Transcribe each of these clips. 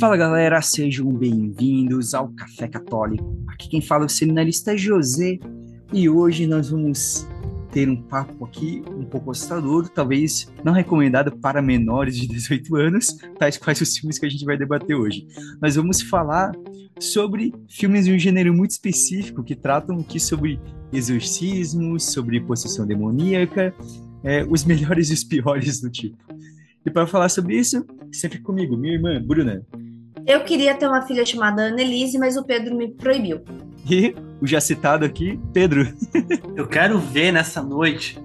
Fala galera, sejam bem-vindos ao Café Católico. Aqui quem fala é o seminarista José e hoje nós vamos ter um papo aqui um pouco assustador, talvez não recomendado para menores de 18 anos, tais quais os filmes que a gente vai debater hoje. Nós vamos falar sobre filmes de um gênero muito específico que tratam aqui sobre exorcismos, sobre possessão demoníaca, é, os melhores e os piores do tipo. E para falar sobre isso, sempre comigo, minha irmã, Bruna. Eu queria ter uma filha chamada Annelise, mas o Pedro me proibiu. E o já citado aqui, Pedro. Eu quero ver nessa noite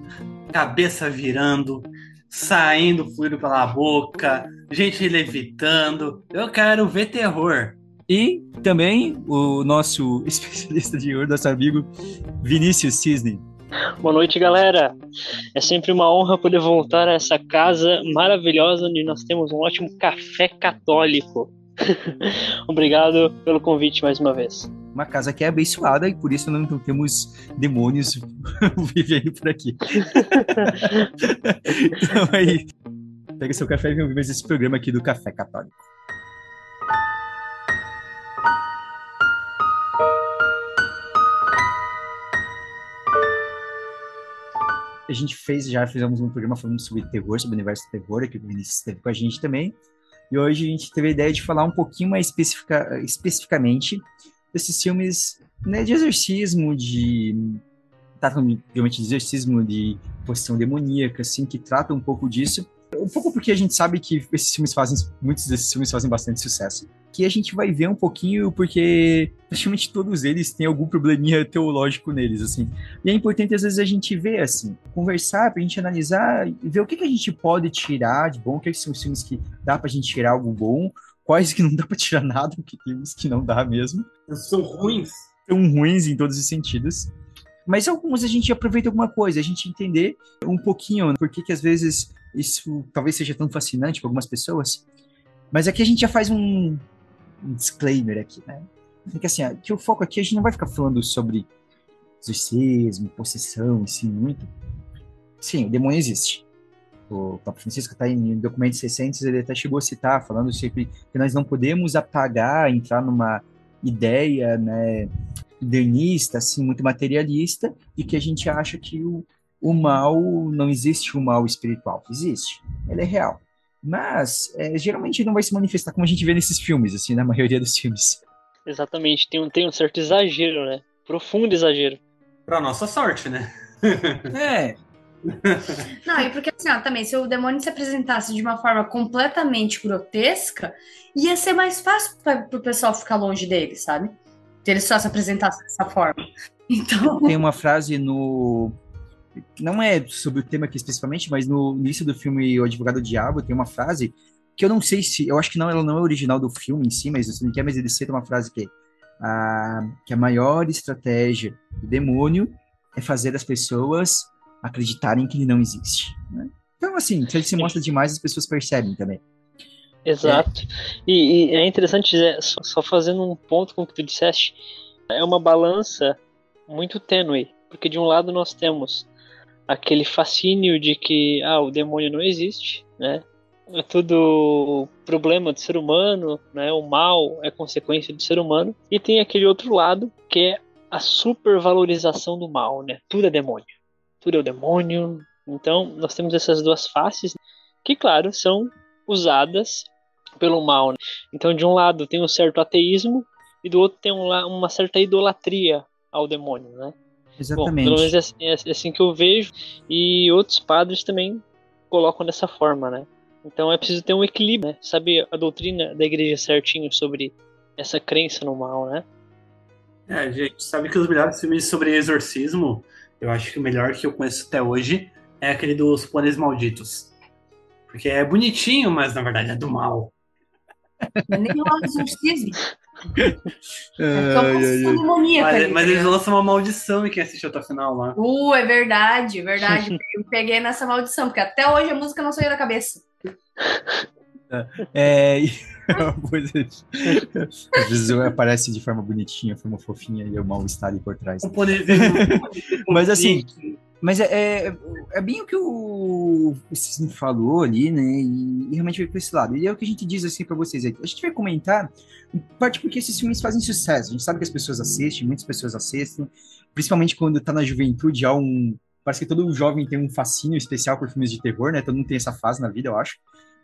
cabeça virando, saindo fluido pela boca, gente levitando. Eu quero ver terror. E também o nosso especialista de ouro, nosso amigo Vinícius Cisne. Boa noite, galera. É sempre uma honra poder voltar a essa casa maravilhosa onde nós temos um ótimo café católico. Obrigado pelo convite mais uma vez. Uma casa que é abençoada e por isso não temos demônios vivendo por aqui. então aí, pega seu café e vem ouvir mais esse programa aqui do Café Católico. a gente fez, já fizemos um programa falando sobre terror, sobre o universo do terror, aqui o Vinícius esteve com a gente também. E hoje a gente teve a ideia de falar um pouquinho mais especifica, especificamente desses filmes né, de exorcismo, de. Tratam, realmente, de exorcismo, de possessão demoníaca, assim, que trata um pouco disso. Um pouco porque a gente sabe que esses filmes fazem, muitos desses filmes fazem bastante sucesso. Que a gente vai ver um pouquinho porque praticamente todos eles têm algum probleminha teológico neles, assim. E é importante às vezes a gente ver, assim, conversar pra gente analisar e ver o que, que a gente pode tirar de bom, o que são os filmes que dá pra gente tirar algo bom, quais que não dá pra tirar nada, porque tem uns que não dá mesmo. São ruins. São ruins em todos os sentidos. Mas alguns a gente aproveita alguma coisa, a gente entender um pouquinho por que, que às vezes isso talvez seja tão fascinante para algumas pessoas. Mas aqui a gente já faz um, um disclaimer aqui, né? Porque assim, que o foco aqui a gente não vai ficar falando sobre exorcismo, possessão, assim, muito. Sim, o demônio existe. O Papa Francisco está em documentos recentes, ele até chegou a citar, falando sempre que nós não podemos apagar, entrar numa ideia, né, modernista, assim, muito materialista, e que a gente acha que o, o mal, não existe o mal espiritual. Existe. Ele é real. Mas, é, geralmente não vai se manifestar como a gente vê nesses filmes, assim, na maioria dos filmes. Exatamente. Tem um, tem um certo exagero, né? Profundo exagero. Pra nossa sorte, né? é. Não, e porque assim, ó, também, se o demônio se apresentasse de uma forma completamente grotesca, ia ser mais fácil para pro pessoal ficar longe dele, sabe? Se ele só se apresentasse dessa forma. Então... Tem uma frase no não é sobre o tema aqui especificamente, mas no início do filme O Advogado do Diabo tem uma frase que eu não sei se, eu acho que não, ela não é original do filme em si, mas você não quer, mas ele cita uma frase que a, que a maior estratégia do demônio é fazer as pessoas acreditarem que ele não existe. Né? Então, assim, se ele se mostra demais, as pessoas percebem também. Exato. É. E, e, é interessante, só, só fazendo um ponto com o que tu disseste, é uma balança muito tênue, porque de um lado nós temos aquele fascínio de que ah, o demônio não existe, né? É tudo problema do ser humano, né? O mal é consequência do ser humano. E tem aquele outro lado que é a supervalorização do mal, né? Tudo é demônio. Tudo é o demônio. Então, nós temos essas duas faces que, claro, são usadas pelo mal. Né? Então, de um lado tem um certo ateísmo e do outro tem um, uma certa idolatria ao demônio, né? Exatamente. Bom, pelo menos é assim, é assim que eu vejo. E outros padres também colocam dessa forma, né? Então é preciso ter um equilíbrio, né? Saber a doutrina da igreja certinho sobre essa crença no mal, né? É, a gente sabe que os melhores filmes sobre exorcismo, eu acho que o melhor que eu conheço até hoje é aquele dos Pôneis Malditos. Porque é bonitinho, mas na verdade é do mal. É nem o exorcismo. É demoníaca. Mas, mas eles lançam uma maldição e quem assistiu até o final lá. Uh, é verdade, verdade. Eu peguei nessa maldição, porque até hoje a música não saiu da cabeça. É, às vezes aparece de forma bonitinha, forma fofinha e o mal está ali por trás. Mas assim, Mas é, é, é, bem o que o, o falou ali, né? E, e realmente vai para esse lado. E é o que a gente diz assim para vocês aqui. A gente vai comentar, em parte porque esses filmes fazem sucesso. A gente sabe que as pessoas assistem, muitas pessoas assistem, principalmente quando tá na juventude, há um. Parece que todo jovem tem um fascínio especial por filmes de terror, né? Todo mundo tem essa fase na vida, eu acho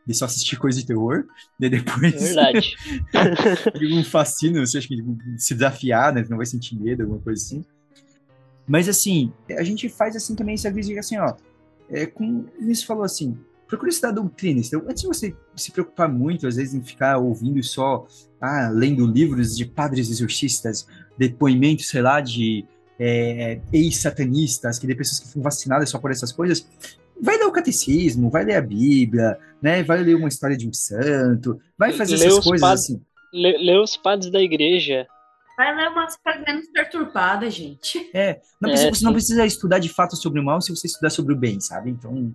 de só assistir coisa de terror, e depois. Verdade. um fascínio, você acha que se desafiar, né? Não vai sentir medo, alguma coisa assim. Mas assim, a gente faz assim também esse aviso assim, ó. É, como isso falou assim, procure estudar doutrina. Então, antes de você se preocupar muito, às vezes, em ficar ouvindo só, ah, lendo livros de padres exorcistas, depoimentos, sei lá, de é, ex-satanistas, que de pessoas que foram vacinadas só por essas coisas, vai ler o catecismo, vai ler a Bíblia, né? Vai ler uma história de um santo, vai fazer lê essas coisas padres, assim. Lê, lê, os padres da igreja. Vai ler umas coisas menos perturbadas, gente. É, não é, precisa, você não precisa estudar de fato sobre o mal se você estudar sobre o bem, sabe? Então.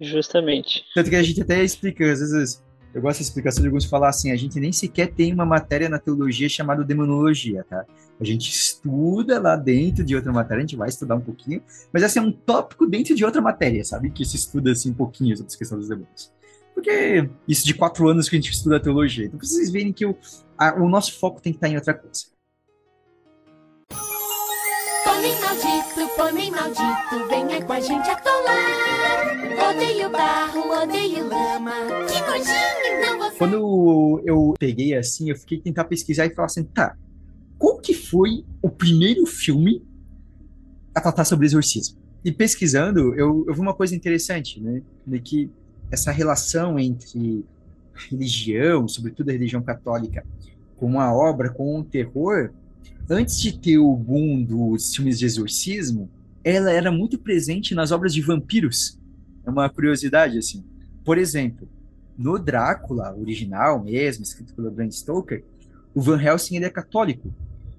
Justamente. Tanto que a gente até explica, às vezes, eu gosto da explicação de alguns falar assim, a gente nem sequer tem uma matéria na teologia chamada demonologia, tá? A gente estuda lá dentro de outra matéria, a gente vai estudar um pouquinho, mas esse é um tópico dentro de outra matéria, sabe? Que se estuda assim um pouquinho sobre a questão dos demônios. Porque isso de quatro anos que a gente estuda a teologia. Então, pra vocês verem que o, a, o nosso foco tem que estar em outra coisa. Pônei maldito, pônei maldito, venha com a gente atolar. Odeio barro, odeio lama, que nojinho, não vou... Quando eu peguei assim, eu fiquei tentar pesquisar e falar assim, tá, qual que foi o primeiro filme a tratar sobre exorcismo? E pesquisando, eu, eu vi uma coisa interessante, né, de que essa relação entre religião, sobretudo a religião católica, com a obra, com o terror, antes de ter o boom dos filmes de exorcismo, ela era muito presente nas obras de vampiros. É uma curiosidade, assim. Por exemplo, no Drácula original mesmo, escrito pelo Bram Stoker, o Van Helsing ele é católico.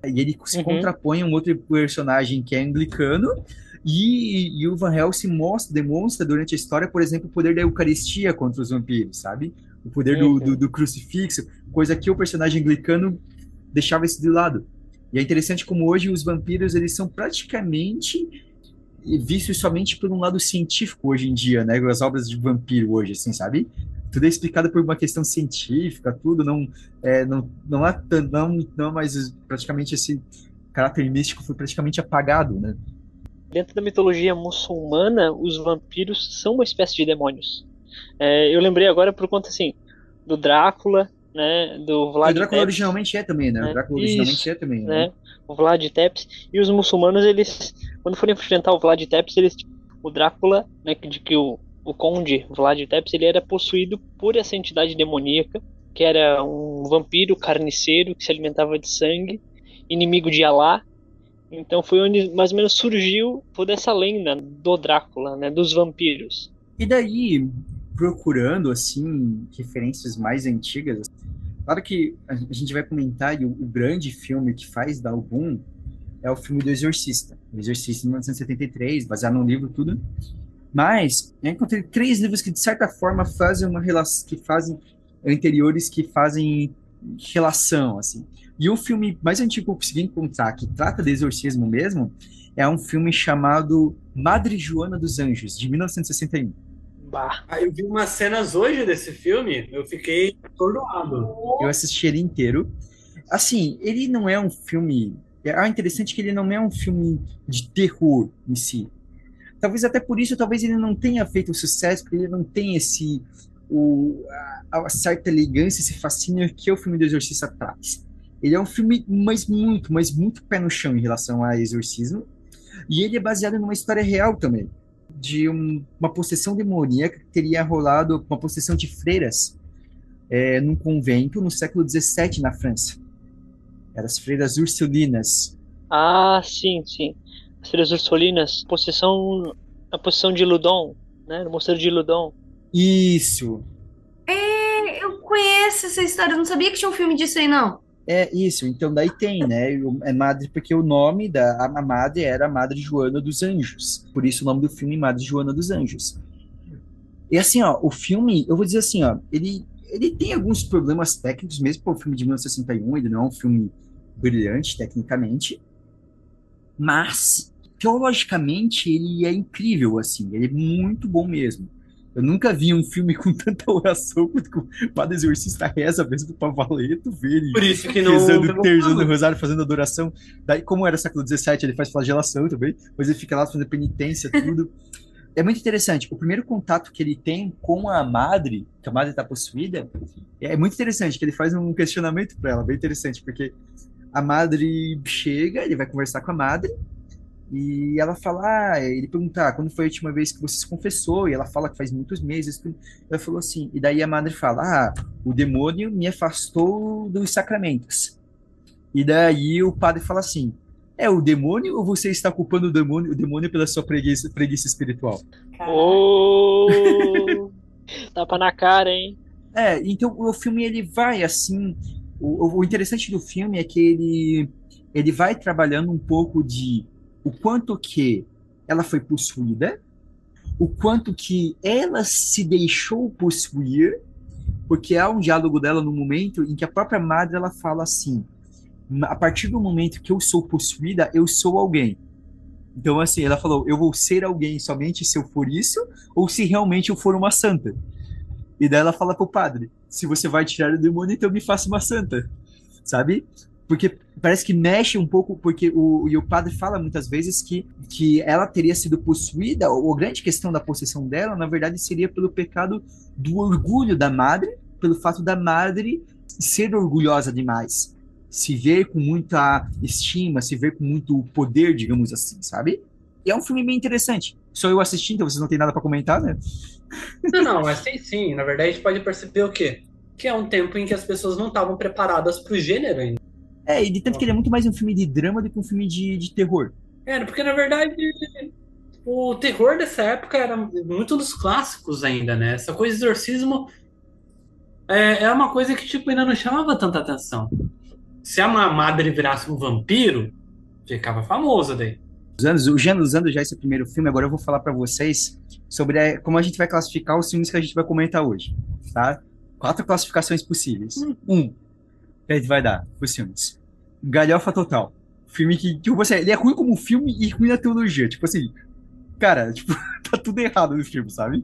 E ele se uhum. contrapõe a um outro personagem que é anglicano, e, e, o Van Helsing mostra, demonstra durante a história, por exemplo, o poder da Eucaristia contra os vampiros, sabe? O poder uhum. do, do, do, crucifixo, coisa que o personagem anglicano deixava isso de lado. E é interessante como hoje os vampiros eles são praticamente vistos somente por um lado científico hoje em dia, né? As obras de vampiro hoje, assim, sabe? Tudo é explicado por uma questão científica, tudo não é, não não há não não mais praticamente esse caráter místico foi praticamente apagado, né? Dentro da mitologia muçulmana, os vampiros são uma espécie de demônios. É, eu lembrei agora por conta assim do Drácula, né, do Vlad O Drácula Tepes, originalmente é também, né? né? O Drácula Isso, originalmente é também, né? né? O Vlad Tepes e os muçulmanos, eles quando forem enfrentar o Vlad Tepes, eles o Drácula, né, de que o, o conde Vlad Tepes, ele era possuído por essa entidade demoníaca, que era um vampiro carniceiro que se alimentava de sangue, inimigo de Alá. Então foi onde mais ou menos surgiu toda essa lenda do Drácula, né, dos vampiros. E daí, procurando assim referências mais antigas, Claro que a gente vai comentar, e o, grande filme que faz dar o boom é o filme do Exorcista. O Exorcista, de 1973, baseado num livro, tudo. Mas eu encontrei três livros que, de certa forma, fazem uma relação, que fazem anteriores que fazem relação, assim. E o filme mais antigo que eu consegui encontrar, que trata de exorcismo mesmo, é um filme chamado Madre Joana dos Anjos, de 1961. Bah. eu vi umas cenas hoje desse filme, eu fiquei atordoado. Eu assisti ele inteiro. Assim, ele não é um filme. É interessante que ele não é um filme de terror em si. Talvez até por isso, talvez ele não tenha feito sucesso, porque ele não tem esse. O, a, a certa elegância, esse fascínio que o filme do Exorcista traz. Ele é um filme, mas muito, mas muito pé no chão em relação a exorcismo. E ele é baseado numa história real também de um, uma possessão demoníaca que teria rolado uma possessão de freiras é, num convento no século XVII na França. Eram as freiras ursulinas. Ah, sim, sim. As freiras ursulinas, possessão, a possessão de Ludon, né? No mosteiro de Ludon. Isso. É, eu conheço essa história, eu não sabia que tinha um filme disso aí, não. É isso, então daí tem, né? É Madre, porque o nome da a Madre era a Madre Joana dos Anjos. Por isso o nome do filme Madre Joana dos Anjos. E assim, ó, o filme, eu vou dizer assim, ó, ele, ele tem alguns problemas técnicos, mesmo para o filme de 1961, ele não é um filme brilhante tecnicamente, mas teologicamente ele é incrível, assim, ele é muito bom mesmo. Eu nunca vi um filme com tanta oração quanto o Padre Exorcista reza mesmo pra valer, tu vê ele Por isso que não. rezando, o rosário, fazendo adoração. Daí, como era século XVII, ele faz flagelação também, mas ele fica lá fazendo penitência, tudo. é muito interessante. O primeiro contato que ele tem com a madre, que a madre está possuída, é muito interessante, que ele faz um questionamento para ela, bem interessante, porque a madre chega, ele vai conversar com a madre, e ela fala, ah, ele pergunta, ah, quando foi a última vez que você se confessou? E ela fala que faz muitos meses. Ela falou assim, e daí a madre fala, ah, o demônio me afastou dos sacramentos. E daí o padre fala assim, é o demônio ou você está culpando o demônio, o demônio pela sua preguiça, preguiça espiritual? Oh, tapa na cara, hein? É, então o filme ele vai assim. O, o interessante do filme é que ele, ele vai trabalhando um pouco de o quanto que ela foi possuída, o quanto que ela se deixou possuir, porque há um diálogo dela no momento em que a própria madre ela fala assim: a partir do momento que eu sou possuída, eu sou alguém. Então, assim, ela falou: eu vou ser alguém somente se eu for isso, ou se realmente eu for uma santa. E daí ela fala pro padre: se você vai tirar o demônio, então me faça uma santa. Sabe? Porque parece que mexe um pouco, porque o, e o padre fala muitas vezes que, que ela teria sido possuída, ou a grande questão da possessão dela, na verdade, seria pelo pecado do orgulho da madre, pelo fato da madre ser orgulhosa demais, se ver com muita estima, se ver com muito poder, digamos assim, sabe? E é um filme bem interessante. Só eu assisti, então vocês não têm nada para comentar, né? Não, não, mas tem sim. Na verdade, a gente pode perceber o quê? Que é um tempo em que as pessoas não estavam preparadas para o gênero ainda. É, e de tanto que ele é muito mais um filme de drama do que um filme de, de terror. É, porque na verdade o terror dessa época era muito dos clássicos ainda, né? Essa coisa de exorcismo é, é uma coisa que tipo, ainda não chamava tanta atenção. Se a madre virasse um vampiro, ficava famosa daí. Usando, usando já esse primeiro filme, agora eu vou falar para vocês sobre a, como a gente vai classificar os filmes que a gente vai comentar hoje, tá? Quatro classificações possíveis. Hum. Um, gente vai dar os filmes. Galhofa Total. Filme que, tipo assim, ele é ruim como filme e ruim na teologia. Tipo assim, cara, tipo, tá tudo errado no filme, sabe?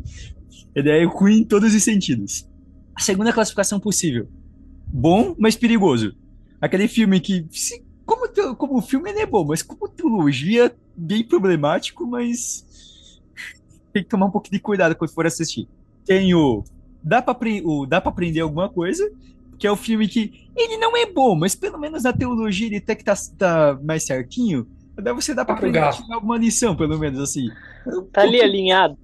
Ele é ruim em todos os sentidos. A segunda classificação possível. Bom, mas perigoso. Aquele filme que, se, como, como filme, ele é bom, mas como teologia, bem problemático, mas tem que tomar um pouco de cuidado quando for assistir. Tem o Dá pra, o, dá pra aprender alguma coisa que é o filme que ele não é bom, mas pelo menos na teologia ele até que tá, tá mais certinho. Daí você dá pra aprender a tirar alguma lição, pelo menos assim. Tá ali alinhado.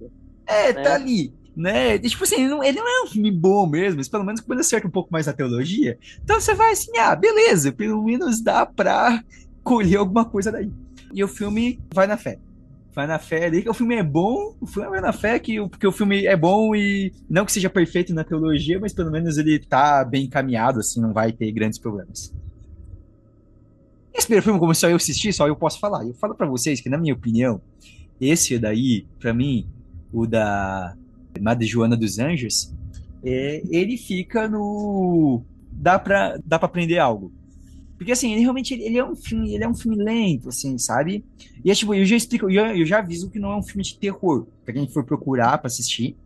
É, né? tá ali. Né? E, tipo assim, ele não, ele não, é um filme bom mesmo, mas pelo menos quando acerta um pouco mais a teologia, então você vai assim, ah, beleza, pelo menos dá pra colher alguma coisa daí. E o filme vai na fé vai na fé ali que o filme é bom, o filme vai na fé que, porque o filme é bom e não que seja perfeito na teologia, mas pelo menos ele tá bem encaminhado, assim, não vai ter grandes problemas. Esse primeiro filme, como só eu assisti, só eu posso falar. Eu falo para vocês que, na minha opinião, esse daí, para mim, o da Madre Joana dos Anjos, é, ele fica no. Dá pra, dá pra aprender algo. Porque, assim, ele realmente ele é um filme, ele é um filme lento, assim, sabe? E é tipo, eu já explico, eu eu já aviso que não é um filme de terror. Pra quem for procurar pra assistir.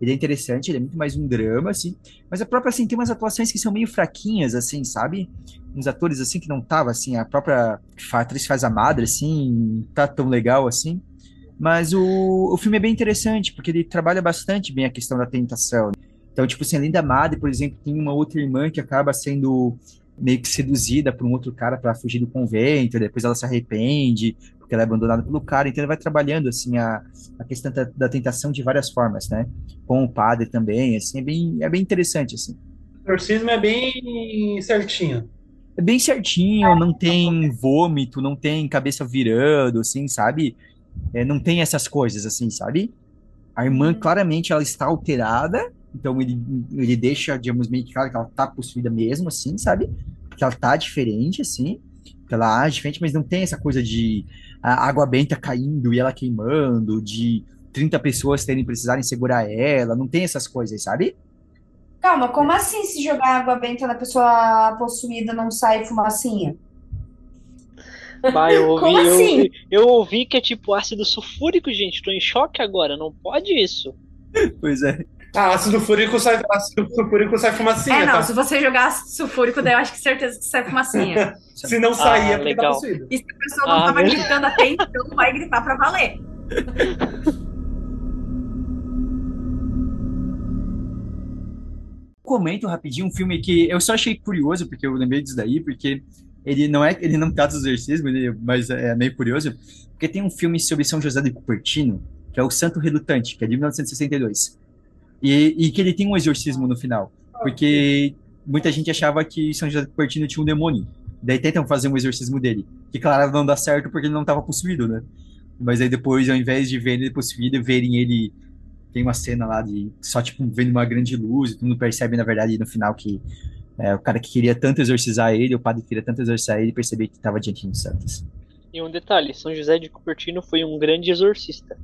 Ele é interessante, ele é muito mais um drama, assim. Mas a própria, assim, tem umas atuações que são meio fraquinhas, assim, sabe? Uns atores, assim, que não tava, assim, a própria atriz faz a madre, assim, tá tão legal, assim. Mas o, o filme é bem interessante, porque ele trabalha bastante bem a questão da tentação. Então, tipo assim, além da madre, por exemplo, tem uma outra irmã que acaba sendo meio que seduzida por um outro cara para fugir do convento, depois ela se arrepende, porque ela é abandonada pelo cara, então ele vai trabalhando, assim, a, a questão da, da tentação de várias formas, né? Com o padre também, assim, é bem, é bem interessante, assim. O exorcismo é bem certinho. É bem certinho, não tem vômito, não tem cabeça virando, assim, sabe? É, não tem essas coisas, assim, sabe? A irmã, uhum. claramente, ela está alterada, então ele, ele deixa, digamos, meio que claro que ela tá possuída mesmo, assim, sabe? Que ela tá diferente, assim, que ela age diferente, mas não tem essa coisa de a água benta caindo e ela queimando, de 30 pessoas terem precisarem segurar ela, não tem essas coisas, sabe? Calma, como assim se jogar água benta na pessoa possuída não sai fumacinha? Bah, eu ouvi, Como eu, assim? eu ouvi que é tipo ácido sulfúrico, gente. Tô em choque agora. Não pode isso. Pois é. Ah, ácido fúrico sai, ácido sulfúrico sai fumacinha, É, não, tá? se você jogar ácido sulfúrico, daí eu acho que certeza que sai fumacinha. Se não sair, Ah, é porque legal. tá possuído. E se a pessoa não Ah, tava beleza. gritando até então, vai gritar pra valer. comento rapidinho um filme que eu só achei curioso, porque eu lembrei disso daí, porque ele não é, ele não trata do exorcismo, ele- mas é meio curioso, porque tem um filme sobre São José de Cupertino, que é o Santo Relutante, que é de 1962, e, e que ele tem um exorcismo no final, porque muita gente achava que São José de Cupertino tinha um demônio, daí tentam fazer um exorcismo dele, que claro não dá certo porque ele não estava possuído, né? Mas aí depois, ao invés de ver ele possuído, verem ele tem uma cena lá de só, tipo, vendo uma grande luz, e tu não percebe, na verdade, no final que é, o cara que queria tanto exorcizar ele, o padre que queria tanto exorcizar ele, percebeu que estava diante de santos. E um detalhe: São José de Cupertino foi um grande exorcista.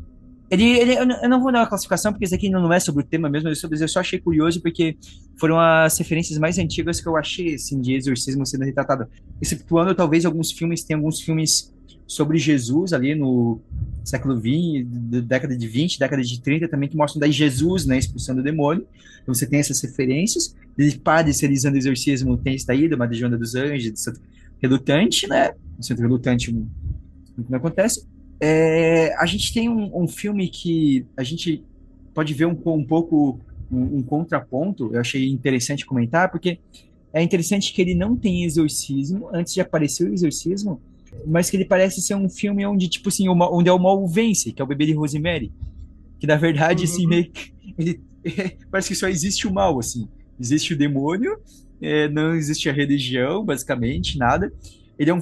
Ele, ele, eu não- vou dar uma classificação, porque isso aqui não é sobre o tema mesmo, eu só achei curioso, porque foram as referências mais antigas que eu achei, assim, de exorcismo sendo retratado. Excetuando, talvez, alguns filmes, tem alguns filmes sobre Jesus ali no século XX, da década de 20, década de 30 também, que mostram daí Jesus, né, expulsando o demônio. Então você tem essas referências. De padres realizando exorcismo, tem isso daí, da Madejona dos Anjos, do Santo Relutante, né? Santo Relutante não acontece. É, a gente tem um, um filme que a gente pode ver um, um pouco um, um contraponto, eu achei interessante comentar, porque é interessante que ele não tem exorcismo, antes de aparecer o exorcismo, mas que ele parece ser um filme onde, tipo assim, o mal- onde é o mal vence, que é o bebê de Rosemary. Que na verdade, assim, Uhum. meio que- ele, parece que só existe o mal, assim. Existe o demônio, é, não existe a religião, basicamente, nada. Ele é um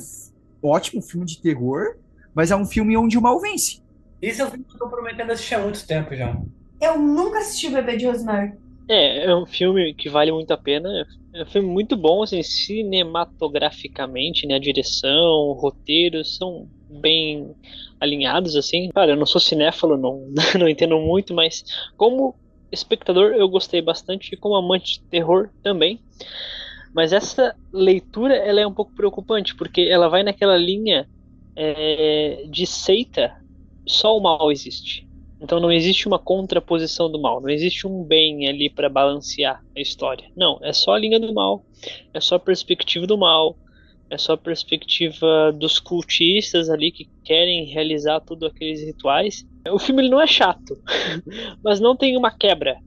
ótimo filme de terror, mas é um filme onde o mal vence. Isso é um filme que eu tô prometendo assistir há muito tempo já. Eu nunca assisti o Bebê de Rosemary. É, é um filme que vale muito a pena. É um filme muito bom, assim, cinematograficamente, né? A direção, o roteiro são bem alinhados, assim. Cara, eu não sou cinéfalo, não, não entendo muito, mas como espectador eu gostei bastante e como amante de terror também. Mas essa leitura, ela é um pouco preocupante, porque ela vai naquela linha é, de seita, só o mal existe. Então não existe uma contraposição do mal, não existe um bem ali para balancear a história. Não, é só a linha do mal, é só a perspectiva do mal, é só a perspectiva dos cultistas ali que querem realizar todos aqueles rituais. O filme ele não é chato, mas não tem uma quebra,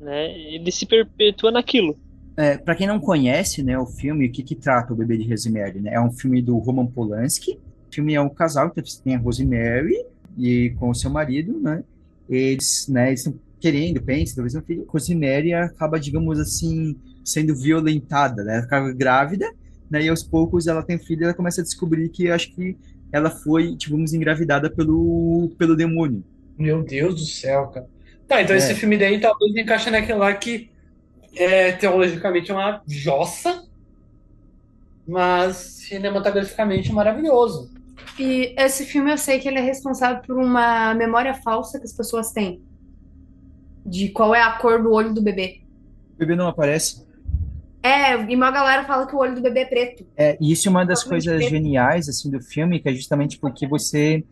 né? Ele se perpetua naquilo. É, para quem não conhece, né, o filme, o que que trata o Bebê de Rosemary, né? É um filme do Roman Polanski. O filme é um casal, então você tem a Rosemary e com o seu marido, né? Eles, né, eles estão querendo, pensam, talvez um filho. Rosemary acaba, digamos assim, sendo violentada, né? Ela acaba grávida, né? E aos poucos ela tem filho e ela começa a descobrir que acho que ela foi, digamos, engravidada pelo, pelo demônio. Meu Deus do céu, cara. Tá, então É. esse filme daí talvez encaixe naquele lá que é, teologicamente é uma jossa, mas cinematograficamente maravilhoso. E esse filme eu sei que ele é responsável por uma memória falsa que as pessoas têm. De qual é a cor do olho do bebê. O bebê não aparece. É, e uma galera fala que o olho do bebê é preto. É, e isso é uma das coisas geniais assim do filme, que é justamente porque você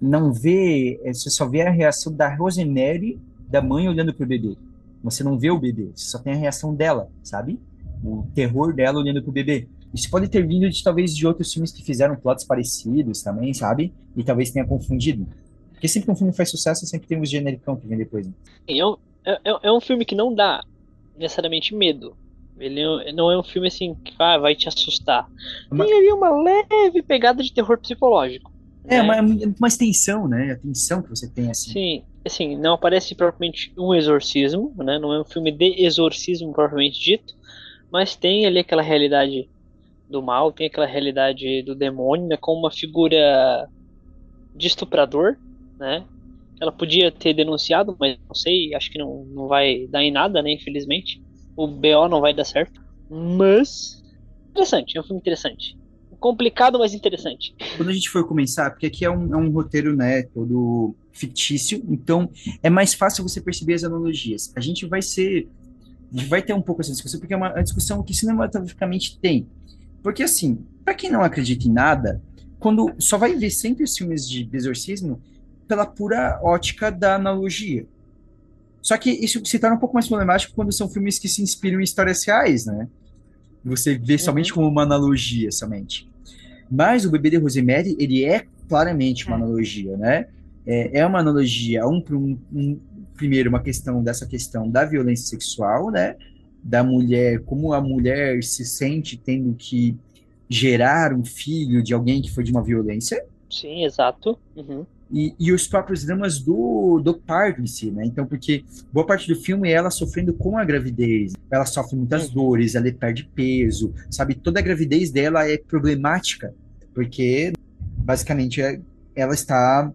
não vê, é, você só vê a reação da Rosemary, da mãe olhando pro bebê. Você não vê o bebê, você só tem a reação dela, sabe? O terror dela olhando pro bebê. Isso pode ter vindo de talvez de outros filmes que fizeram plots parecidos também, sabe? E talvez tenha confundido. Porque sempre que um filme faz sucesso, sempre tem os genericão que vem depois. né? É um, é, é um filme que não dá necessariamente medo. Ele é- não é um filme assim que ah, vai te assustar. Mas- Tem ali uma leve pegada de terror psicológico. É, né? uma, uma extensão, né? A tensão que você tem assim. Sim, assim, não aparece propriamente um exorcismo, né? Não é um filme de exorcismo propriamente dito, mas tem ali aquela realidade do mal, tem aquela realidade do demônio, né? Com uma figura de estuprador, né? Ela podia ter denunciado, mas não sei, acho que não, não vai dar em nada, né? Infelizmente. O BO não vai dar certo. Mas. Interessante, é um filme interessante. Complicado, mas interessante. quando a gente for começar, porque aqui é um, é um roteiro, né, todo fictício, então é mais fácil você perceber as analogias. A gente vai ser, a gente vai ter um pouco essa discussão, porque é uma, uma discussão que cinematograficamente tem. Porque, assim, para quem não acredita em nada, quando só vai ver sempre os filmes de exorcismo pela pura ótica da analogia. Só que isso se torna um pouco mais problemático quando são filmes que se inspiram em histórias reais, né? Você vê somente como uma analogia, somente. Mas o Bebê de Rosemary, ele é claramente uma analogia, né? É, é uma analogia, um, um, um, primeiro, uma questão dessa questão da violência sexual, né? Da mulher, como a mulher se sente tendo que gerar um filho de alguém que foi de uma violência. Sim, exato. Uhum e, e os próprios dramas do, do parto em si, né? Então, porque boa parte do filme é ela sofrendo com a gravidez, ela sofre muitas uhum. dores, ela perde peso, sabe? Toda a gravidez dela é problemática, porque basicamente é, ela está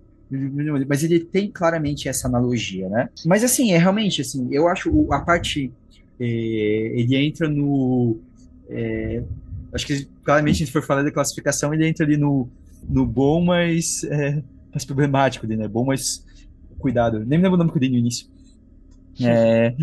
mas ele tem claramente essa analogia, né? Mas assim, é realmente assim, eu acho a parte ele entra no é, acho que claramente se for falar da classificação, ele entra ali no, no bom, mas é, mais problemático dele, né? Bom, mas cuidado. Nem me lembro o nome que eu dei no início. É...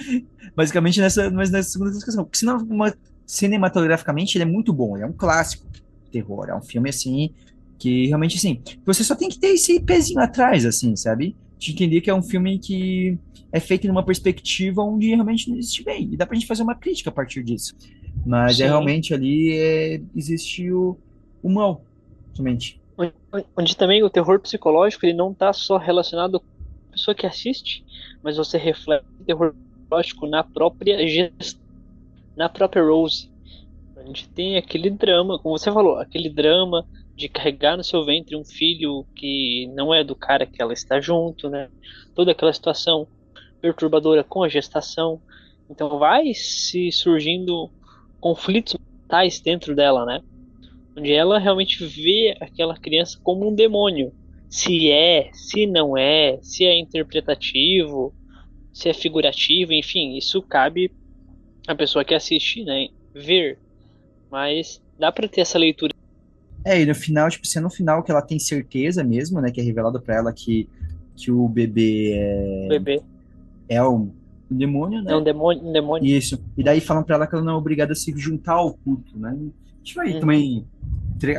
Basicamente nessa, mas nessa segunda discussão. Porque senão, uma, cinematograficamente, ele é muito bom. Ele é um clássico terror. É um filme, assim, que realmente, assim, você só tem que ter esse pezinho atrás, assim, sabe? De entender que é um filme que é feito numa perspectiva onde realmente não existe bem. E dá pra gente fazer uma crítica a partir disso. Mas é Sim. é realmente ali é, existe o, o mal, somente onde também o terror psicológico ele não está só relacionado com a pessoa que assiste, mas você reflete o terror psicológico na própria gestão, na própria Rose. A gente tem aquele drama, como você falou, aquele drama de carregar no seu ventre um filho que não é do cara que ela está junto, né? Toda aquela situação perturbadora com a gestação. Então vai se surgindo conflitos mentais dentro dela, né? onde ela realmente vê aquela criança como um demônio. Se é, se não é, se é interpretativo, se é figurativo, enfim, isso cabe à pessoa que assiste, né, ver. Mas dá para ter essa leitura. É, e no final, tipo, se é no final que ela tem certeza mesmo, né, que é revelado para ela que, que o bebê é... O bebê. É um, demônio, né? É um demônio, um demônio. Isso. E daí falam para ela que ela não é obrigada a se juntar ao culto, né? A gente vai uhum. também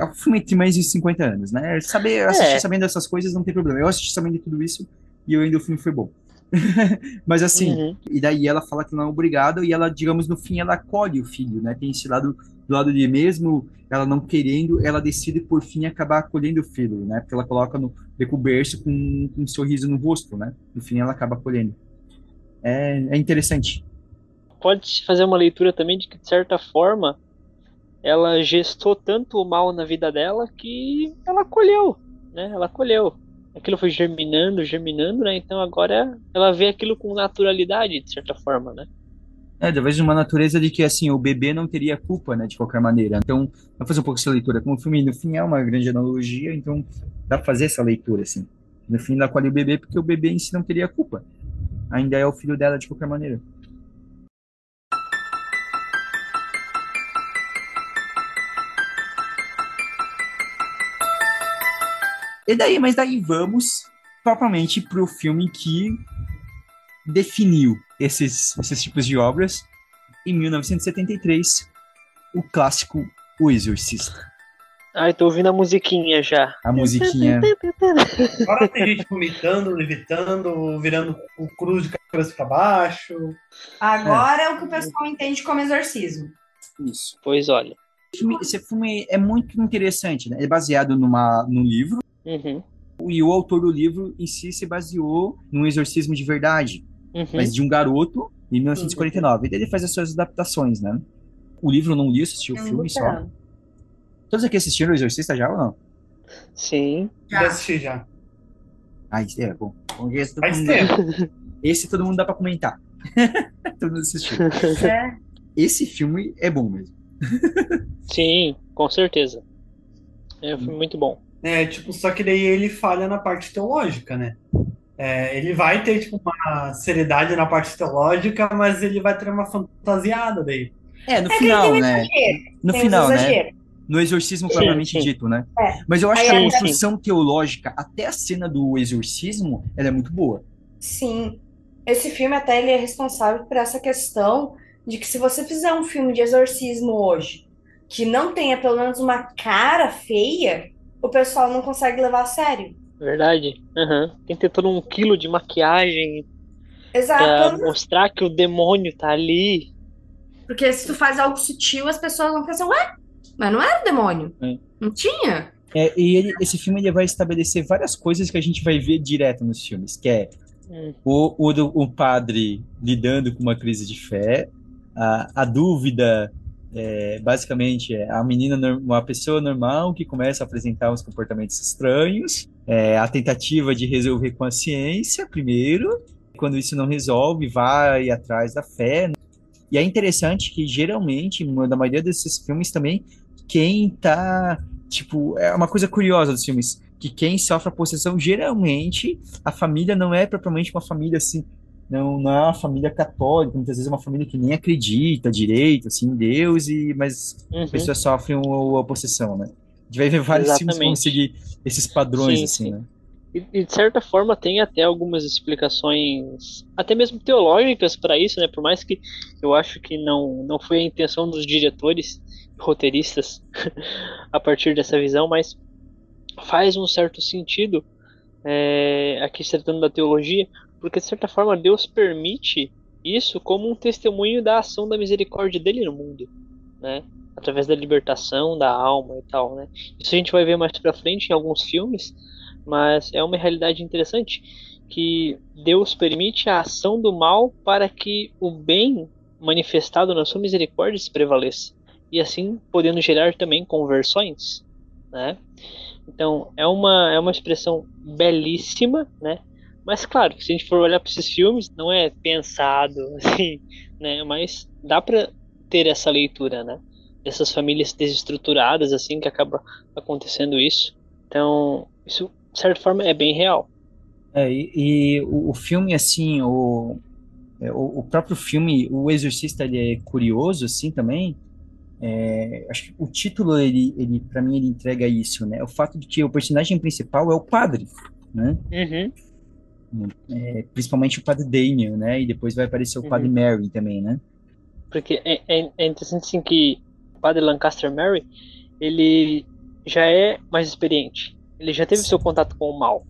o filme tem mais de 50 anos, né? Saber, assistir é. sabendo dessas coisas não tem problema. Eu assisti sabendo de tudo isso e eu ainda o filme foi bom. Mas assim, uhum. e daí ela fala que não é obrigada e ela, digamos, no fim ela acolhe o filho, né? Tem esse lado do lado de mesmo ela não querendo, ela decide por fim acabar acolhendo o filho, né? Porque ela coloca no berço com, com um sorriso no rosto, né? No fim ela acaba acolhendo. É, é interessante. Pode fazer uma leitura também de que, de certa forma, ela gestou tanto o mal na vida dela que ela colheu, né? Ela colheu. Aquilo foi germinando, germinando, né? Então agora ela vê aquilo com naturalidade, de certa forma, né? É, talvez uma natureza de que, assim, o bebê não teria culpa, né, de qualquer maneira. Então, vamos fazer um pouco essa leitura. Como o filme, no fim, é uma grande analogia, então dá pra fazer essa leitura, assim. No fim, ela colhe o bebê porque o bebê em si não teria culpa. Ainda é o filho dela de qualquer maneira. E daí, mas daí vamos propriamente para o filme que definiu esses, esses tipos de obras em 1973, o clássico O Exorcista. Ai, tô ouvindo a musiquinha já. A musiquinha. Agora tem gente vomitando, levitando, virando o cruz de cabeça para baixo. Agora é. é o que o pessoal entende como exorcismo. Isso. Pois olha. Esse filme é muito interessante, né? É baseado numa, num livro Uhum. E o autor do livro em si se baseou num exorcismo de verdade, uhum. mas de um garoto, em 1949. Uhum. E ele faz as suas adaptações, né? O livro não li, assisti o filme só. Todos aqui assistiram o Exorcista já ou não? Sim. Já assisti já. Ah, isso é bom. Esse todo, mundo... esse todo mundo dá pra comentar. todo mundo assistiu. É. Esse filme é bom mesmo. Sim, com certeza. É um filme muito bom. É, tipo, só que daí ele falha na parte teológica, né? É, ele vai ter, tipo, uma seriedade na parte teológica, mas ele vai ter uma fantasiada daí. É, no é final, né? No tem final, né? No exorcismo propriamente sim, dito, né? É. Mas eu acho Aí, que a construção sim. teológica, até a cena do exorcismo, ela é muito boa. Sim. Esse filme até ele é responsável por essa questão de que se você fizer um filme de exorcismo hoje, que não tenha pelo menos uma cara feia, o pessoal não consegue levar a sério. Verdade. Uhum. Tem que ter todo um quilo de maquiagem Exato. pra mostrar que o demônio tá ali. Porque se tu faz algo sutil, as pessoas vão pensar, ué, mas não era o demônio. É. Não tinha. É, e ele- esse filme ele vai estabelecer várias coisas que a gente vai ver direto nos filmes, que é Hum. o, o, o padre lidando com uma crise de fé, a, a dúvida, é, basicamente, é a menina, uma pessoa normal que começa a apresentar uns comportamentos estranhos, é, a tentativa de resolver com a ciência, primeiro, quando isso não resolve, vai atrás da fé. E é interessante que, geralmente, na maioria desses filmes também, quem tá, tipo, é uma coisa curiosa dos filmes, que quem sofre a possessão, geralmente, a família não é propriamente uma família assim, não, não é uma família católica, muitas vezes é uma família que nem acredita direito, assim, em Deus, e, mas Uhum. as pessoas sofrem a possessão, né? Gente vai ver vários filmes que vão Exatamente. seguir esses padrões, Sim, assim, sim. né? E, e, de certa forma tem até algumas explicações, até mesmo teológicas para isso, né? Por mais que eu acho que não, não foi a intenção dos diretores roteiristas a partir dessa visão, mas faz um certo sentido é, aqui se tratando da teologia, porque de certa forma Deus permite isso como um testemunho da ação da misericórdia dele no mundo, né? Através da libertação da alma e tal, né? Isso a gente vai ver mais pra frente em alguns filmes, mas é uma realidade interessante que Deus permite a ação do mal para que o bem manifestado na sua misericórdia se prevaleça e assim podendo gerar também conversões, né? Então é uma é uma expressão belíssima, né? Mas claro, se a gente for olhar para esses filmes, não é pensado assim, né? Mas dá para ter essa leitura, né? Dessas famílias desestruturadas assim que acaba acontecendo isso. Então isso de certa forma é bem real. É, e, e o, o filme, assim, o, é, o, o próprio filme, O Exorcista, ele é curioso, assim, também. É, acho que o título, ele, ele para mim, ele entrega isso, né? O fato de que o personagem principal é o padre, né? Uhum. É, principalmente o padre Damien, né? E depois vai aparecer o padre Uhum. Mary também, né? Porque é, é, é interessante assim, que o padre Lancaster Mary, ele já é mais experiente. Ele já teve seu contato com o mal.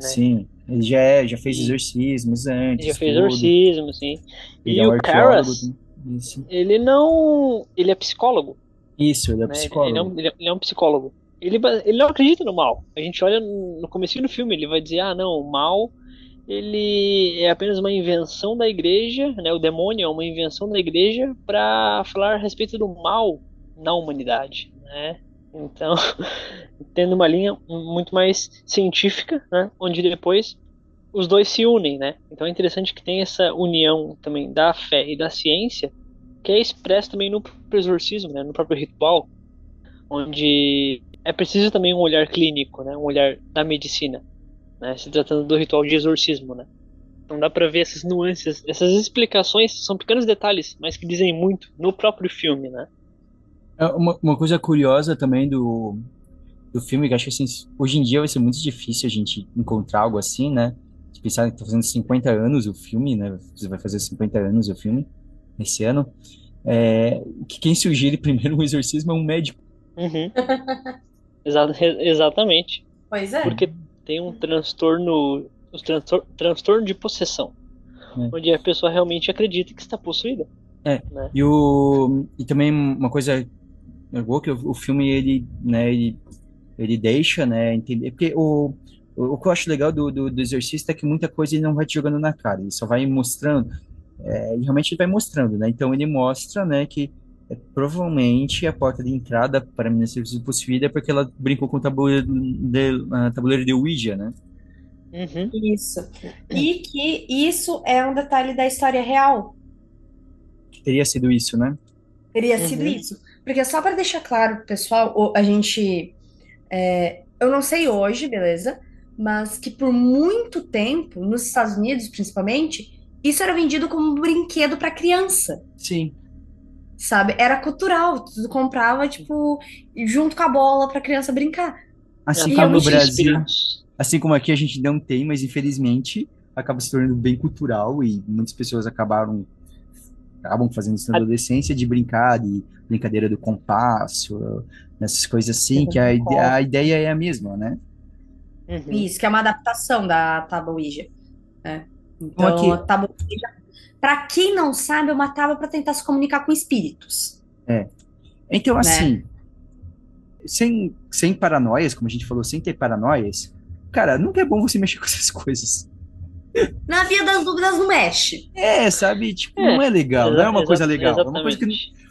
Né? Sim, ele já, é, já fez exorcismos antes, Ele já fez tudo. exorcismo, assim. Ele E é um o Karras, isso, ele não. Ele é psicólogo. isso, ele é né? psicólogo. Ele, é um, ele é- ele é um psicólogo. Ele, ele não acredita no mal. A gente olha no começo do filme, ele vai dizer, ah, não, o mal ele é apenas uma invenção da igreja, né? O demônio é uma invenção da igreja para falar a respeito do mal na humanidade, né? Então, tendo uma linha muito mais científica, né? Onde depois os dois se unem, né? Então é interessante que tem essa união também da fé e da ciência, que é expresso também no exorcismo, né? No próprio ritual, onde é preciso também um olhar clínico, né? Um olhar da medicina, né? Se tratando do ritual de exorcismo, né? Então dá pra ver essas nuances, essas explicações são pequenos detalhes, mas que dizem muito no próprio filme, né? É Uma, uma coisa curiosa também do, do filme, que acho que assim, hoje em dia vai ser muito difícil a gente encontrar algo assim, né? De pensar que tá fazendo 50 anos o filme, né? Você vai fazer 50 anos o filme esse ano. É, que quem sugere primeiro um exorcismo é um médico. Uhum. Exatamente. Pois é. Porque tem um transtorno, os transtor, transtorno de possessão, É. onde a pessoa realmente acredita que está possuída. É. Né? E, o, e também uma coisa boa que o, o filme ele, né, ele, ele deixa, né, entender, porque o, o, que eu acho legal do, do, do Exorcista é que muita coisa ele não vai te jogando na cara, ele só vai mostrando, é, e realmente ele vai mostrando, né, então ele mostra, né, que provavelmente a porta de entrada para a menina ser possuída é porque ela brincou com o tabuleiro de, a tabuleiro de Ouija, né, Uhum. Isso. E que isso é um detalhe da história real. teria sido isso, né, Teria Uhum. sido isso. Porque só para deixar claro, pessoal, a gente. é, eu não sei hoje, beleza? Mas que por muito tempo, nos Estados Unidos principalmente, isso era vendido como um brinquedo para criança, sim, sabe? Era cultural. Tu comprava, tipo, junto com a bola para criança brincar. assim como eu no Brasil. Assim como aqui a gente não tem, mas infelizmente acaba se tornando bem cultural e muitas pessoas acabaram acabam fazendo isso na adolescência de brincar, de brincadeira do compasso, essas coisas assim, que a, ide- a ideia é a mesma, né? Uhum. Isso, que é uma adaptação da tábua Ouija. né? Então, Então, aqui- a tábua Ouija, para quem não sabe, é uma tábua para tentar se comunicar com espíritos. Então, Né? assim, sem, sem paranoias, como a gente falou, sem ter paranoias, cara, nunca é bom você mexer com essas coisas. Na via das dúvidas, não mexe. É, sabe? Tipo, É, não é legal, não é uma coisa legal. É uma coisa que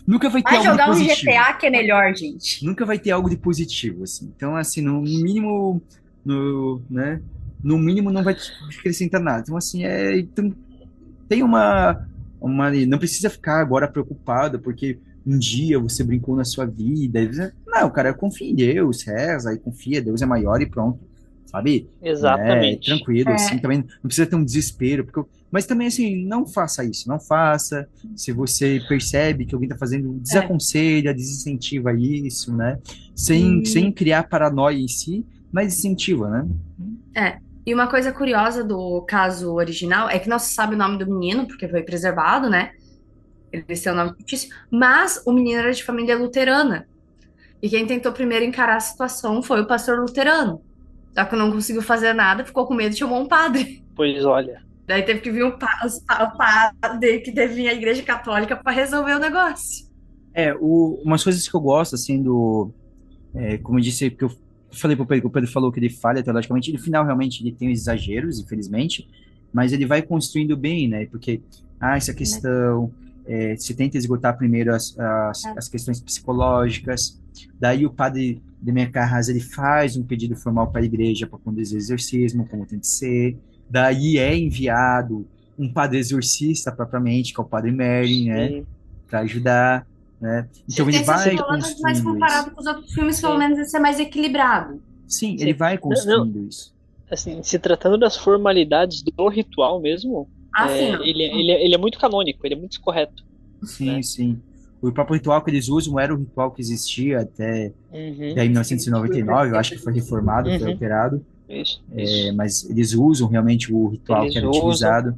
nunca vai ter Vai algo de jogar um positivo. GTA que é melhor, gente. Nunca vai ter algo de positivo, assim. Então, assim, no mínimo, no, né? No mínimo não vai te acrescentar nada. Então, assim, é, então, tem uma, uma, não precisa ficar agora preocupado porque um dia você brincou na sua vida. Não, cara, confia em Deus, reza e confia, Deus é maior e pronto, sabe? Exatamente. É, tranquilo, É. assim, também não precisa ter um desespero, porque, eu- mas também, assim, não faça isso, não faça. Se você percebe que alguém está fazendo, desaconselha, desincentiva isso, né? Sem, E- sem criar paranoia em si, mas incentiva, né? E uma coisa curiosa do caso original é que não se sabe o nome do menino, porque foi preservado, né? Ele tem o nome fictício, mas o menino era de família luterana. E quem tentou primeiro encarar a situação foi o pastor luterano. Só que não conseguiu fazer nada, ficou com medo e chamou um padre. Pois olha. Daí teve que vir um padre que teve vir à igreja católica para resolver o negócio. É, o, umas coisas que eu gosto, assim, do. é, como eu disse, que eu falei pro Pedro, o Pedro falou que ele falha teologicamente, no final realmente ele tem os exageros, infelizmente, mas ele vai construindo bem, né? Porque, ah, essa questão. é, se tenta esgotar primeiro as, as, as questões psicológicas, daí o padre de minha ele faz um pedido formal para a igreja para conduzir o exorcismo, como tem que ser, daí é enviado um padre exorcista propriamente, que é o padre Merlin, né? Para ajudar, né? Então ele vai mas construindo comparado isso. com os outros filmes, pelo Sim. menos esse é mais equilibrado. Sim, Sim. ele vai construindo isso. Assim, se tratando das formalidades do ritual mesmo, Ah, é, ele, ele, ele é muito canônico, ele é muito correto. Sim, né? sim. O próprio ritual que eles usam era o ritual que existia até, Uhum. até 1999, eu acho que foi reformado, foi Uhum. alterado, Isso, é, isso. mas eles usam realmente o ritual Eles que era usam. utilizado.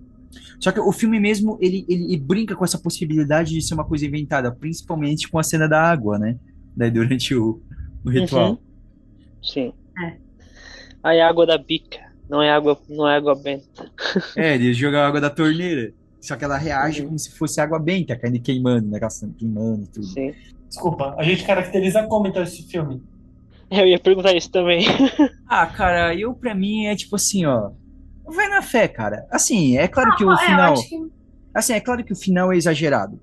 Só que o filme mesmo, ele, ele, ele brinca com essa possibilidade de ser uma coisa inventada, principalmente com a cena da água, né? Daí durante o, o ritual. Uhum. Sim. É. Aí a água da bica, não é água, não é água benta. É, eles jogam a água da torneira. Só que ela reage Uhum. como se fosse água benta, caindo e queimando, né? Gastando, queimando e tudo. Sim. Desculpa, a gente caracteriza como então esse filme? Eu ia perguntar isso também. Ah, cara, eu pra mim é tipo assim, ó. Vai na fé, cara. Assim, é claro que o É, final. que Assim, é claro que o final é exagerado.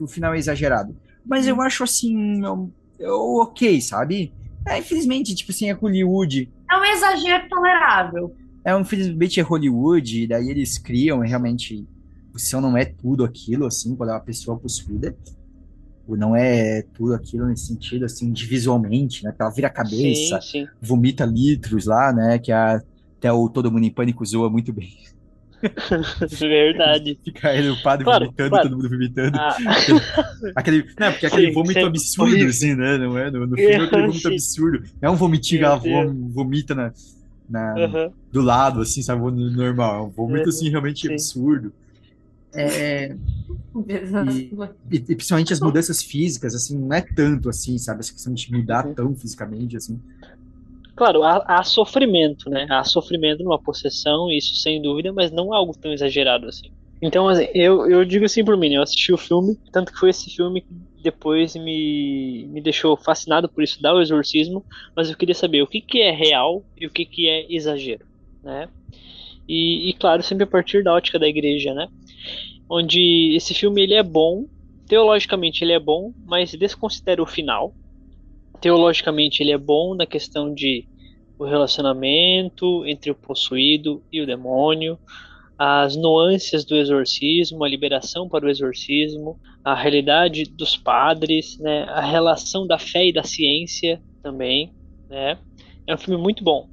O final é exagerado. Mas eu acho assim. eu- eu- ok, sabe? É, infelizmente, tipo assim, é Hollywood. é um exagero tolerável. É, infelizmente é Hollywood, e daí eles criam realmente. O céu não é tudo aquilo, assim, quando é uma pessoa possuída. Ou não é tudo aquilo nesse sentido, assim, visualmente, né? Que ela vira a cabeça. Sim, sim. vomita litros lá, né? Que a, até o Todo Mundo em Pânico zoa muito bem. Verdade. Fica ele, o padre Claro, vomitando, claro. todo mundo vomitando. Ah, Aquele, não, porque é aquele Sim, vômito sim, absurdo, assim, né? Não é? No, no filme é aquele vômito Sim. absurdo. É um vomitinho ela vomita na, na- aham. do lado, assim, sabe? No Normal. É um vômito, assim, realmente Sim. absurdo. É, e, e principalmente as mudanças físicas, assim, não é tanto assim, sabe? Essa questão de mudar Uhum. tão fisicamente, assim. Claro, há, há sofrimento, né? Há sofrimento numa possessão, isso sem dúvida, mas não algo tão exagerado assim. Então, assim, eu, eu digo assim por mim, né? eu assisti o filme, tanto que foi esse filme que depois me, me deixou fascinado por estudar o exorcismo, mas eu queria saber o que, que é real e o que, que é exagero, né? E, e, claro, sempre a partir da ótica da igreja, né? Onde esse filme ele é bom, teologicamente ele é bom, mas desconsidera o final. Teologicamente ele é bom na questão de o relacionamento entre o possuído e o demônio, as nuances do exorcismo, a liberação para o exorcismo, a realidade dos padres, né, a relação da fé e da ciência também, né? É um filme muito bom.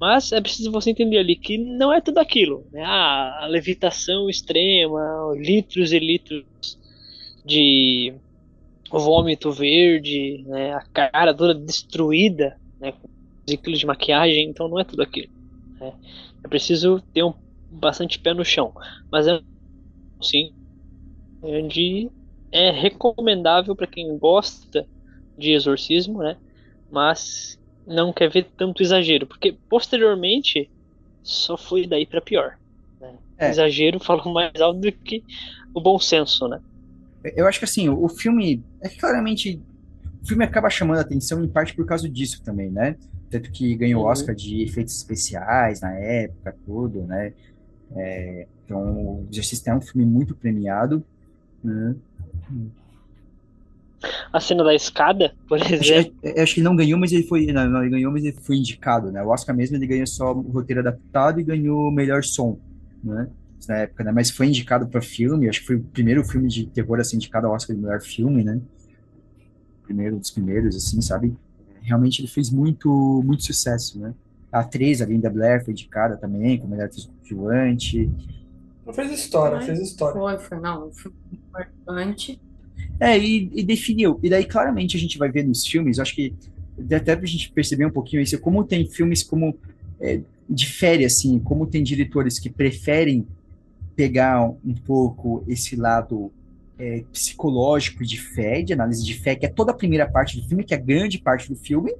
Mas é preciso você entender ali que não é tudo aquilo, né? Ah, a levitação extrema, litros e litros de vômito verde, né? A cara toda destruída, né? Com 15 quilos de maquiagem, então não é tudo aquilo. Né? É preciso ter um bastante pé no chão. Mas é sim onde é recomendável para quem gosta de exorcismo, né? Mas não quer ver tanto exagero, porque posteriormente só foi daí para pior. Né? É. Exagero falou mais alto do que o bom senso, né? Eu acho que assim, o filme é claramente o filme acaba chamando a atenção em parte por causa disso também, né? Tanto que ganhou o uhum. Oscar de efeitos especiais na época, tudo, né? É, então, o Exorcista é um filme muito premiado. Né? A cena da escada, por exemplo. Acho, acho que ele não ganhou, mas ele foi. Não, não, ele ganhou, mas ele foi indicado, né? O Oscar mesmo ele ganhou só o roteiro adaptado e ganhou o melhor som, né? Na época, né? Mas foi indicado para filme, acho que foi o primeiro filme de terror a ser indicado ao Oscar de melhor filme, né? Primeiro dos primeiros, assim, sabe? Realmente ele fez muito, muito sucesso, né? A atriz, a Linda Blair, foi indicada também, como melhor atriz coadjuvante. Não fez história, fez história. Foi, foi, não, foi importante. É, e, e, definiu. E daí, claramente, a gente vai ver nos filmes, acho que até pra gente perceber um pouquinho isso, como tem filmes como é, difere, assim, como tem diretores que preferem pegar um pouco esse lado é, psicológico de fé, de análise de fé, que é toda a primeira parte do filme, que é a grande parte do filme,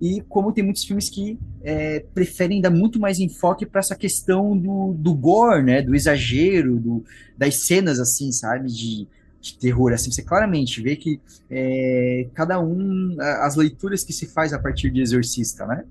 e como tem muitos filmes que é, preferem dar muito mais enfoque para essa questão do, do gore, né, do exagero, do, das cenas, assim, sabe, de, de terror, assim, você claramente vê que é, cada um, as leituras que se faz a partir de Exorcista, né,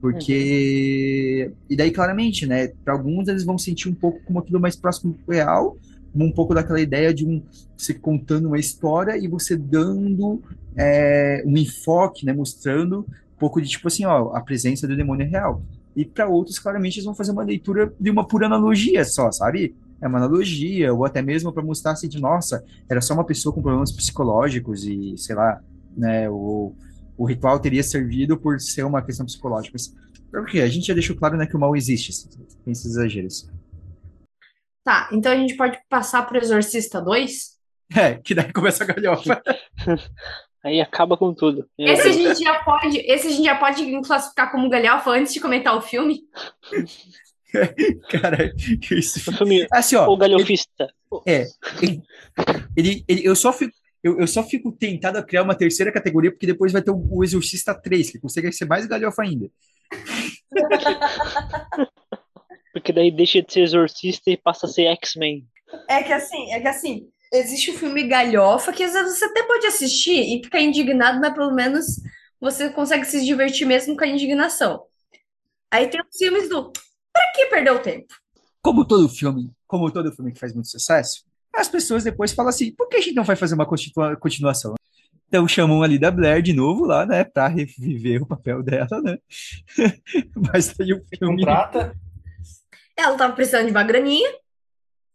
porque, uhum. e daí claramente, né, para alguns eles vão sentir um pouco como aquilo mais próximo do real, um pouco daquela ideia de um, você contando uma história e você dando é, um enfoque, né, mostrando um pouco de tipo assim, ó, a presença do demônio é real. E para outros, claramente, eles vão fazer uma leitura de uma pura analogia só, sabe? É uma analogia, ou até mesmo para mostrar assim de, nossa, era só uma pessoa com problemas psicológicos e, sei lá, né, o, o ritual teria servido por ser uma questão psicológica. Porque a gente já deixou claro, né, que o mal existe, assim, esses exageros. Tá, então a gente pode passar pro Exorcista 2? É, que daí começa a galhofa. Aí acaba com tudo. Esse a gente já pode, esse a gente já pode classificar como galhofa antes de comentar o filme? Cara, isso. O filme, assim, ó, o galhofista. Ele, é. Ele, ele, ele, eu, só fico, eu, eu só fico tentado a criar uma terceira categoria, porque depois vai ter o, o Exorcista 3, que consegue ser mais galhofa ainda. porque daí deixa de ser Exorcista e passa a ser X-Men. É que assim, é que assim, existe o filme galhofa que às vezes você até pode assistir e ficar indignado, mas pelo menos você consegue se divertir mesmo com a indignação. Aí tem os filmes do pra que perder o tempo? Como todo filme, como todo filme que faz muito sucesso, as pessoas depois falam assim, por que a gente não vai fazer uma continuação? Então chamam ali da Blair de novo lá, né, pra reviver o papel dela, né? Mas aí o filme... Contrata. Ela tava precisando de uma graninha,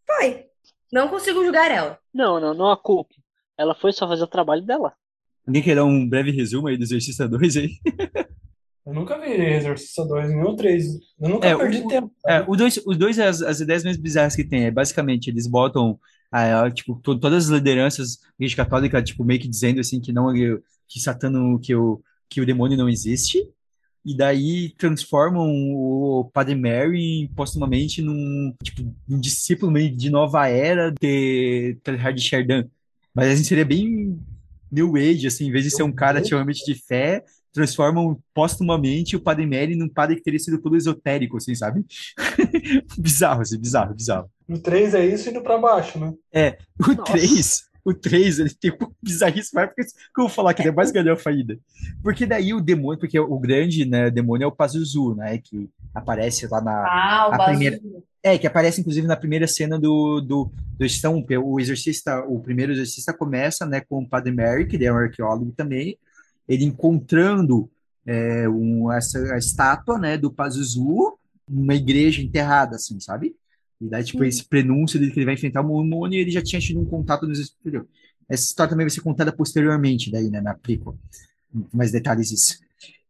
foi. Não consigo julgar ela. Não, não, não a culpe. Ela foi só fazer o trabalho dela. Alguém quer dar um breve resumo aí do Exorcista 2 aí? Eu nunca vi Exorcista 2, nem o 3. Eu nunca é, perdi o, tempo. É, o dois, os dois, as, as ideias mais bizarras que tem, é basicamente, eles botam ah, tipo, to, todas as lideranças igreja católica, tipo, meio que dizendo assim que não que Satã que o, que o demônio não existe, e daí transformam o Padre Mary postumamente num, tipo, um discípulo meio de nova era de Teilhard de Chardin. Mas assim, seria bem New Age, assim, em vez de ser um cara ativamente de fé, transformam postumamente o Padre Mary num padre que teria sido todo esotérico, assim, sabe? bizarro, assim, bizarro, bizarro. No 3 é isso indo pra baixo, né? É, o 3 o 3, ele tem um bizarrice mais, porque que eu vou falar que ele é mais galhofa ainda. Porque daí o demônio, porque o grande né, demônio é o Pazuzu, né? Que aparece lá na ah, o primeira. É, que aparece inclusive na primeira cena do, do, do Estão, o exorcista, o primeiro exorcista começa né, com o Padre Mary, que ele é um arqueólogo também, ele encontrando é, um, essa a estátua né, do Pazuzu numa igreja enterrada, assim, sabe? E daí, tipo, esse prenúncio dele que ele vai enfrentar o Mormone, ele já tinha tido um contato nos superior. Essa história também vai ser contada posteriormente, daí, né, na prequel. Mais detalhes disso.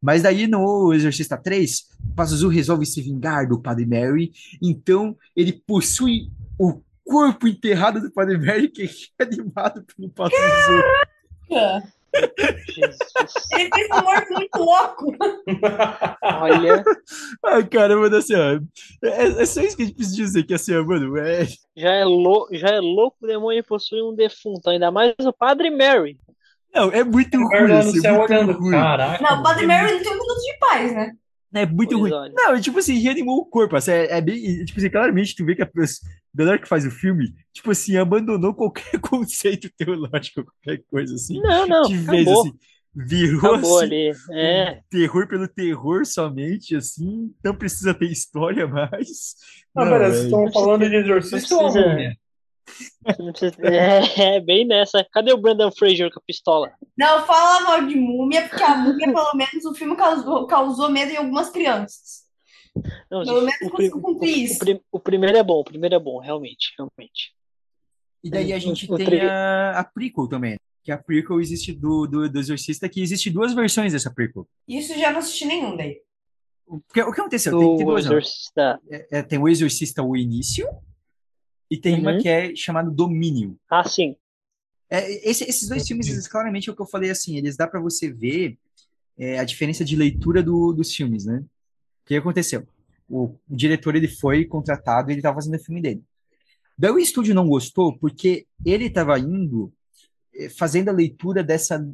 Mas daí, no Exorcista 3, Pazuzu resolve se vingar do Padre Mary, então ele possui o corpo enterrado do Padre Mary, que é animado pelo Pazuzu. Jesus. Ele fez um humor muito louco. Olha, Ai, cara, mano, assim, ó. É, é só isso que a gente precisa dizer, que assim, ó, mano, é. já é, lou já é louco o demônio possuir um defunto, ainda mais o Padre Mary. Não, é muito ruim, Guardando assim, é céu muito olhando. ruim. Caraca. Não, o Padre Mary não tem um minuto de paz, né? É muito Pois ruim. olha. Não, é tipo assim, reanimou o corpo. Assim, é, é bem. Tipo assim, claramente tu vê que a pessoa- a galera que faz o filme, tipo assim, abandonou qualquer conceito teológico, qualquer coisa assim. Não, não, de vez, acabou. assim. Virou Acabou assim, ali. É, terror pelo terror somente, assim. Não precisa ter história mais. Ah, Não, é- vocês estão falando de exorcista ou não precisa- é, é bem nessa. Cadê o Brandon Fraser com a pistola? Não, fala mal de múmia, porque a múmia, pelo menos, o filme causou, causou medo em algumas crianças. Não, Pelo gente, menos o, conseguiu cumprir o, isso. prim- o primeiro é bom, o primeiro é bom, realmente, realmente. E daí a gente O tem a, a prequel também. Que a prequel existe do, do, do Exorcista, que existe duas versões dessa prequel. Isso já não assisti nenhum daí. O que, o que aconteceu? Tem, tem duas. Exorcista. É, é, tem o Exorcista o Início e tem uma Uhum. que é chamada Domínio. Ah, sim. É, esse- esses dois filmes, eles, claramente, é o que eu falei assim, eles dá para você ver é, a diferença de leitura do- dos filmes, né? O que aconteceu? O, diretor, ele foi contratado e ele estava fazendo o filme dele. Daí o estúdio não gostou porque ele estava indo, eh, fazendo a leitura dessa,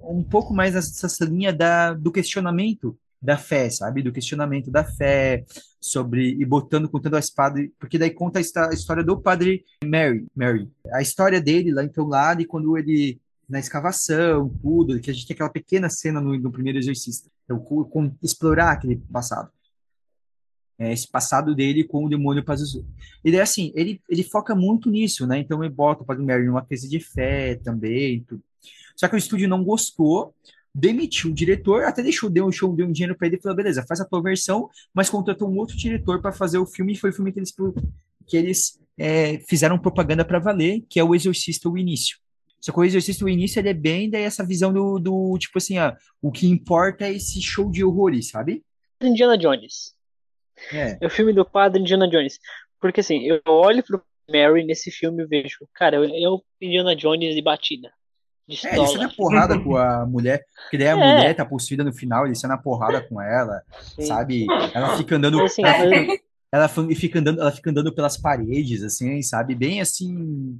um pouco mais dessa linha da, do questionamento da fé, sabe? Do questionamento da fé, sobre, e botando, contando a espada, porque daí conta a histó- a história do padre Mary, Mary. A história dele lá, então, lá, de quando ele, na escavação, tudo, que a gente tem aquela pequena cena no, no primeiro exorcista. Com- explorar aquele passado. É, esse passado dele com o demônio Pazuzu. E daí, assim, ele, ele foca muito nisso, né? Então, ele bota o Padre Mary numa crise de fé também, tudo. Só que o estúdio não gostou, demitiu o diretor, até deixou, deu um show, deu um dinheiro para ele e falou, beleza, faz a tua versão, mas contratou um outro diretor para fazer o filme, e foi o filme que eles, que eles é, fizeram propaganda para valer, que é o Exorcista, o Início. Só que o Exorcista, o Início, ele é bem daí essa visão do, do tipo assim, ah, o que importa é esse show de horrores, sabe? Indiana Jones. É. É o filme do padre Indiana Jones. Porque assim, eu olho pro Mary nesse filme e vejo, cara, é o Indiana Jones de batida. De É, ele sai na porrada com a mulher, porque daí a É. mulher tá possuída no final, ele sai na porrada com ela, Sim. sabe? Ela fica andando, assim, ela, eu- fica, ela fica andando, ela fica andando pelas paredes, assim, sabe? Bem assim.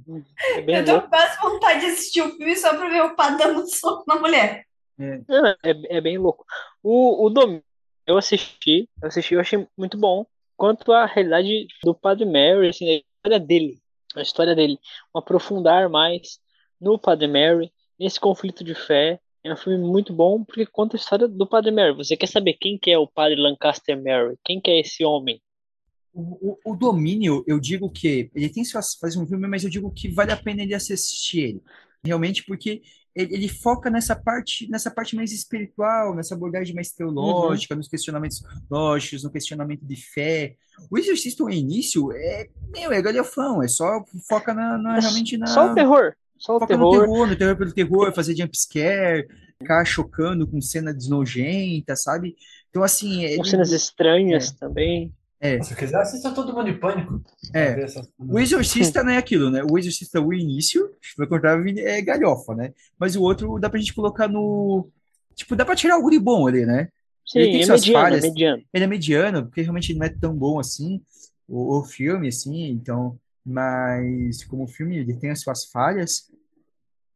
é bem Eu tô louco. com quase vontade de assistir o filme só pra ver o padre dando soco na mulher. Não, é, é bem louco. O, o Domingo, eu assisti, eu assisti, eu achei muito bom. Quanto à realidade do Padre Mary, assim, a história dele, a história dele, um aprofundar mais no Padre Mary, nesse conflito de fé. É um filme muito bom porque conta a história do Padre Mary. Você quer saber quem que é o Padre Lancaster Mary? Quem que é esse homem? O, o, o domínio, eu digo que ele tem suas faz um filme, mas eu digo que vale a pena ele assistir ele. Realmente, porque ele, ele foca nessa parte, nessa parte mais espiritual, nessa abordagem mais teológica, nos questionamentos lógicos, no questionamento de fé. O Exorcista, o início, é, meu, é galhofão, é só foca na, na- realmente na. Só o terror. Só o Foca no terror. terror, no terror pelo terror, fazer jump scare, ficar chocando com cena desnojenta, sabe? Então, assim, Com ele- cenas estranhas também. É, Se quiser, assista todo mundo de pânico. é. Essas- O Exorcista não é aquilo, né? O Exorcista, o início, vai contar, é galhofa, né? Mas o outro dá pra gente colocar no. Tipo, dá pra tirar algo de bom ali, né? Sim, Ele tem é suas mediano, falhas. é mediano. Ele é mediano, porque realmente não é tão bom assim, o, o filme, assim, então. Mas, como filme, ele tem as suas falhas,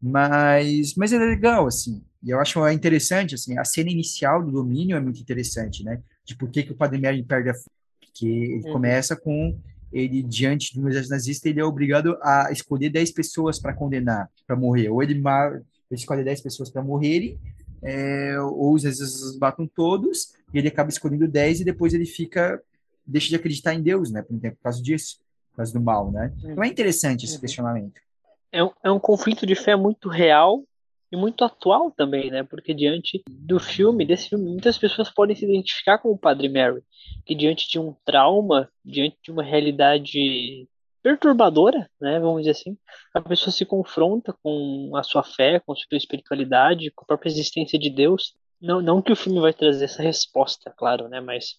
mas, mas ele é legal, assim. E eu acho interessante, assim, a cena inicial do domínio é muito interessante, né? De por que, que o Padre Mary perde a porque ele Uhum. começa com ele diante do exército nazista, ele é obrigado a escolher 10 pessoas para condenar, para morrer. Ou ele, ele escolhe 10 pessoas para morrerem, é, ou às vezes matam todos, e ele acaba escolhendo 10 e depois ele fica, deixa de acreditar em Deus, né? Por, um tempo, por causa disso, por causa do mal, né? Então é interessante esse Uhum. questionamento. é um, é um conflito de fé muito real e muito atual também, né? Porque diante do filme, desse filme, muitas pessoas podem se identificar com o Padre Mary, que diante de um trauma, diante de uma realidade perturbadora, né? Vamos dizer assim, a pessoa se confronta com a sua fé, com a sua espiritualidade, com a própria existência de Deus. Não, não que o filme vai trazer essa resposta, claro, né? Mas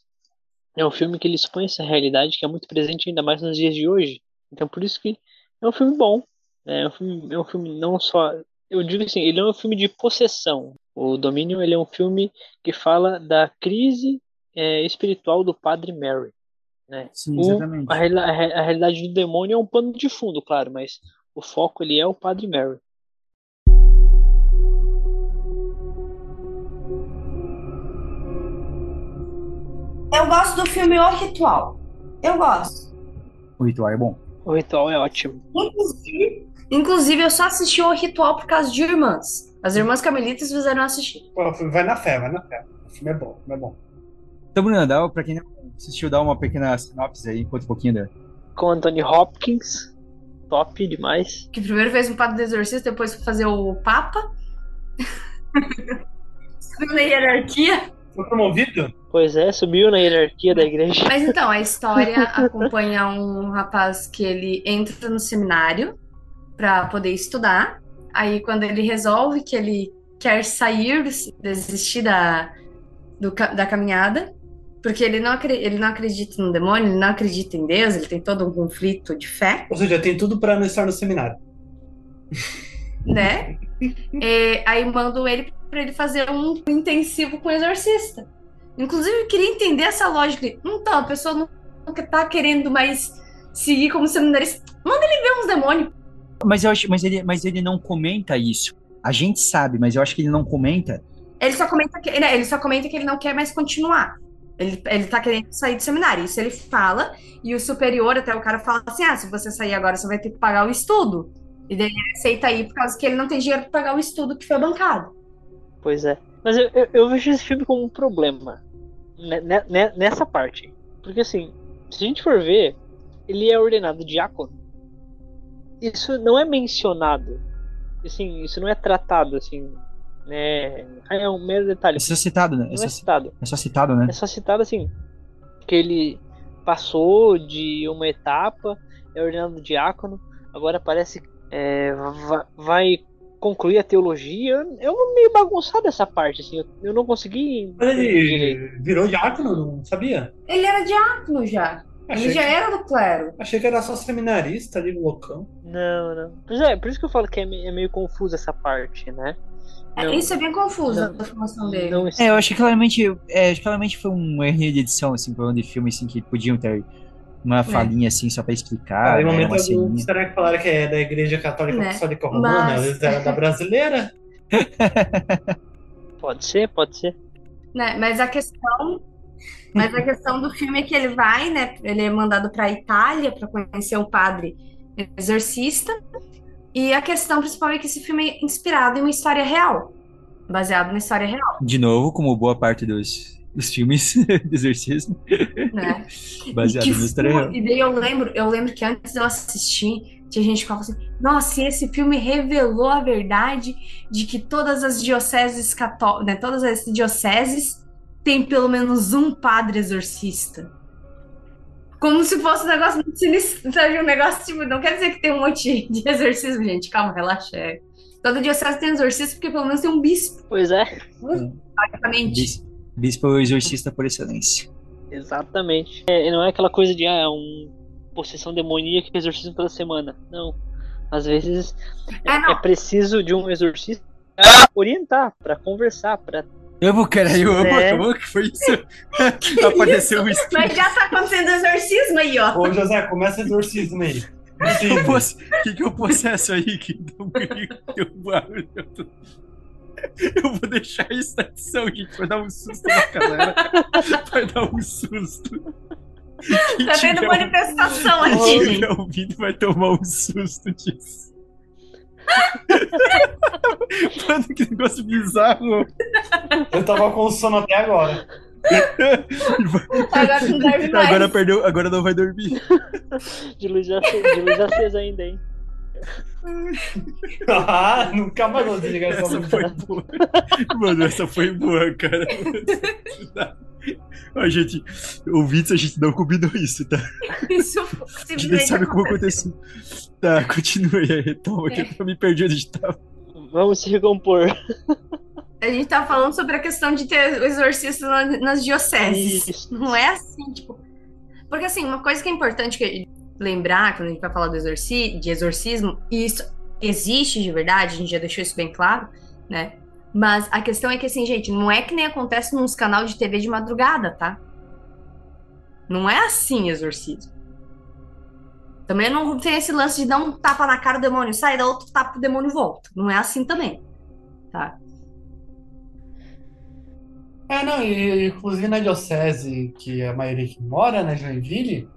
é um filme que ele expõe essa realidade que é muito presente ainda mais nos dias de hoje. Então, por isso que é um filme bom, é um filme, é um filme não só Eu digo assim, ele é um filme de possessão. O Dominion ele é um filme que fala da crise é, espiritual do Padre Mary. Né? Sim, O- exatamente. a, reali- a re- a realidade do demônio é um pano de fundo, claro, mas o foco ele é o Padre Mary. Eu gosto do filme O Ritual. Eu gosto. O ritual é bom. O ritual é ótimo. Inclusive, inclusive, eu só assisti O Ritual por causa de irmãs. As irmãs Camelitas fizeram assistir. Pô, Vai na fé, vai na fé. O filme é bom, o filme é bom. Então, Bruno, dá, pra quem não assistiu, dá uma pequena sinopse aí, conta um pouquinho da. Com Anthony Hopkins, top demais. Que primeiro fez um padre do exorcista, depois foi fazer o Papa. Subiu na hierarquia. Foi promovido? Pois é, subiu na hierarquia da igreja. Mas então, a história acompanha um rapaz que ele entra no seminário para poder estudar. Aí, quando ele resolve que ele quer sair, desistir da, do da caminhada, porque ele não, ele não acredita no demônio, ele não acredita em Deus, ele tem todo um conflito de fé, Ou seja, tem tudo pra não estar no seminário. né? É, aí mandam ele para ele fazer um intensivo com o exorcista. Inclusive, eu queria entender essa lógica. Então, a pessoa não não tá querendo mais seguir como seminarista. Manda ele ver uns demônios. Mas, eu acho, mas, ele, mas ele não comenta isso. A gente sabe, mas eu acho que ele não comenta. Ele só comenta que, né, ele só comenta que ele não quer mais continuar. Ele, ele tá querendo sair do seminário. Isso ele fala, e o superior, até o cara fala assim: ah, se você sair agora, você vai ter que pagar o estudo. E daí ele aceita aí por causa que ele não tem dinheiro pra pagar o estudo que foi bancado. Pois é. Mas eu, eu, eu vejo esse filme como um problema ne- ne- nessa parte. Porque assim, se a gente for ver, ele é ordenado diácono. Isso não é mencionado. Assim, isso não é tratado assim. Né? É um mero detalhe. É só citado, né? É Não só, é citado. é só citado, né? É só citado assim. Que ele passou de uma etapa, é ordenado diácono, agora parece que é, va- vai concluir a teologia. Eu meio bagunçado essa parte, assim. Eu, eu não consegui Mas ele virou diácono, não sabia? Ele era diácono já. Achei, Ele já que, era do clero. achei que era só seminarista ali, loucão. Não, não. Pois é, por isso que eu falo que é, é meio confuso essa parte, né? Não- Isso é bem confuso, não- a formação dele. não É, eu acho que claramente, é, acho que claramente foi um erro de edição, assim, falando de filme, assim, que podiam ter uma falinha, assim, só pra explicar, Ah, né, momento uma algum, será que falaram que é da Igreja Católica Né? Apostólica Romana? Mas- Às vezes era da brasileira? Pode ser, pode ser. né? Mas a questão, mas a questão do filme é que ele vai, né? Ele é mandado para Itália para conhecer o padre exorcista. E a questão principal é que esse filme é inspirado em uma história real, baseado na história real, De novo, como boa parte dos, dos filmes de exorcismo, né? baseado na história real. E daí eu lembro, eu lembro que antes de eu assistir, tinha gente que falava assim: nossa, e esse filme revelou a verdade de que todas as dioceses católicas, né, todas as dioceses têm pelo menos um padre exorcista. Como se fosse um negócio muito sinistro, sabe? Um negócio tipo, não quer dizer que tem um monte de exorcismo, gente. Calma, relaxa. é. Toda diocese tem exorcista porque pelo menos tem um bispo, Pois é, basicamente. Bis- Bispo é o exorcista por excelência. exatamente. É, não é aquela coisa de, ah, é um possessão demoníaca e exorcismo toda semana. Não. Às vezes É, não. é preciso de um exorcista pra orientar, pra conversar, pra Eu vou, cara, eu amo, É. acabou que foi isso? Apareceu um espírito. Mas já tá acontecendo exorcismo aí, ó. Ô, José, começa o exorcismo aí. O Exorcismo. poss- que, que é o processo aí que deu barulho? Eu tô- Eu vou deixar isso na edição, gente. Vai dar um susto na galera. Vai dar um susto. Quem Tá tiver manifestação aqui, gente. tiver ouvido vai tomar um susto disso. Mano, que negócio bizarro. Eu tava com sono até agora. Agora não dorme mais. Agora perdeu, agora não vai dormir. de luz, de luz acesa ainda, hein? Ah, nunca mais vou desligar essa Essa foi boa. Mano, essa foi boa, cara. A gente, ouvintes, a gente não combinou isso, tá? Isso A gente nem sabe como aconteceu. Tá, continue aí, retoma, que eu me perdi onde a gente tava. Vamos se recompor. A gente tá falando sobre a questão de ter o exorcista na- nas dioceses. Isso. Não é assim, tipo. Porque assim, uma coisa que é importante que lembrar quando a gente vai falar do exorci de exorcismo, e isso existe de verdade, a gente já deixou isso bem claro, né? Mas a questão é que, assim, gente, não é que nem acontece nos canal de TV de madrugada, tá? Não é assim exorcismo. Também não tem esse lance de dar um tapa na cara do demônio, sai, dá outro tapa pro demônio volta. Não é assim também, tá? É, não, e inclusive na diocese, que é a maioria que mora, né, Joinville,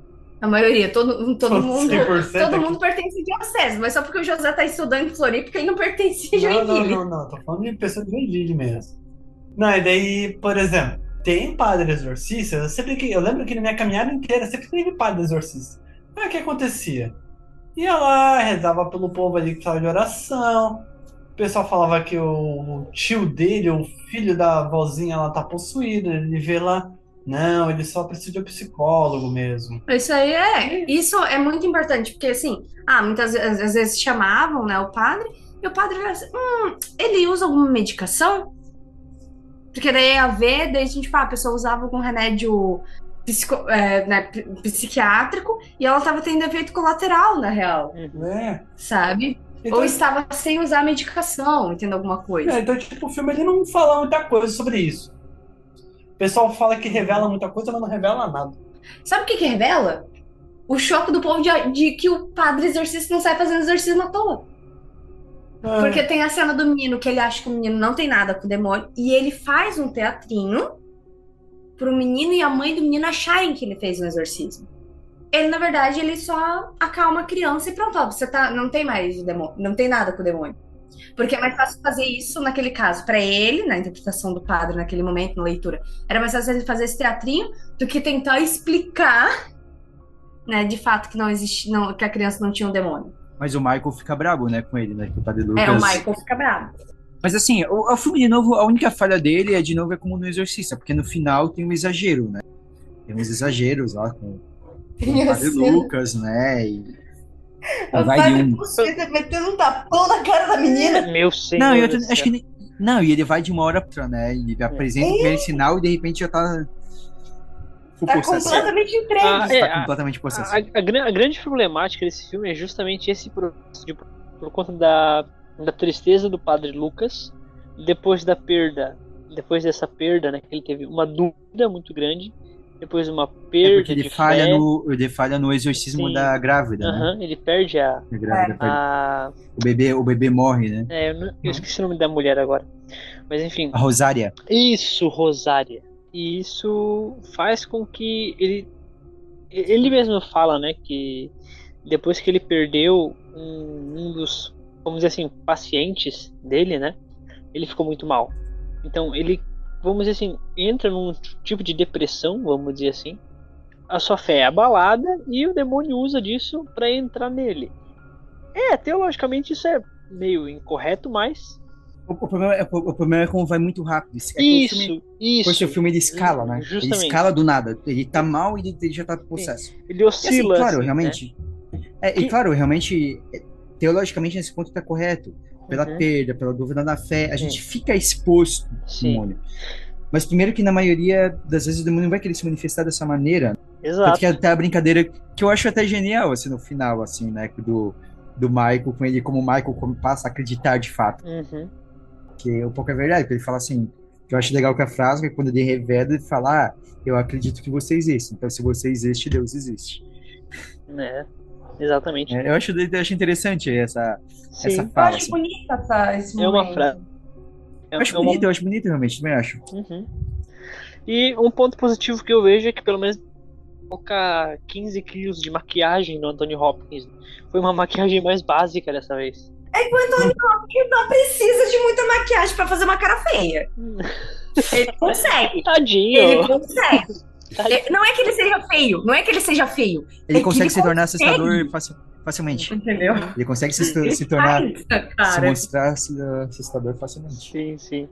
A maioria, todo, todo mundo, 100% todo mundo pertence a diocese, mas só porque o José tá estudando em Floripa, que ele não pertence a Não, não, Joinville. não, não, tô falando de pessoa de Joinville mesmo. Não, e daí, por exemplo, tem padre exorcista, eu sempre que eu lembro que na minha caminhada inteira sempre teve padre exorcista. Mas o que acontecia? Ia lá, rezava pelo povo ali que precisava de oração. O pessoal falava que o tio dele, o filho da vozinha, ela tá possuído. Ele vê lá, não, ele só precisa de um psicólogo mesmo. Isso aí é, isso é muito importante, porque assim, ah, muitas vezes, às vezes chamavam, né, o padre, e o padre era assim, hum, ele usa alguma medicação? Porque daí ia ver, daí a gente, pá, a pessoa usava algum remédio psico- é, né, psiquiátrico e ela tava tendo efeito colateral, na real, É. sabe? Então, Ou estava sem usar medicação, entendeu alguma coisa. É, então, tipo, o filme ele não fala muita coisa sobre isso. O pessoal fala que revela muita coisa, mas não revela nada. Sabe o que que revela? O choque do povo de, de que o padre exorcista não sai fazendo exorcismo à toa. É, Porque tem a cena do menino que ele acha que o menino não tem nada com o demônio e ele faz um teatrinho pro menino e a mãe do menino acharem que ele fez um exorcismo. Ele, na verdade, ele só acalma a criança e pronto, ó, você tá, não tem mais o demônio, não tem nada com o demônio. Porque é mais fácil fazer isso naquele caso, pra ele, na interpretação do padre naquele momento, na leitura. Era mais fácil ele fazer esse teatrinho do que tentar explicar, né, de fato que não existe, não, que a criança não tinha um demônio. Mas o Michael fica brabo, né, com ele, né? Com o Padre Lucas. É, o Michael fica bravo. Mas assim, o, o filme, de novo, a única falha dele é, de novo, é como no Exorcista, porque no final tem um exagero, né? Tem uns exageros lá com, com o Padre Lucas, né? E, e vai de um. metendo um tapão na cara da menina. Meu senhor. Não, eu acho que. nem- Não, e ele vai de uma hora pra outra, né? Ele apresenta o primeiro sinal e de repente já tá. Tá completamente entregue. Ah, é, Tá a- completamente possesso. A, a gran- a grande problemática desse filme é justamente esse processo de, por conta da, da tristeza do padre Lucas, depois da perda, depois dessa perda, né, que ele teve uma dúvida muito grande, depois uma É perda porque ele de falha, fé, no, ele falha no exorcismo Sim. da grávida, né? aham, ele perde a, A grávida perde- a O, bebê, o bebê morre, né? é, eu, não- eu esqueci o nome da mulher agora, mas enfim, A Rosária. Isso, Rosária. E isso faz com que ele. Ele mesmo fala, né, que depois que ele perdeu um, um dos, vamos dizer assim, pacientes dele, né, ele ficou muito mal. Então ele, vamos dizer assim, entra num tipo de depressão, vamos dizer assim. A sua fé é abalada e o demônio usa disso para entrar nele. É, teologicamente isso é meio incorreto, mas. O, o problema é, o, o problema é como vai muito rápido. É que o filme- Isso, isso. Isso o filme ele escala, né? Ele Justamente. escala do nada. Ele tá mal e ele já tá possesso. Ele E assim, oscila. claro, assim, realmente. É, Que- E claro, realmente, é, teologicamente, nesse ponto tá correto. Pela Uhum. perda, pela dúvida na fé, a gente fica exposto né? ao Sim, demônio. Mas primeiro que na maioria das vezes o demônio não vai querer se manifestar dessa maneira. Tanto exato. que até a brincadeira que eu acho até genial, assim, no final, assim, né? Do, do Michael, com ele, como o Michael passa a acreditar de fato. Uhum. Que um pouco é verdade, porque ele fala assim, que eu acho legal que a frase, que quando ele revela, ele fala, ah, eu acredito que você existe. Então, se você existe, Deus existe. É, exatamente. É, eu, acho, eu acho interessante essa, Sim, essa Eu fala. acho assim. bonita essa, esse É uma momento. frase. é, Eu acho é uma- bonito, eu acho bonito, realmente, também acho. Uhum. E um ponto positivo que eu vejo é que pelo menos colocar 15 quilos de maquiagem no Anthony Hopkins. Foi uma maquiagem mais básica dessa vez. Que não precisa de muita maquiagem pra fazer uma cara feia. Ele consegue. Tadinho. Ele consegue. É, Não é que ele seja feio, não é que ele seja feio. Ele É consegue ele se tornar consegue. assustador facil- facilmente. Entendeu? Ele consegue se, Ele se tornar, se mostrar se- assustador facilmente. Sim, sim.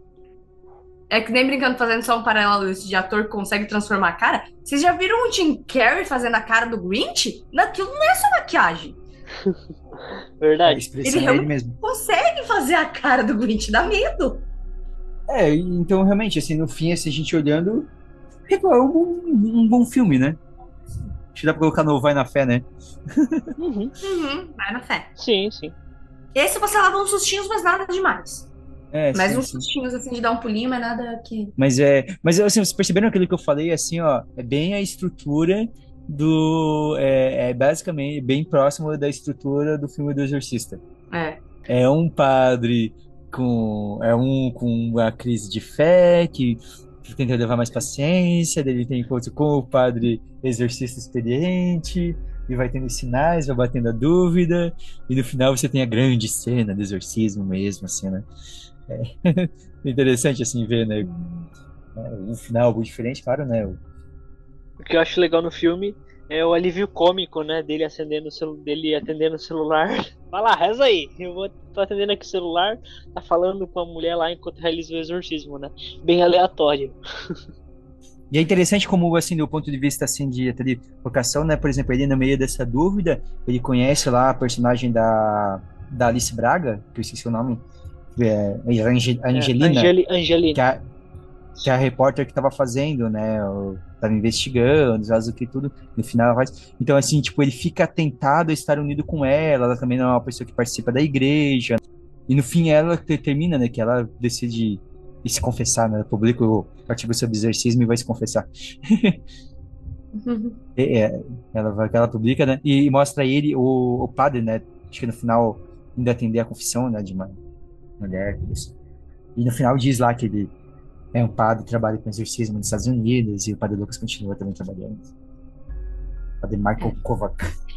É que nem brincando, fazendo só um paralelo isso de ator que consegue transformar a cara. Vocês já viram o Jim Carrey fazendo a cara do Grinch? Naquilo não é só maquiagem. A Verdade. expressão Ele é ele realmente- mesmo. Consegue fazer a cara do Grinch, dá medo. É, então realmente, assim, no fim, assim, a gente olhando, é um bom, um bom filme, né? Acho que dá pra colocar no Vai na Fé, né? Uhum. Uhum, vai na fé. Sim, sim. Esse você leva uns sustinhos, mas nada demais. É, Mas sim, uns sim. sustinhos assim de dar um pulinho, mas nada que. Mas é. Mas assim, vocês perceberam aquilo que eu falei, assim, ó, é bem a estrutura do. É, é basicamente bem próximo da estrutura do filme do Exorcista. É. É um padre com. É um com uma crise de fé que tenta levar mais paciência, daí ele tem encontro com o padre exorcista experiente, e vai tendo sinais, vai batendo a dúvida, e no final você tem a grande cena do exorcismo mesmo, assim, né? É interessante assim ver, né? Um final algo diferente, claro, né? O que eu acho legal no filme é o alívio cômico, né? Dele acendendo o celu dele atendendo o celular. Vai lá, reza aí. Eu vou tô atendendo aqui o celular, tá falando com a mulher lá enquanto realiza o exorcismo, né? Bem aleatório. E é interessante como, assim, do ponto de vista, assim, de, vocação, né? Por exemplo, ele no meio dessa dúvida, ele conhece lá a personagem da, da Alice Braga, que eu esqueci o nome, é, a Angelina, É, Angeli Angelina. que é a, que é a repórter que estava fazendo, né? o- Tava investigando, faz o que tudo, no final ela faz. Então, assim, tipo, ele fica tentado a estar unido com ela, ela também não é uma pessoa que participa da igreja. E no fim ela termina, né? Que ela decide se confessar, né? Ela publica o artigo sobre exorcismo e vai se confessar. É, é, ela, ela publica, né? E, mostra ele, o, o padre, né? Acho que no final ainda atender a confissão, né? De uma mulher. E no final diz lá que ele é um padre que trabalha com exorcismo nos Estados Unidos e o padre Lucas continua também trabalhando. O padre Michael Kovac.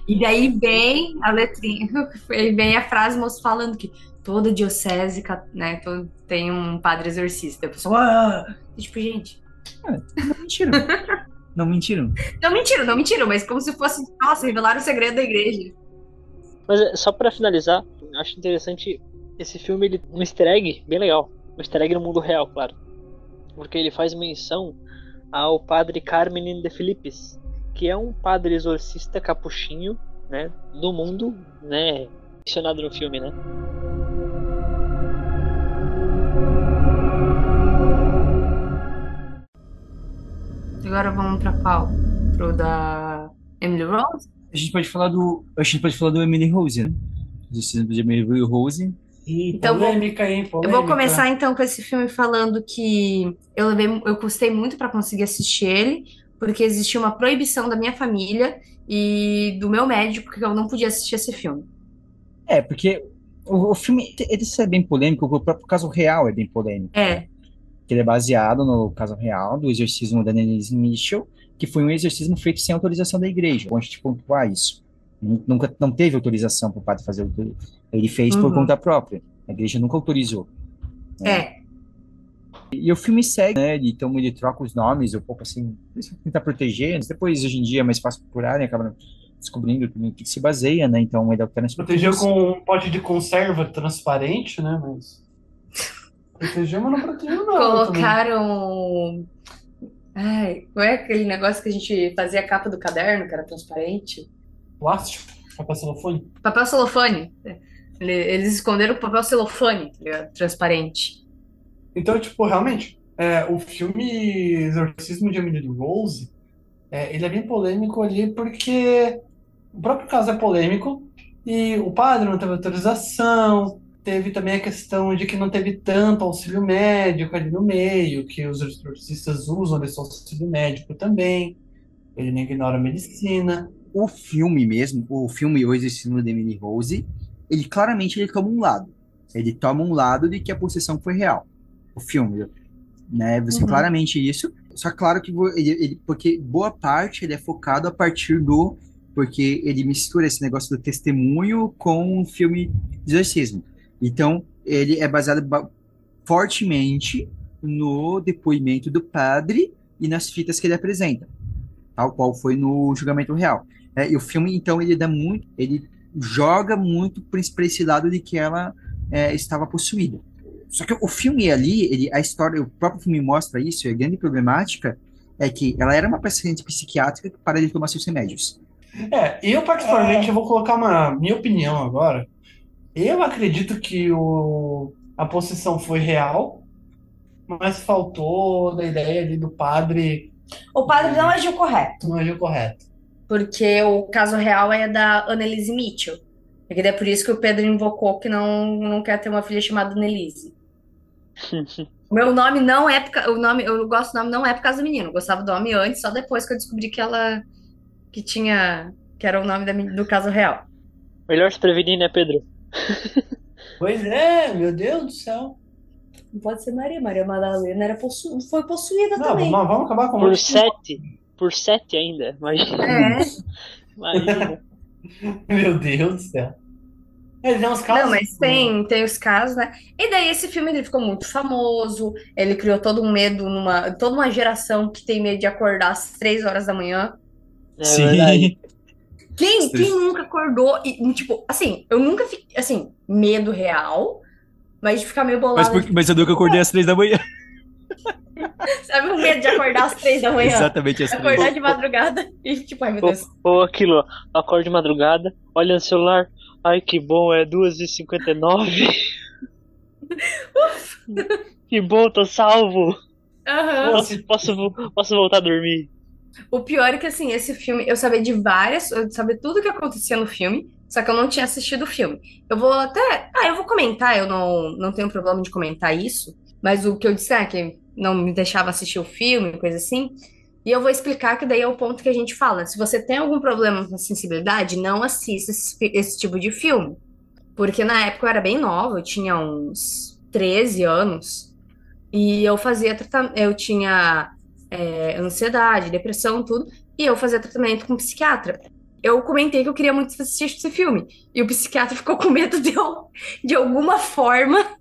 E daí vem a letrinha, e vem a frase moço falando que toda diocese, né, todo- tem um padre exorcista. A pessoa, ah! E, tipo, gente, Não mentiram. Não mentiram. não mentiram, não mentiram, mas como se fosse, nossa, revelaram o segredo da igreja. Mas é, só pra finalizar, eu acho interessante esse filme, ele um easter egg bem legal. Um easter egg no mundo real, claro. Porque ele faz menção ao padre Carmen de Filipes, que é um padre exorcista capuchinho, né, do mundo, né, mencionado no filme, né? Agora vamos pra qual? Pro da Emily Rose? A gente pode falar do. A gente pode falar do Emily Rose, né? Exorcismo de Emily Rose. Então, vou- polêmica, hein? Eu vou começar então com esse filme falando que eu levei, eu custei muito pra conseguir assistir ele, porque existia uma proibição da minha família e do meu médico que eu não podia assistir esse filme. É, porque o, o filme, ele é bem polêmico, o próprio caso real é bem polêmico. É, que ele é baseado no caso real do exorcismo da Denise Mitchell, que foi um exorcismo feito sem autorização da igreja. Bom a gente pontuar isso. Nu- Nunca não teve autorização para o padre fazer o ele fez por Uhum. conta própria. A igreja nunca autorizou. é. E o filme segue, né? Então ele troca os nomes um pouco assim, tentar proteger. Depois, hoje em dia, é mais fácil procurar, né? Acaba descobrindo no que se baseia, né? Então, ele altera as Protegeu com um pote de conserva transparente, né? Mas. Protegeu, mas não protegeu, não. Colocaram. Ai, qual é aquele negócio que a gente fazia a capa do caderno, que era transparente? Plástico, papel celofane. Papel celofane. Ele- Eles esconderam o papel celofane, tá ligado? Transparente. Então, tipo, realmente, é, o filme Exorcismo de Emily Rose, é, ele é bem polêmico ali porque o próprio caso é polêmico e o padre não teve autorização, teve também a questão de que não teve tanto auxílio médico ali no meio, que os exorcistas usam desse auxílio médico também, ele não ignora a medicina. o filme mesmo, o filme O Exorcismo de Emily Rose, ele claramente ele toma um lado. Ele toma um lado de que a possessão foi real. O filme, né? Você Uhum. claramente isso. Só claro que ele, ele- porque boa parte ele é focado a partir do porque ele mistura esse negócio do testemunho com o filme de exorcismo. Então, ele é baseado ba- fortemente no depoimento do padre e nas fitas que ele apresenta, tal qual foi no julgamento real. É, e o filme, então, ele dá muito, ele joga muito para esse lado de que ela é, estava possuída. Só que o filme ali, ele, a história, o próprio filme mostra isso, e a grande problemática é que ela era uma paciente psiquiátrica que para de tomar seus remédios. É, eu particularmente eu vou colocar uma minha opinião agora. Eu acredito que o, a possessão foi real, mas faltou da ideia ali do padre O padre não agiu correto, não agiu correto. Porque o caso real é da Annelise Mitchell. É que é por isso que o Pedro invocou que não, não quer ter uma filha chamada Nelise. O meu nome não é o nome, eu gosto do nome não é por causa do menino. Eu gostava do nome antes, só depois que eu descobri que ela que tinha que era o nome da, do caso real. Melhor se prevenir, né, Pedro? Pois é, meu Deus do céu. Não pode ser Maria, Maria Madalena era possu, foi possuída Não, também. vamos, vamos acabar com Por o sete. Por sete ainda. Imagina. É. Imagina. Meu Deus do céu. Ele tem uns casos. Não, mas tem, tem os casos, né? E daí esse filme ele ficou muito famoso, ele criou todo um medo numa, toda uma geração que tem medo de acordar às três horas da manhã. É verdade. Quem, quem nunca acordou e, tipo, assim, eu nunca fiquei, assim, medo real, mas de ficar meio Mas, bolada. por- mas eu nunca acordei às três da manhã. Sabe o medo de acordar às três da manhã? Exatamente três. Acordar de madrugada e, tipo, ai meu Ou, Deus. ou aquilo, ó, acorda de madrugada, olha no celular, ai que bom, é 2h59. que bom, tô salvo. Aham. Posso, posso, posso voltar a dormir. O pior é que, assim, esse filme, eu sabia de várias, eu sabia tudo que acontecia no filme, só que eu não tinha assistido o filme. Eu vou até. Ah, eu vou comentar, eu não, não tenho problema de comentar isso, mas o que eu disse é que não me deixava assistir o filme, coisa assim. E eu vou explicar que daí é o ponto que a gente fala. Se você tem algum problema com sensibilidade, não assista esse, esse tipo de filme. Porque na época eu era bem nova, eu tinha uns 13 anos, e eu fazia tratamento, eu tinha é, ansiedade, depressão, tudo, e eu fazia tratamento com psiquiatra. Eu comentei que eu queria muito assistir esse filme, e o psiquiatra ficou com medo de eu, de alguma forma,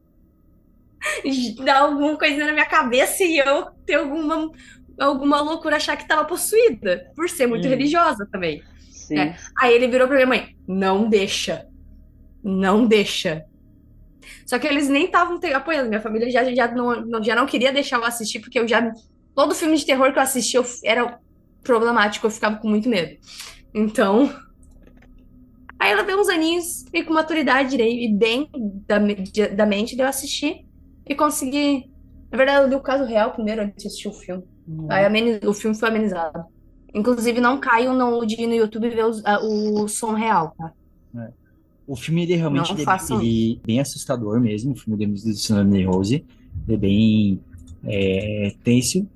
dar alguma coisa na minha cabeça e eu ter alguma, alguma loucura, achar que tava possuída, por ser muito Hum. religiosa também. Sim. É. Aí ele virou pra minha mãe: não deixa. Não deixa. Só que eles nem estavam apoiando. Minha família já, já, não, já não queria deixar eu assistir, porque eu já. Todo filme de terror que eu assisti eu era problemático, eu ficava com muito medo. Então. Aí ela deu uns aninhos e com maturidade e bem da, da mente, deu assistir e consegui. Na verdade, eu li o caso real primeiro antes de assistir o filme. Aí ameni- o filme foi amenizado. Inclusive, não caiam no, de ir no YouTube ver os- a- o som real, tá? O filme, ele realmente Não ele, ele é bem assustador mesmo. O filme do Stanley Rose. Ele é bem é, tenso.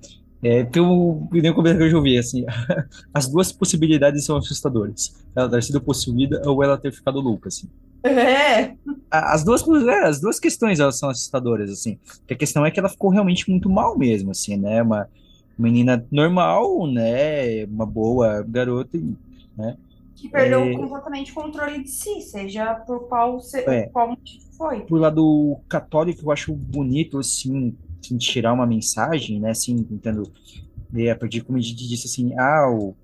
É, porque eu, nem que eu já ouvi, assim, as duas possibilidades são assustadoras. Ela ter sido possuída ou ela ter ficado louca, assim. É. As duas, é, as duas questões elas são assustadoras, assim. Porque a questão é que ela ficou realmente muito mal mesmo, assim, né? Uma menina normal, né? Uma boa garota, né? Que perdeu É. completamente o controle de si, seja por qual, se, É. qual motivo foi. Por lado católico, eu acho bonito, assim, assim, tirar uma mensagem, né? Assim, tentando ler a partir, como a gente disse, assim, ah, o-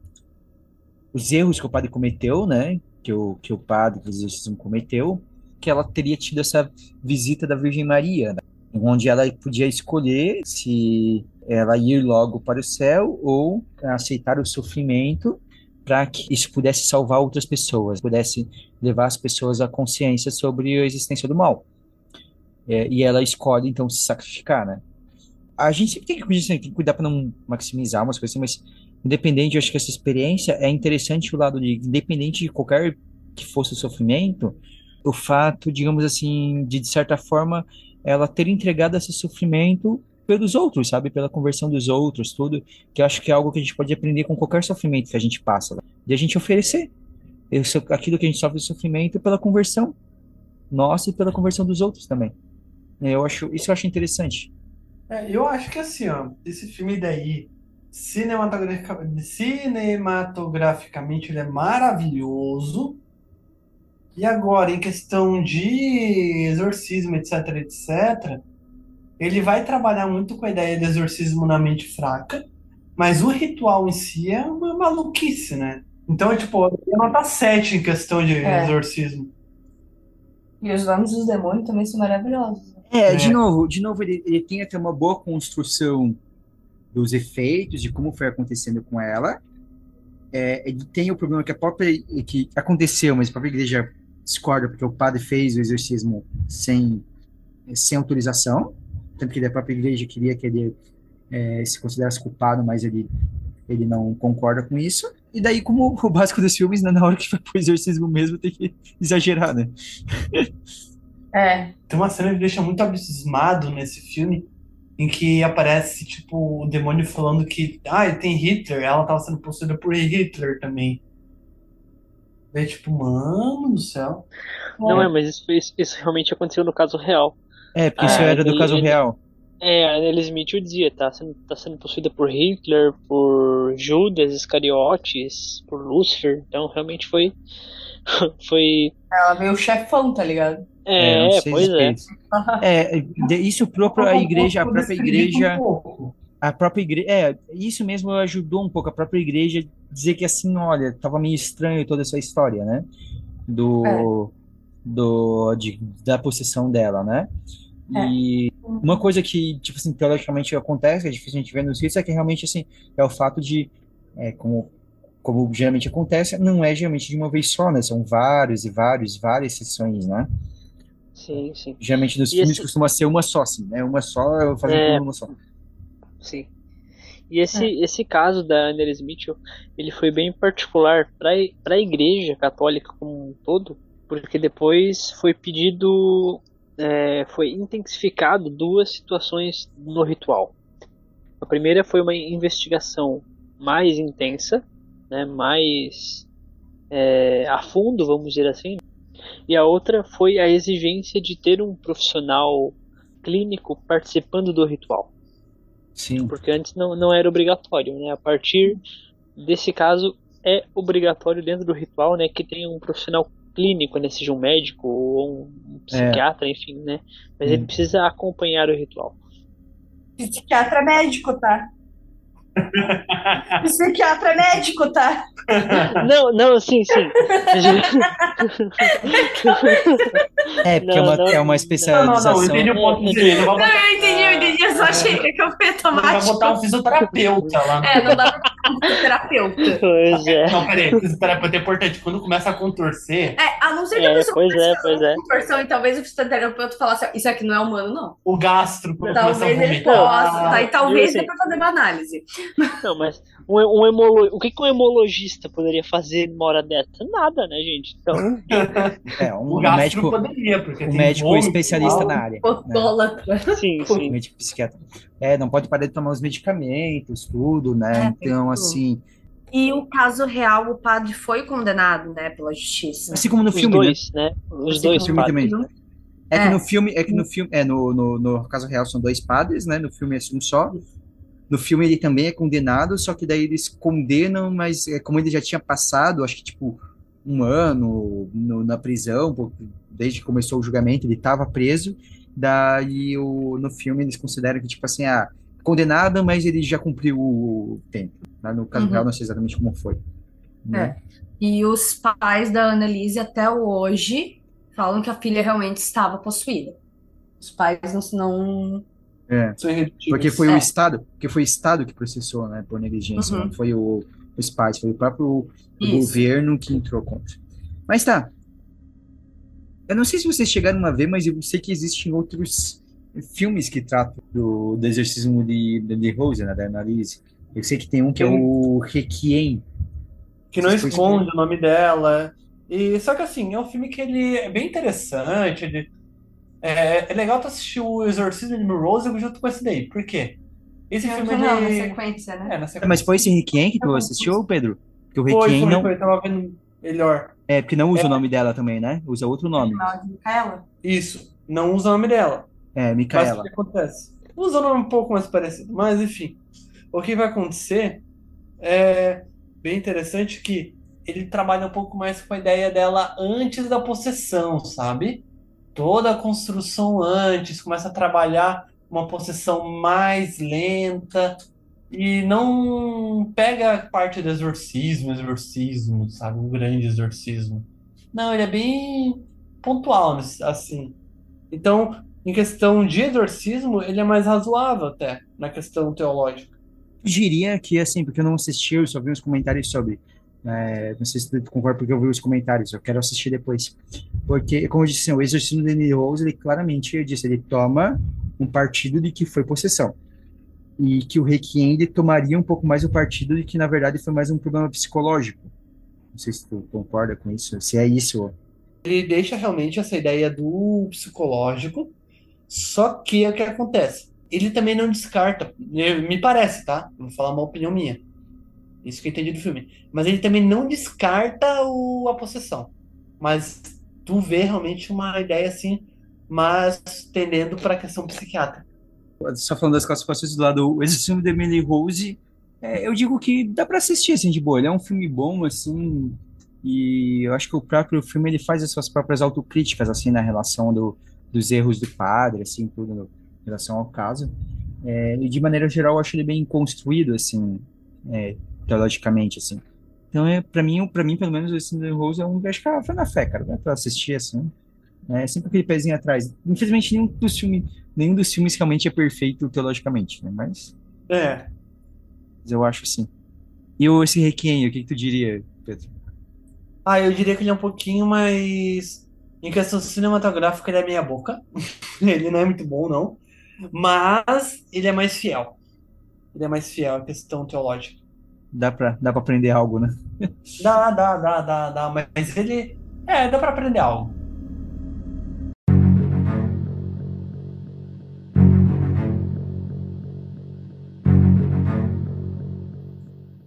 os erros que o padre cometeu, né? Que o, que o padre que o exorcismo cometeu, que ela teria tido essa visita da Virgem Maria, né? onde ela podia escolher se ela ir logo para o céu ou aceitar o sofrimento para que isso pudesse salvar outras pessoas, pudesse levar as pessoas à consciência sobre a existência do mal. É, e ela escolhe, então, se sacrificar, né? A gente sempre tem que, tem que cuidar para não maximizar umas coisas mas independente, eu acho que essa experiência é interessante o lado de, independente de qualquer que fosse o sofrimento, o fato, digamos assim, de, de certa forma, ela ter entregado esse sofrimento pelos outros, sabe? Pela conversão dos outros, tudo, que eu acho que é algo que a gente pode aprender com qualquer sofrimento que a gente passa, né? de a gente oferecer aquilo que a gente sofre de sofrimento pela conversão nossa e pela conversão dos outros também. Eu acho, isso eu acho interessante. É, eu acho que assim, ó, esse filme daí, cinematografica- cinematograficamente, ele é maravilhoso. E agora, em questão de exorcismo, etc, etc, ele vai trabalhar muito com a ideia de exorcismo na mente fraca, mas o ritual em si é uma maluquice, né? Então, é tipo, eu nota 7 em questão de É. exorcismo. E os nomes dos demônios também são maravilhosos. É, de É. novo, de novo ele, ele tem até uma boa construção dos efeitos, de como foi acontecendo com ela. É, ele tem o problema que a própria que aconteceu, mas a própria igreja discorda porque o padre fez o exorcismo sem sem autorização, tanto que a própria igreja queria que ele é, se considerasse culpado, mas ele ele não concorda com isso. E daí, como o básico dos filmes, né, na hora que vai pro exorcismo mesmo, tem que exagerar, né? É. Tem uma cena que me deixa muito abismado nesse filme, em que aparece, tipo, o demônio falando que, ah, tem Hitler, ela tava sendo possuída por Hitler também. É tipo, mano do céu. Não é, mas isso, isso, isso realmente aconteceu no caso real. É, porque isso Ah, era do ele- caso ele- real. É, a Annelise Mitchell dizia, tá sendo, tá sendo possuída por Hitler, por Judas Iscariotes, por Lúcifer, então realmente foi. foi. Ela veio chefão, tá ligado? É, não sei pois é. É, de- isso próprio a igreja, a própria igreja, a própria igreja, é, isso mesmo ajudou um pouco a própria igreja dizer que assim, olha, tava meio estranho toda essa história, né? Do, do, de, da possessão dela, né? E uma coisa que, tipo assim, teologicamente acontece, que é difícil a gente ver nos ritos, é que realmente, assim, é o fato de, é, como, como geralmente acontece, não é geralmente de uma vez só, né? São vários e vários, várias sessões, né? Sim, sim. Geralmente nos E filmes esse- costuma ser uma só, assim, né? Uma só, eu fazer É. uma só. Sim. E esse, esse caso da Annelise Mitchell, ele foi bem particular para a Igreja Católica como um todo, porque depois foi pedido, é, foi intensificado duas situações no ritual. A primeira foi uma investigação mais intensa, né, mais é, a fundo, vamos dizer assim, e a outra foi a exigência de ter um profissional clínico participando do ritual Sim. porque antes não, não era obrigatório, né? A partir desse caso é obrigatório dentro do ritual, né, que tenha um profissional clínico, né, seja um médico ou um psiquiatra, enfim, né? Mas ele Hum. precisa acompanhar o ritual. Psiquiatra é médico, tá? Psiquiatra é médico, tá? não, não, sim, sim. É, porque Não, é, uma, não. é uma Não, não, especialização. não, eu entendi o ponto É, dele. Vai Não, botar, eu entendi, eu entendi. Eu só achei que eu ele tomar vai botar um fisioterapeuta lá. É, não dá pra ficar um terapeuta. pois é. Não, peraí, fisioterapeuta é importante. Quando começa a contorcer, É, a não ser que a É, pessoa pois é, a pois é. uma contorção e talvez o fisioterapeuta falasse, isso aqui não é humano, não. o gastro quando começa a Talvez ele possa, tá? E talvez dê pra fazer uma análise. Não, mas um, um hemolo... o que, que um hemologista poderia fazer numa hora dessa? Nada, né, gente? Então, É, um O médico, poderia, porque um médico vômito, especialista na área. né? Podólatra. sim, Um sim. médico psiquiatra. É, não pode parar de tomar os medicamentos, tudo, né? É, tem então, assim, E o caso real, o padre foi condenado, né, pela justiça. assim como no Os filme, né? dois, né? Os Assim dois filme também. É que É. no filme, é que no filme, é no, no, no caso real são dois padres, né? No filme é um só. No filme ele também é condenado, só que daí eles condenam, mas é, como ele já tinha passado, acho que tipo um ano no- na prisão, desde que começou o julgamento, ele estava preso. Daí o, no filme eles consideram que tipo assim, ah, condenado, mas ele já cumpriu o tempo. né? No caso Uhum. real não sei exatamente como foi. né? E os pais da Annelise até hoje falam que a filha realmente estava possuída. Os pais não, não É. São irredutíveis. Porque foi o É. Estado, porque foi o Estado que processou, né, por negligência, Uhum. não foi o, os pais, foi o próprio Isso. governo que entrou contra. Mas tá. Eu não sei se vocês chegaram a ver, mas eu sei que existem outros filmes que tratam do, do exorcismo de, de, de Rose, né, da Annalise. Eu sei que tem um que é o Requiem. que não esconde o nome dela. E só que assim, é um filme que ele é bem interessante. ele- é, é legal tu assistir o Exorcismo de Rose junto com esse daí. Por quê? Esse filme não, na ele sequência, né? é, na sequência. Mas foi esse Requiem que tu assistiu, Pedro? Porque o Foi, Requiem foi, não. foi, eu tava vendo melhor. É, porque não usa É. o nome dela também, né? Usa outro nome. Micaela? Isso, não usa o nome dela. É, Mas o Micaela. que acontece? Usa um nome um pouco mais parecido, mas enfim. O que vai acontecer é bem interessante que ele trabalha um pouco mais com a ideia dela antes da possessão, sabe? Toda a construção antes, começa a trabalhar uma possessão mais lenta e não pega a parte do exorcismo, exorcismo, sabe? Um grande exorcismo. Não, ele é bem pontual, assim. Então, em questão de exorcismo, ele é mais razoável até, na questão teológica. Eu diria que, assim, porque eu não assisti, eu só vi os comentários sobre. É, não sei se tu concorda porque eu vi os comentários, eu quero assistir depois. Porque, como eu disse, assim, o exorcismo de Emily Rose, ele claramente, eu disse, ele toma um partido de que foi possessão. e que o Requiem tomaria um pouco mais o partido de que, na verdade, foi mais um problema psicológico. Não sei se tu concorda com isso, se é isso. Ele deixa realmente essa ideia do psicológico, só que o que acontece? Ele também não descarta, me parece, tá? Vou falar uma opinião minha. Isso que eu entendi do filme. Mas ele também não descarta o, a possessão. Mas tu vê realmente uma ideia assim, mas tendendo para a questão psiquiátrica só falando das classificações do lado, o Exorcismo de Emily Rose, é, eu digo que dá para assistir, assim, de boa. Ele é um filme bom, assim, e eu acho que o próprio filme, ele faz as suas próprias autocríticas, assim, na relação do, dos erros do padre, assim, tudo no, em relação ao caso. É, e de maneira geral, eu acho ele bem construído, assim, é, teologicamente, assim. Então, é, para mim, para mim, pelo menos, o de Rose é um, acho que foi na fé, cara, né, pra assistir, assim. É sempre aquele pezinho atrás. Infelizmente, nenhum dos filmes nenhum dos filmes realmente é perfeito teologicamente, né? Mas. É. Mas eu acho sim. E o, esse Requiem, o que, que tu diria, Pedro? Ah, eu diria que ele é um pouquinho mais. Em questão cinematográfica, ele é meia boca. ele não é muito bom, não. Mas ele é mais fiel. Ele é mais fiel à questão teológica. Dá pra, dá pra aprender algo, né? dá, dá, dá, dá, dá. Mas ele. É, dá pra aprender algo.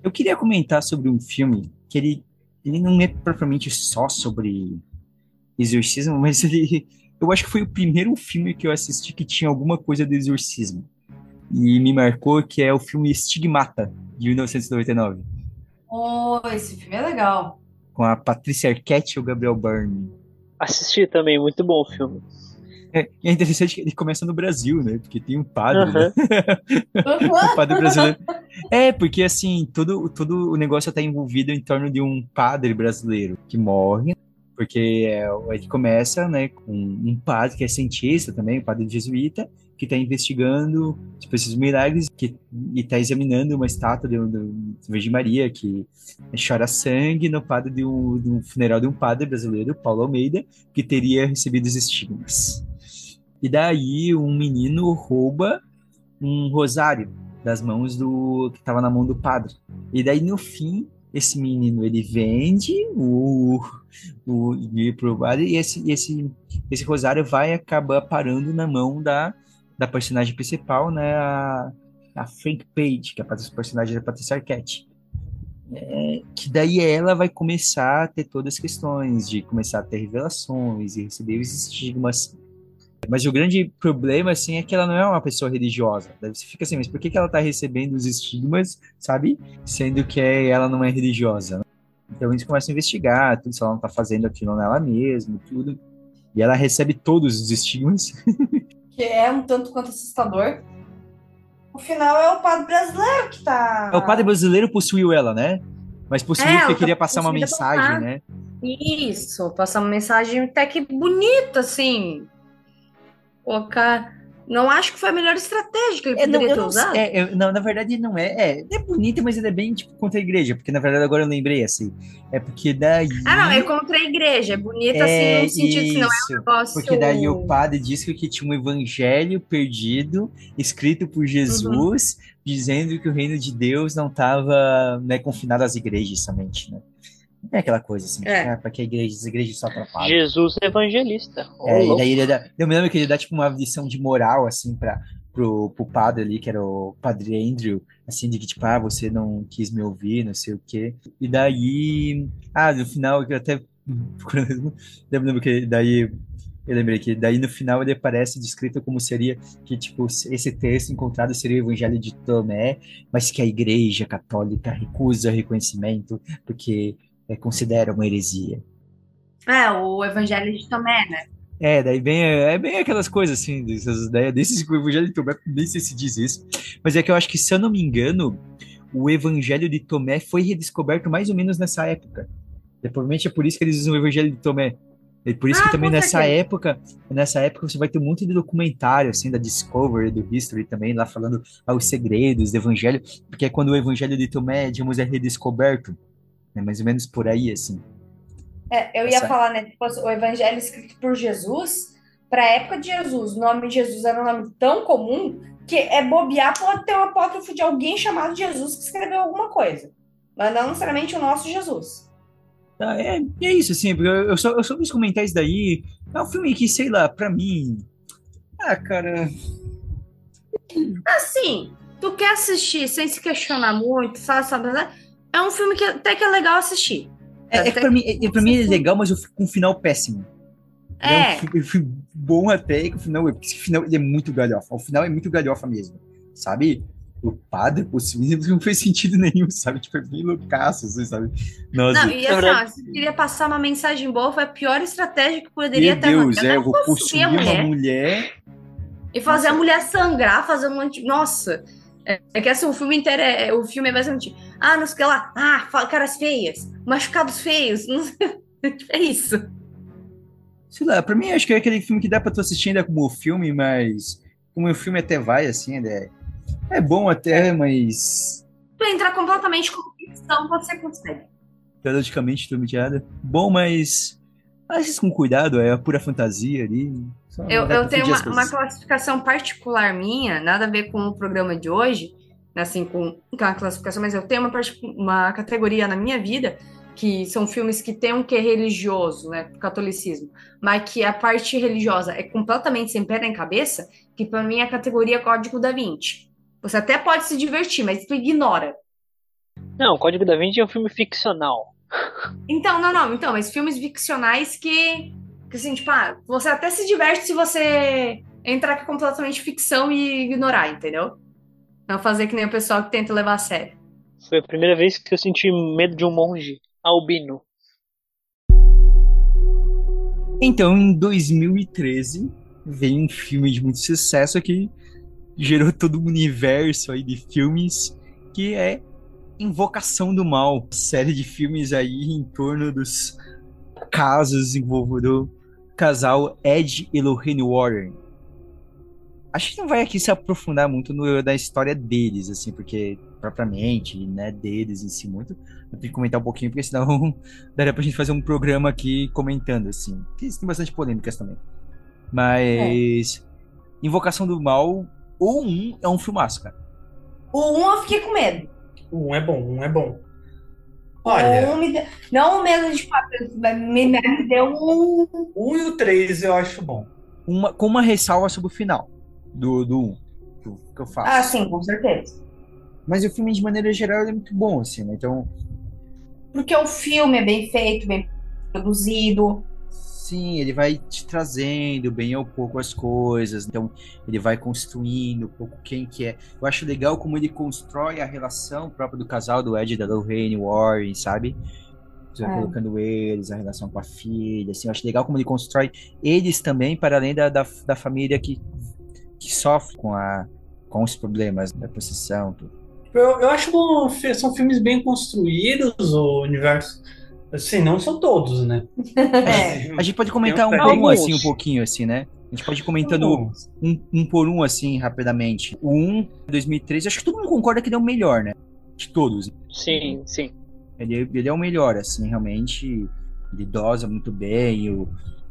Eu queria comentar sobre um filme que ele, ele não é propriamente só sobre exorcismo, mas ele, eu acho que foi o primeiro filme que eu assisti que tinha alguma coisa de exorcismo. E me marcou que é o filme Estigmata, de 1999. Oh, esse filme é legal. Com a Patrícia Arquette e o Gabriel Byrne. Assisti também, muito bom o filme. É, é interessante que ele começa no Brasil, né? Porque tem um padre, uhum. né? um padre brasileiro. É, porque assim, todo, todo o negócio está envolvido em torno de um padre brasileiro que morre, porque é, ele começa, né, com um padre que é cientista também, um padre jesuíta, que está investigando tipo, esses milagres que, e está examinando uma estátua de, de Virgem Maria que chora sangue no padre de um, de um funeral de um padre brasileiro, Paulo Almeida, que teria recebido os estigmas. E daí um menino rouba um rosário das mãos do que estava na mão do padre. E daí no fim esse menino ele vende o o padre e esse esse esse rosário vai acabar parando na mão da da personagem principal, né, a, a Frank Page, que é a personagem da Patricia Arquette. É, que daí ela vai começar a ter todas as questões de começar a ter revelações e receber os estigmas mas o grande problema, assim, é que ela não é uma pessoa religiosa. Você fica assim, mas por que, que ela tá recebendo os estigmas, sabe? Sendo que ela não é religiosa. Né? Então eles começam a investigar, tudo, se ela não tá fazendo aquilo nela mesma, tudo. E ela recebe todos os estigmas. que é um tanto quanto assustador. O final é o padre brasileiro que tá. É, o padre brasileiro possuiu ela, né? Mas possuiu é, porque queria passar uma mensagem, né? Isso, passar uma mensagem até que bonita, assim colocar. Não acho que foi a melhor estratégia que ele é, poderia não, ter usado. É, eu, não, na verdade não é. É, é bonita, mas ele é bem tipo contra a igreja, porque na verdade agora eu lembrei assim. É porque daí. Ah, não, é contra a igreja. É bonita é, assim no sentido isso, que não é um negócio. Porque daí o padre disse que tinha um evangelho perdido, escrito por Jesus, uhum. dizendo que o reino de Deus não estava né, confinado às igrejas somente, né? É aquela coisa assim, é. para que a igreja, as igrejas só atrapalham. Jesus evangelista. Oh, é, e daí ele dá, eu me lembro que ele dá tipo uma lição de moral, assim, para pro, pro padre ali, que era o padre Andrew, assim, de que tipo, ah, você não quis me ouvir, não sei o quê. E daí, ah, no final, eu até eu lembro que daí eu lembrei que daí no final ele aparece descrito como seria que tipo esse texto encontrado seria o Evangelho de Tomé, mas que a Igreja Católica recusa reconhecimento porque é, considera uma heresia. É, o Evangelho de Tomé, né? É, daí bem, é bem aquelas coisas assim, dessas ideias, desses que o Evangelho de Tomé, nem sei se diz isso, mas é que eu acho que, se eu não me engano, o Evangelho de Tomé foi redescoberto mais ou menos nessa época. E, provavelmente é por isso que eles usam o Evangelho de Tomé. E por isso ah, que também nessa época, nessa época você vai ter um monte de documentário assim da Discovery, do History também, lá falando aos segredos do Evangelho, porque é quando o Evangelho de Tomé, digamos, é redescoberto. É mais ou menos por aí, assim. É, eu ia Essa... falar, né? Tipo, o evangelho escrito por Jesus, para a época de Jesus, o nome de Jesus era um nome tão comum que é bobear, pode ter um apócrifo de alguém chamado Jesus que escreveu alguma coisa. Mas não necessariamente o nosso Jesus. Ah, é, é isso, assim, porque eu só, eu só quis comentar isso daí. É um filme que, sei lá, pra mim. Ah, cara. Assim, tu quer assistir sem se questionar muito, sabe, sabe, sabe? É um filme que até que é legal assistir. É, é que pra mim, é, pra mim ele é legal, mas eu fico com um final péssimo. Ele É. um filme, filme bom até, que o final, porque esse final ele é muito galhofa. O final é muito galhofa mesmo, sabe? O padre, menino não fez sentido nenhum, sabe? Tipo, é bem loucaço, assim, sabe? Nossa, Não, e assim, ó, se queria passar uma mensagem boa, foi a pior estratégia que poderia meu ter. Deus, mano. é, eu vou possuir a uma mulher mulher. e fazer a mulher sangrar, fazer um monte. Nossa! É, é que assim, o filme inteiro é. O filme é basicamente. Ah, não sei o que lá. Ah, caras feias, machucados feios. É isso. Sei lá, pra mim acho que é aquele filme que dá pra tu assistir ainda como filme, mas como o filme até vai, assim, ainda é, é bom até, mas Tu entrar completamente com ficção, você consegue. periodicamente turmidiada. Bom, mas assista com cuidado, é a pura fantasia ali. Eu, eu tenho uma, uma classificação particular minha, nada a ver com o programa de hoje, assim, com, com a classificação, mas eu tenho uma, uma categoria na minha vida que são filmes que têm um quê religioso, né, catolicismo, mas que a parte religiosa é completamente sem pé nem cabeça, que para mim é a categoria Código da Vinci. Você até pode se divertir, mas tu ignora. Não, Código da Vinci é um filme ficcional. Então, não, não, então, mas filmes ficcionais que, que assim, tipo, ah, você até se diverte se você entrar com completamente ficção e ignorar, entendeu? Não fazer que nem o pessoal que tenta levar a sério. Foi a primeira vez que eu senti medo de um monge albino. Então, em 2013, veio um filme de muito sucesso que gerou todo um universo aí de filmes, que é Invocação do Mal, série de filmes aí em torno dos casos envolvendo o casal Ed e Lorraine Warren. Acho que não vai aqui se aprofundar muito no, da história deles, assim, porque propriamente, né, deles em si muito. Eu tenho que comentar um pouquinho, porque senão daria pra gente fazer um programa aqui comentando, assim. Que tem bastante polêmicas também. Mas. Invocação do Mal, ou um, é um filmaço, cara. O um eu fiquei com medo. Um é bom, um é bom. O Olha, um me deu, não o medo de mas me, me deu um. um e o três eu acho bom. Uma, com uma ressalva sobre o final do, do um, que eu, que eu faço. Ah, sim, com certeza. Mas o filme, de maneira geral, é muito bom, assim, né? Então, Porque o filme é bem feito, bem produzido. Sim, ele vai te trazendo bem ao pouco as coisas. Então, ele vai construindo um pouco quem que é. Eu acho legal como ele constrói a relação própria do casal, do Ed e da Lorraine Warren, sabe? Você vai É. colocando eles, a relação com a filha, assim. Eu acho legal como ele constrói eles também, para além da, da, da família que, que sofre com, a, com os problemas da possessão, tudo. Eu, eu acho que são filmes bem construídos, o universo. Assim, não são todos, né? É. A gente pode comentar um um, assim, um pouquinho, assim, né? A gente pode ir comentando um, um por um, assim, rapidamente. O 1, 2013, acho que todo mundo concorda que ele é o melhor, né? De todos. Sim, sim. Ele, ele é o melhor, assim, realmente. Ele dosa muito bem, o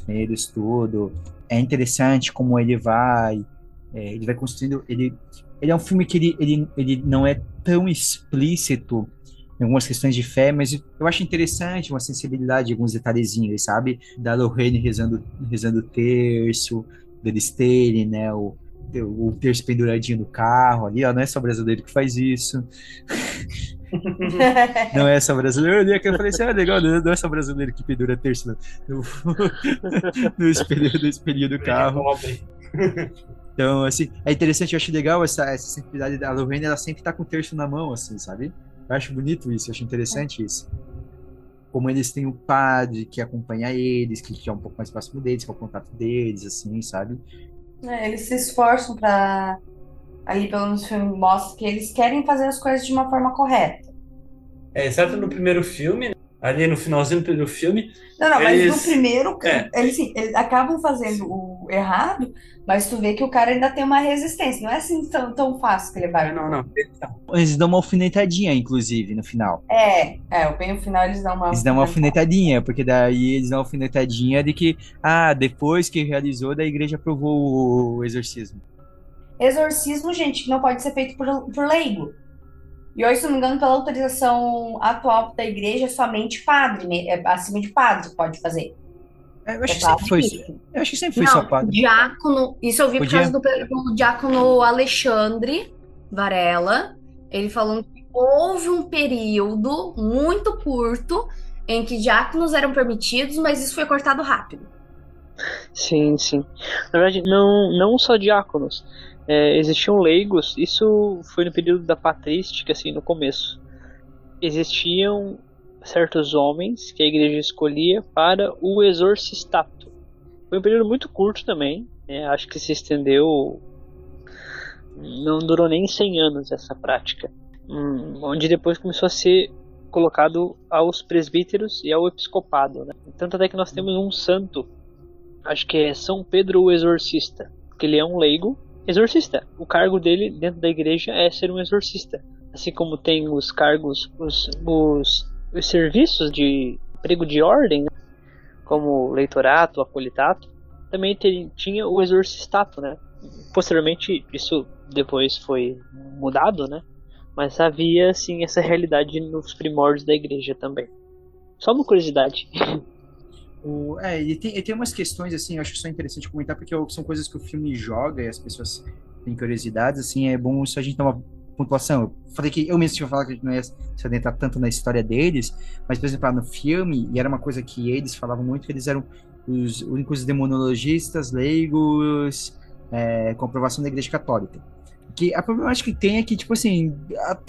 eles tudo. É interessante como ele vai. é, ele vai construindo. Ele, ele é um filme que ele, ele, ele não é tão explícito em algumas questões de fé, mas eu acho interessante uma sensibilidade, alguns detalhezinhos, sabe? Da Lorraine rezando, rezando o terço, deles terem, né? O, o terço penduradinho no carro ali, ó. Não é só brasileiro que faz isso. Não é só brasileiro. Eu olhei aqui e falei assim: ah, legal, não é só brasileiro que pendura terço no, no, espelho, no espelhinho do carro. Então, assim, é interessante, eu acho legal essa, essa sensibilidade da Lorraine, ela sempre tá com o terço na mão, assim, sabe? Eu acho bonito isso, eu acho interessante isso. Como eles têm o padre que acompanha eles, que é um pouco mais próximo deles, que é o contato deles, assim, sabe? É, eles se esforçam pra. Ali, pelo menos o filme mostra que eles querem fazer as coisas de uma forma correta. É, exceto no primeiro filme, ali no finalzinho do primeiro filme, Não, não, mas Eles- no primeiro, é. eles, sim, eles acabam fazendo o errado, mas tu vê que o cara ainda tem uma resistência. Não é assim tão, tão fácil que ele vai. Ah, não, não. Eles dão uma alfinetadinha, inclusive, no final. É, é, bem no final eles dão uma. Eles dão uma alfinetadinha, porque daí eles dão uma alfinetadinha de que, ah, depois que realizou, da igreja aprovou o exorcismo. exorcismo, gente, que não pode ser feito por, por leigo. E hoje, se não me engano, pela autorização atual da igreja, somente padre, né? É acima de padre pode fazer. Eu acho É que sempre foi. Eu acho que sempre foi só Não, padre. diácono. Isso eu vi por Podia? causa do, do diácono Alexandre Varela. Ele falando que houve um período muito curto em que diáconos eram permitidos, mas isso foi cortado rápido. Sim, sim. Na verdade, não, não só diáconos. É, existiam leigos, isso foi no período da patrística, assim, no começo. Existiam certos homens que a igreja escolhia para o exorcistato. Foi um período muito curto também, né? acho que se estendeu. Não durou nem 100 anos essa prática. Hum, onde depois começou a ser colocado aos presbíteros e ao episcopado. Né? Tanto até que nós temos um santo acho que é São Pedro o Exorcista, que ele é um leigo exorcista. O cargo dele dentro da igreja é ser um exorcista, assim como tem os cargos, os, os, os serviços de emprego de ordem, né? como leitorato, acolitato, também te- tinha o exorcistato, né? Posteriormente isso depois foi mudado, né? Mas havia assim essa realidade nos primórdios da igreja também. Só uma curiosidade. O, é, e tem, e tem umas questões, assim, eu acho que são interessante comentar, porque são coisas que o filme joga e as pessoas têm curiosidades, assim, é bom se a gente dar uma pontuação. Eu falei que eu mesmo tinha falado que a gente não ia se adentrar tanto na história deles, mas, por exemplo, lá no filme, e era uma coisa que eles falavam muito, que eles eram os únicos demonologistas leigos é, com aprovação da Igreja Católica. Que a problemática que tem é que, tipo assim,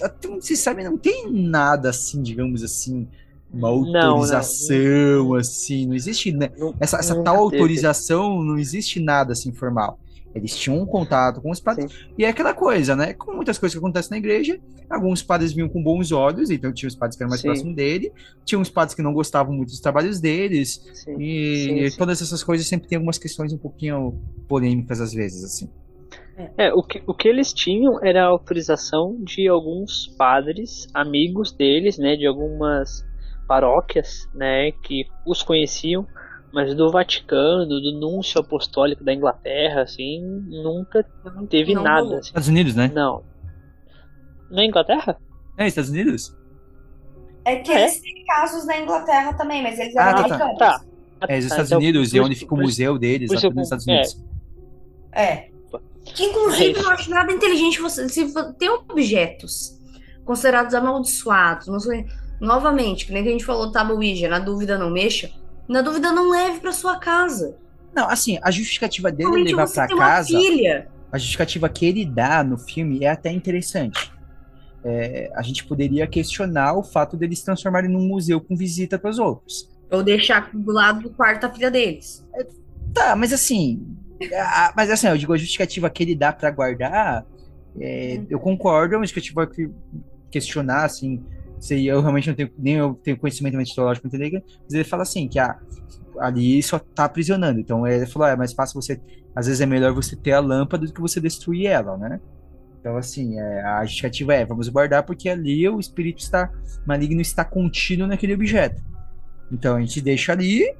até onde se sabe, não tem nada assim, digamos assim, uma Não, não. autorização, assim, não existe, né? Não- Essa, essa tal teve. autorização, não existe nada assim formal. Eles tinham um contato com os padres. E é aquela coisa, né? Com muitas coisas que acontecem na igreja, alguns padres vinham com bons olhos, então tinha os padres que eram mais Sim. próximos dele, tinha uns padres que não gostavam muito dos trabalhos deles, Sim, e sim, sim. todas essas coisas sempre tem algumas questões um pouquinho polêmicas às vezes, assim. É, o que, o que eles tinham era a autorização de alguns padres, amigos deles, né, de algumas paróquias, né, que os conheciam, mas do Vaticano, do Núncio Apostólico da Inglaterra, assim, nunca teve Não nada. assim. Estados Unidos, né? Não. Na Inglaterra? É, Estados Unidos? É que É? eles têm casos na Inglaterra também, mas eles Ah, eram tá, tá. americanos. Tá. É, os Ah, Estados então, Unidos, e onde fica o museu deles, lá nos Estados Unidos. É. Que inclusive Mas- não acho nada inteligente você. Se tem objetos considerados amaldiçoados, não sei, novamente, que nem que a gente falou, tá no Ouija, na dúvida não mexa. Na dúvida não leve pra sua casa. Não, assim, a justificativa dele Principalmente levar uma casa. filha. a justificativa que ele dá no filme é até interessante. É, a gente poderia questionar o fato deles se transformarem num museu com visita para os outros. Ou deixar do lado do quarto da filha deles. Tá, mas assim, a- mas assim, eu digo a justificativa que ele dá para guardar, é, eu concordo, é uma justificativa que questionar, assim, se eu realmente não tenho, nem eu tenho conhecimento metodológico para entender, mas ele fala assim, que a, ali só tá aprisionando, então ele falou, é mais fácil você, às vezes é melhor você ter a lâmpada do que você destruir ela, né? Então, assim, é, a justificativa é, vamos guardar porque ali o espírito está maligno está contido naquele objeto. Então, a gente deixa ali,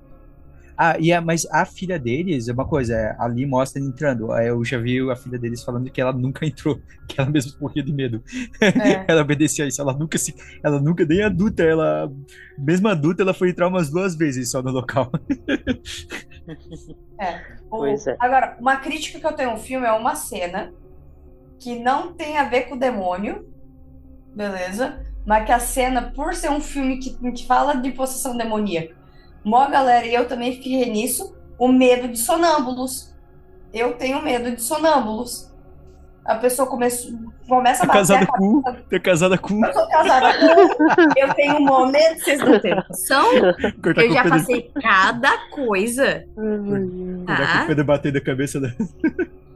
ah, e a, mas a filha deles, é uma coisa, é, ali mostra ele entrando. Eu já vi a filha deles falando que ela nunca entrou, que ela mesmo morria de medo. É. ela obedecia a isso, ela nunca se. Ela nunca, nem adulta, ela. Mesmo adulta, ela foi entrar umas duas vezes só no local. O- Pois é. Agora, uma crítica que eu tenho no filme é uma cena que não tem a ver com o demônio, beleza? Mas que a cena, por ser um filme que, que fala de possessão demoníaca, mó galera e eu também fiquei nisso, o medo de sonâmbulos. Eu tenho medo de sonâmbulos. A pessoa começa, começa a bater casada a com. Casada com. Eu sou casada com. Eu tenho um momento, vocês não têm noção. Cortar Eu já passei cada coisa. cortar com Tá? o Pedro batendo a cabeça da.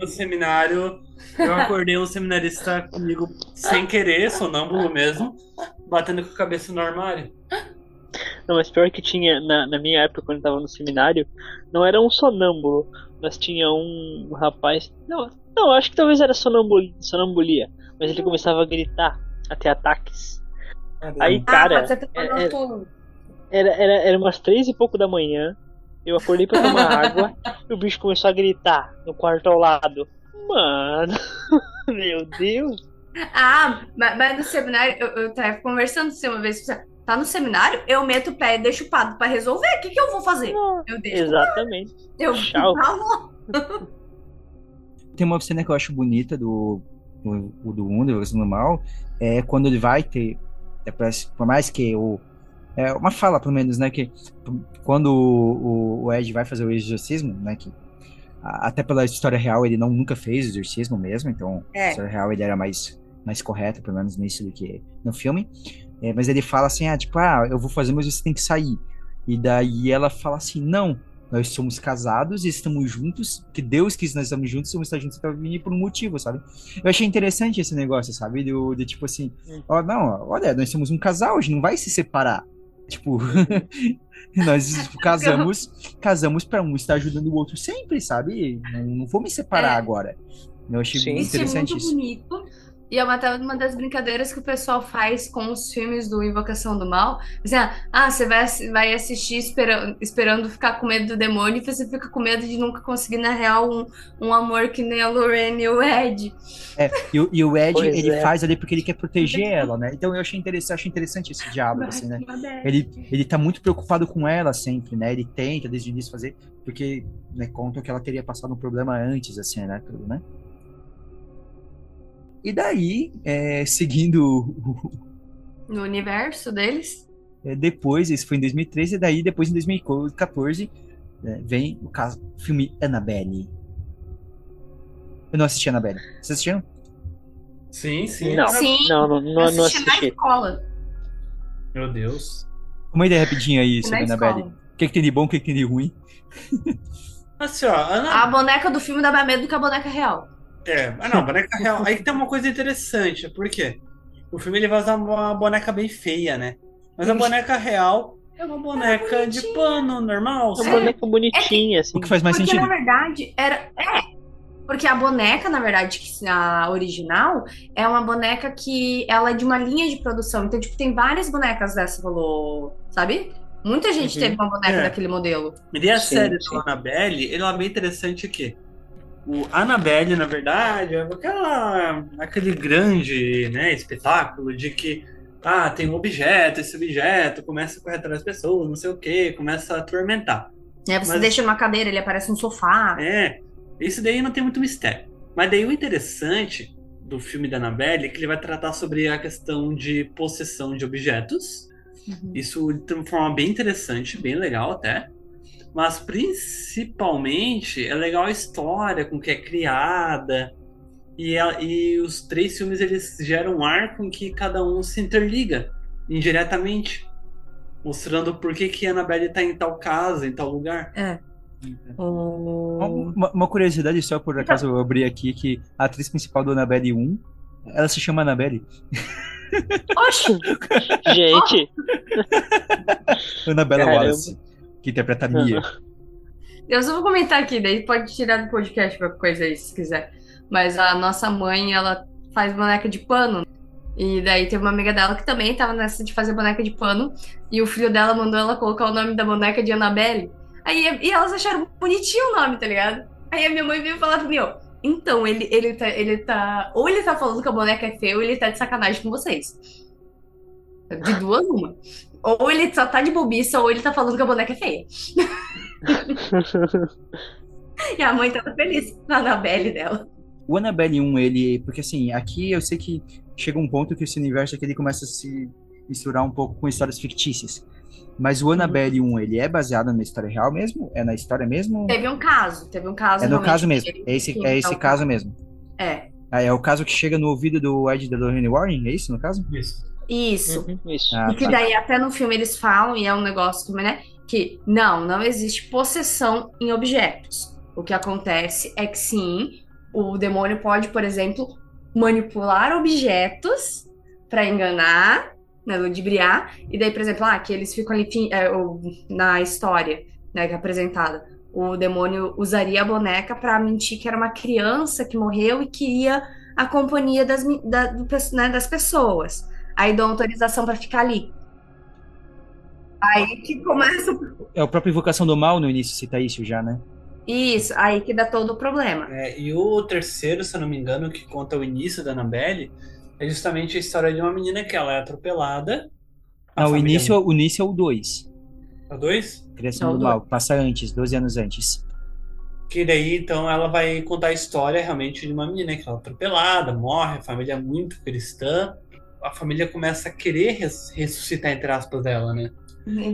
No seminário, eu acordei um seminarista comigo sem querer, sonâmbulo mesmo, batendo com a cabeça no armário. Não, mas pior que tinha, na, na minha época, quando eu tava no seminário, não era um sonâmbulo, mas tinha um rapaz. Não, não acho que talvez era sonambul, sonambulia, mas ele começava a gritar, a ter ataques. Aí, Ah, cara, ser que é- é- era, era, era umas três e pouco da manhã, Eu acordei pra tomar água e o bicho começou a gritar no quarto ao lado. Mano, meu Deus. Ah, mas, no seminário, eu, eu tava conversando assim uma vez, tá no seminário, eu meto o pé e deixo o padre pra resolver. O que, que eu vou fazer? Eu deixo. Exatamente. Eu Tchau. Tem uma cena que eu acho bonita do, do, do 1, do Versão do Mal, é quando ele vai ter, é, parece- por mais que o, é uma fala pelo menos, né, que quando o, o Ed vai fazer o exorcismo, né, que a- até pela história real ele não nunca fez o exorcismo mesmo, então a É. história real ele era mais, mais correto, pelo menos nisso do que no filme, É, mas ele fala assim, ah, tipo, ah, eu vou fazer, mas você tem que sair, e daí ela fala assim, não, nós somos casados e estamos juntos, que Deus quis que nós estamos juntos, e vamos estar juntos para vir por um motivo, sabe? Eu achei interessante esse negócio, sabe? Do, de tipo assim, ó, não, olha, nós somos um casal, a gente não vai se separar. Tipo, nós casamos, casamos para um estar ajudando o outro sempre, sabe? Não, não vou me separar É. agora. Eu achei Isso é interessante muito isso. bonito. E é uma, até uma das brincadeiras que o pessoal faz com os filmes do Invocação do Mal. Assim, ah, ah, você vai, vai assistir esperando, esperando ficar com medo do demônio e você fica com medo de nunca conseguir, na real, um, um amor que nem a Lorraine e o Ed. É, e, o- e o Ed, Pois ele é. faz ali porque ele quer proteger ela, né? Então eu achei interessante, achei interessante esse diálogo, assim, né? Ele, ele tá muito preocupado com ela sempre, né? Ele tenta desde o início fazer, porque né, contam que ela teria passado um problema antes, assim, né? Tudo, né? E daí, é, seguindo o- No universo deles. é, depois, isso foi em 2013, e daí depois em 2014 é, vem o caso, o filme Annabelle. Eu não assisti Annabelle. Vocês assistiram? Sim, sim. Não, Sim, não, não, não, eu não assisti na assisti. escola. Meu Deus. Uma ideia rapidinha aí Na sobre Annabelle. O que, que tem de bom, o que, que tem de ruim? Assim, ó, Ana... A boneca do filme dá mais medo do que a boneca real. É, ah, não, boneca real. Aí tem uma coisa interessante, por quê? O filme ele vai usar uma boneca bem feia, né? Mas a boneca real é uma boneca de bonitinha. pano normal. É uma boneca bonitinha, assim. O que faz mais Porque, sentido. na verdade, era. É. Porque a boneca, na verdade, que a original, é uma boneca que ela é de uma linha de produção. Então, tipo, tem várias bonecas dessa, falou, sabe? Muita gente Uhum. teve uma boneca É. daquele modelo. E a Sim, série sim. do Annabelle, ela é bem interessante que o Annabelle, na verdade, é aquela, aquele grande né, espetáculo de que ah, tem um objeto, esse objeto começa a correr atrás das pessoas, não sei o que, começa a atormentar. Aí você Mas- deixa numa cadeira, ele aparece no sofá. É, isso daí não tem muito mistério. Mas daí o interessante do filme da Annabelle é que ele vai tratar sobre a questão de possessão de objetos. Uhum. Isso de uma forma bem interessante, bem legal até. Mas principalmente é legal a história com que é criada. E, a- e os três filmes eles geram um arco em que cada um se interliga indiretamente. Mostrando por que, que a Annabelle está em tal casa, em tal lugar. O- Uma, uma curiosidade só, por acaso eu abri aqui, que a atriz principal do Annabelle 1, ela se chama Annabelle. Oxe! Gente, Annabella Caramba. Wallace, que interpreta a Mia. Eu só vou comentar aqui, daí pode tirar do podcast qualquer coisa aí, se quiser. Mas a nossa mãe, ela faz boneca de pano. E daí teve uma amiga dela que também tava nessa de fazer boneca de pano. E o filho dela mandou ela colocar o nome da boneca de Annabelle. Aí, e elas acharam bonitinho o nome, tá ligado? Aí a minha mãe veio falar pra mim, ó. Então, ele, ele, tá, ele tá. Ou ele tá falando que a boneca é feia, ou ele tá de sacanagem com vocês. De duas, uma. Ou ele só tá de bobiça, ou ele tá falando que a boneca é feia. E a mãe tava feliz na Annabelle dela. O Annabelle 1, ele. Porque assim, aqui eu sei que chega um ponto que esse universo aqui ele começa a se misturar um pouco com histórias fictícias. Mas o Annabelle 1, ele é baseado na história real mesmo? É na história mesmo? Teve um caso, teve um caso. É no caso mesmo. que- É esse, que- é esse então, caso mesmo. É. Ah, é o caso que chega no ouvido do Ed da Lorraine Warren, é isso no caso? Isso. Isso. Uhum, isso. Ah, E que tá. daí até no filme eles falam, e é um negócio também, né? Que não, não existe possessão em objetos. O que acontece é que sim, o demônio pode, por exemplo, manipular objetos pra enganar, né, ludibriar, e daí, por exemplo, ah, que eles ficam ali é, na história, né, que é apresentada. O demônio usaria a boneca pra mentir que era uma criança que morreu e queria a companhia das, da- do né, das pessoas. Aí dão autorização pra ficar ali. Aí que começa. o- É a própria invocação do mal no início cita isso já, né? Isso, aí que dá todo o problema. É, e o terceiro, se eu não me engano, que conta o início da Annabelle, é justamente a história de uma menina que ela é atropelada. A Não, o início, o início é o 2. É o dois? Criação É o do mal. Passa antes, 12 anos antes. Que daí, então, ela vai contar a história realmente de uma menina que ela é atropelada, morre, a família é muito cristã. A família começa a querer res- ressuscitar, entre aspas, dela, né?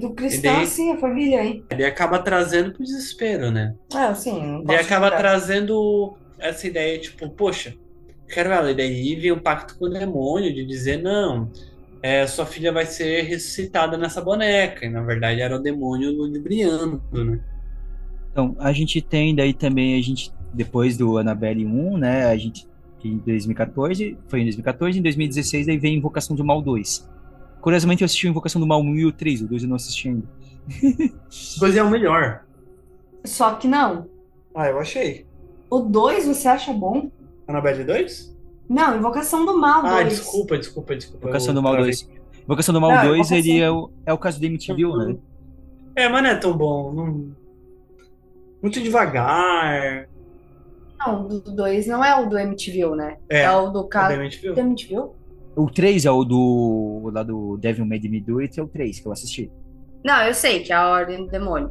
Do cristão, daí- sim, a família, hein? Ele acaba trazendo pro desespero, né? É, sim. Ele acaba trazendo essa ideia, tipo, poxa, quero ela. E daí vem o pacto com o demônio de dizer, não, é, sua filha vai ser ressuscitada nessa boneca. E na verdade era o demônio ludibriando, né? Então, a gente tem daí também, a gente, depois do Annabelle 1, né, a gente, que em 2014, foi em 2014, em 2016, aí vem Invocação do Mal 2. Curiosamente, eu assisti o Invocação do Mal 1 e o 3, o 2 eu não assisti ainda. Pois é o melhor. Só que não. Ah, eu achei. O 2 você acha bom? Annabelle 2? Não, Invocação do Mal Ah, 2. desculpa, desculpa, desculpa. Invocação eu do Mal travei. 2. Invocação do Mal Não, 2, Invocação- ele é o, é o caso do MTV, né? É, mas não é tão bom. não- Muito devagar. Não, o do 2 não é o do MTV, né? É, É, o do caso viu? do MTV. O 3 é o do, lá do Devil Made Me Do It, é o 3 que eu assisti. Não, eu sei que é a Ordem do Demônio.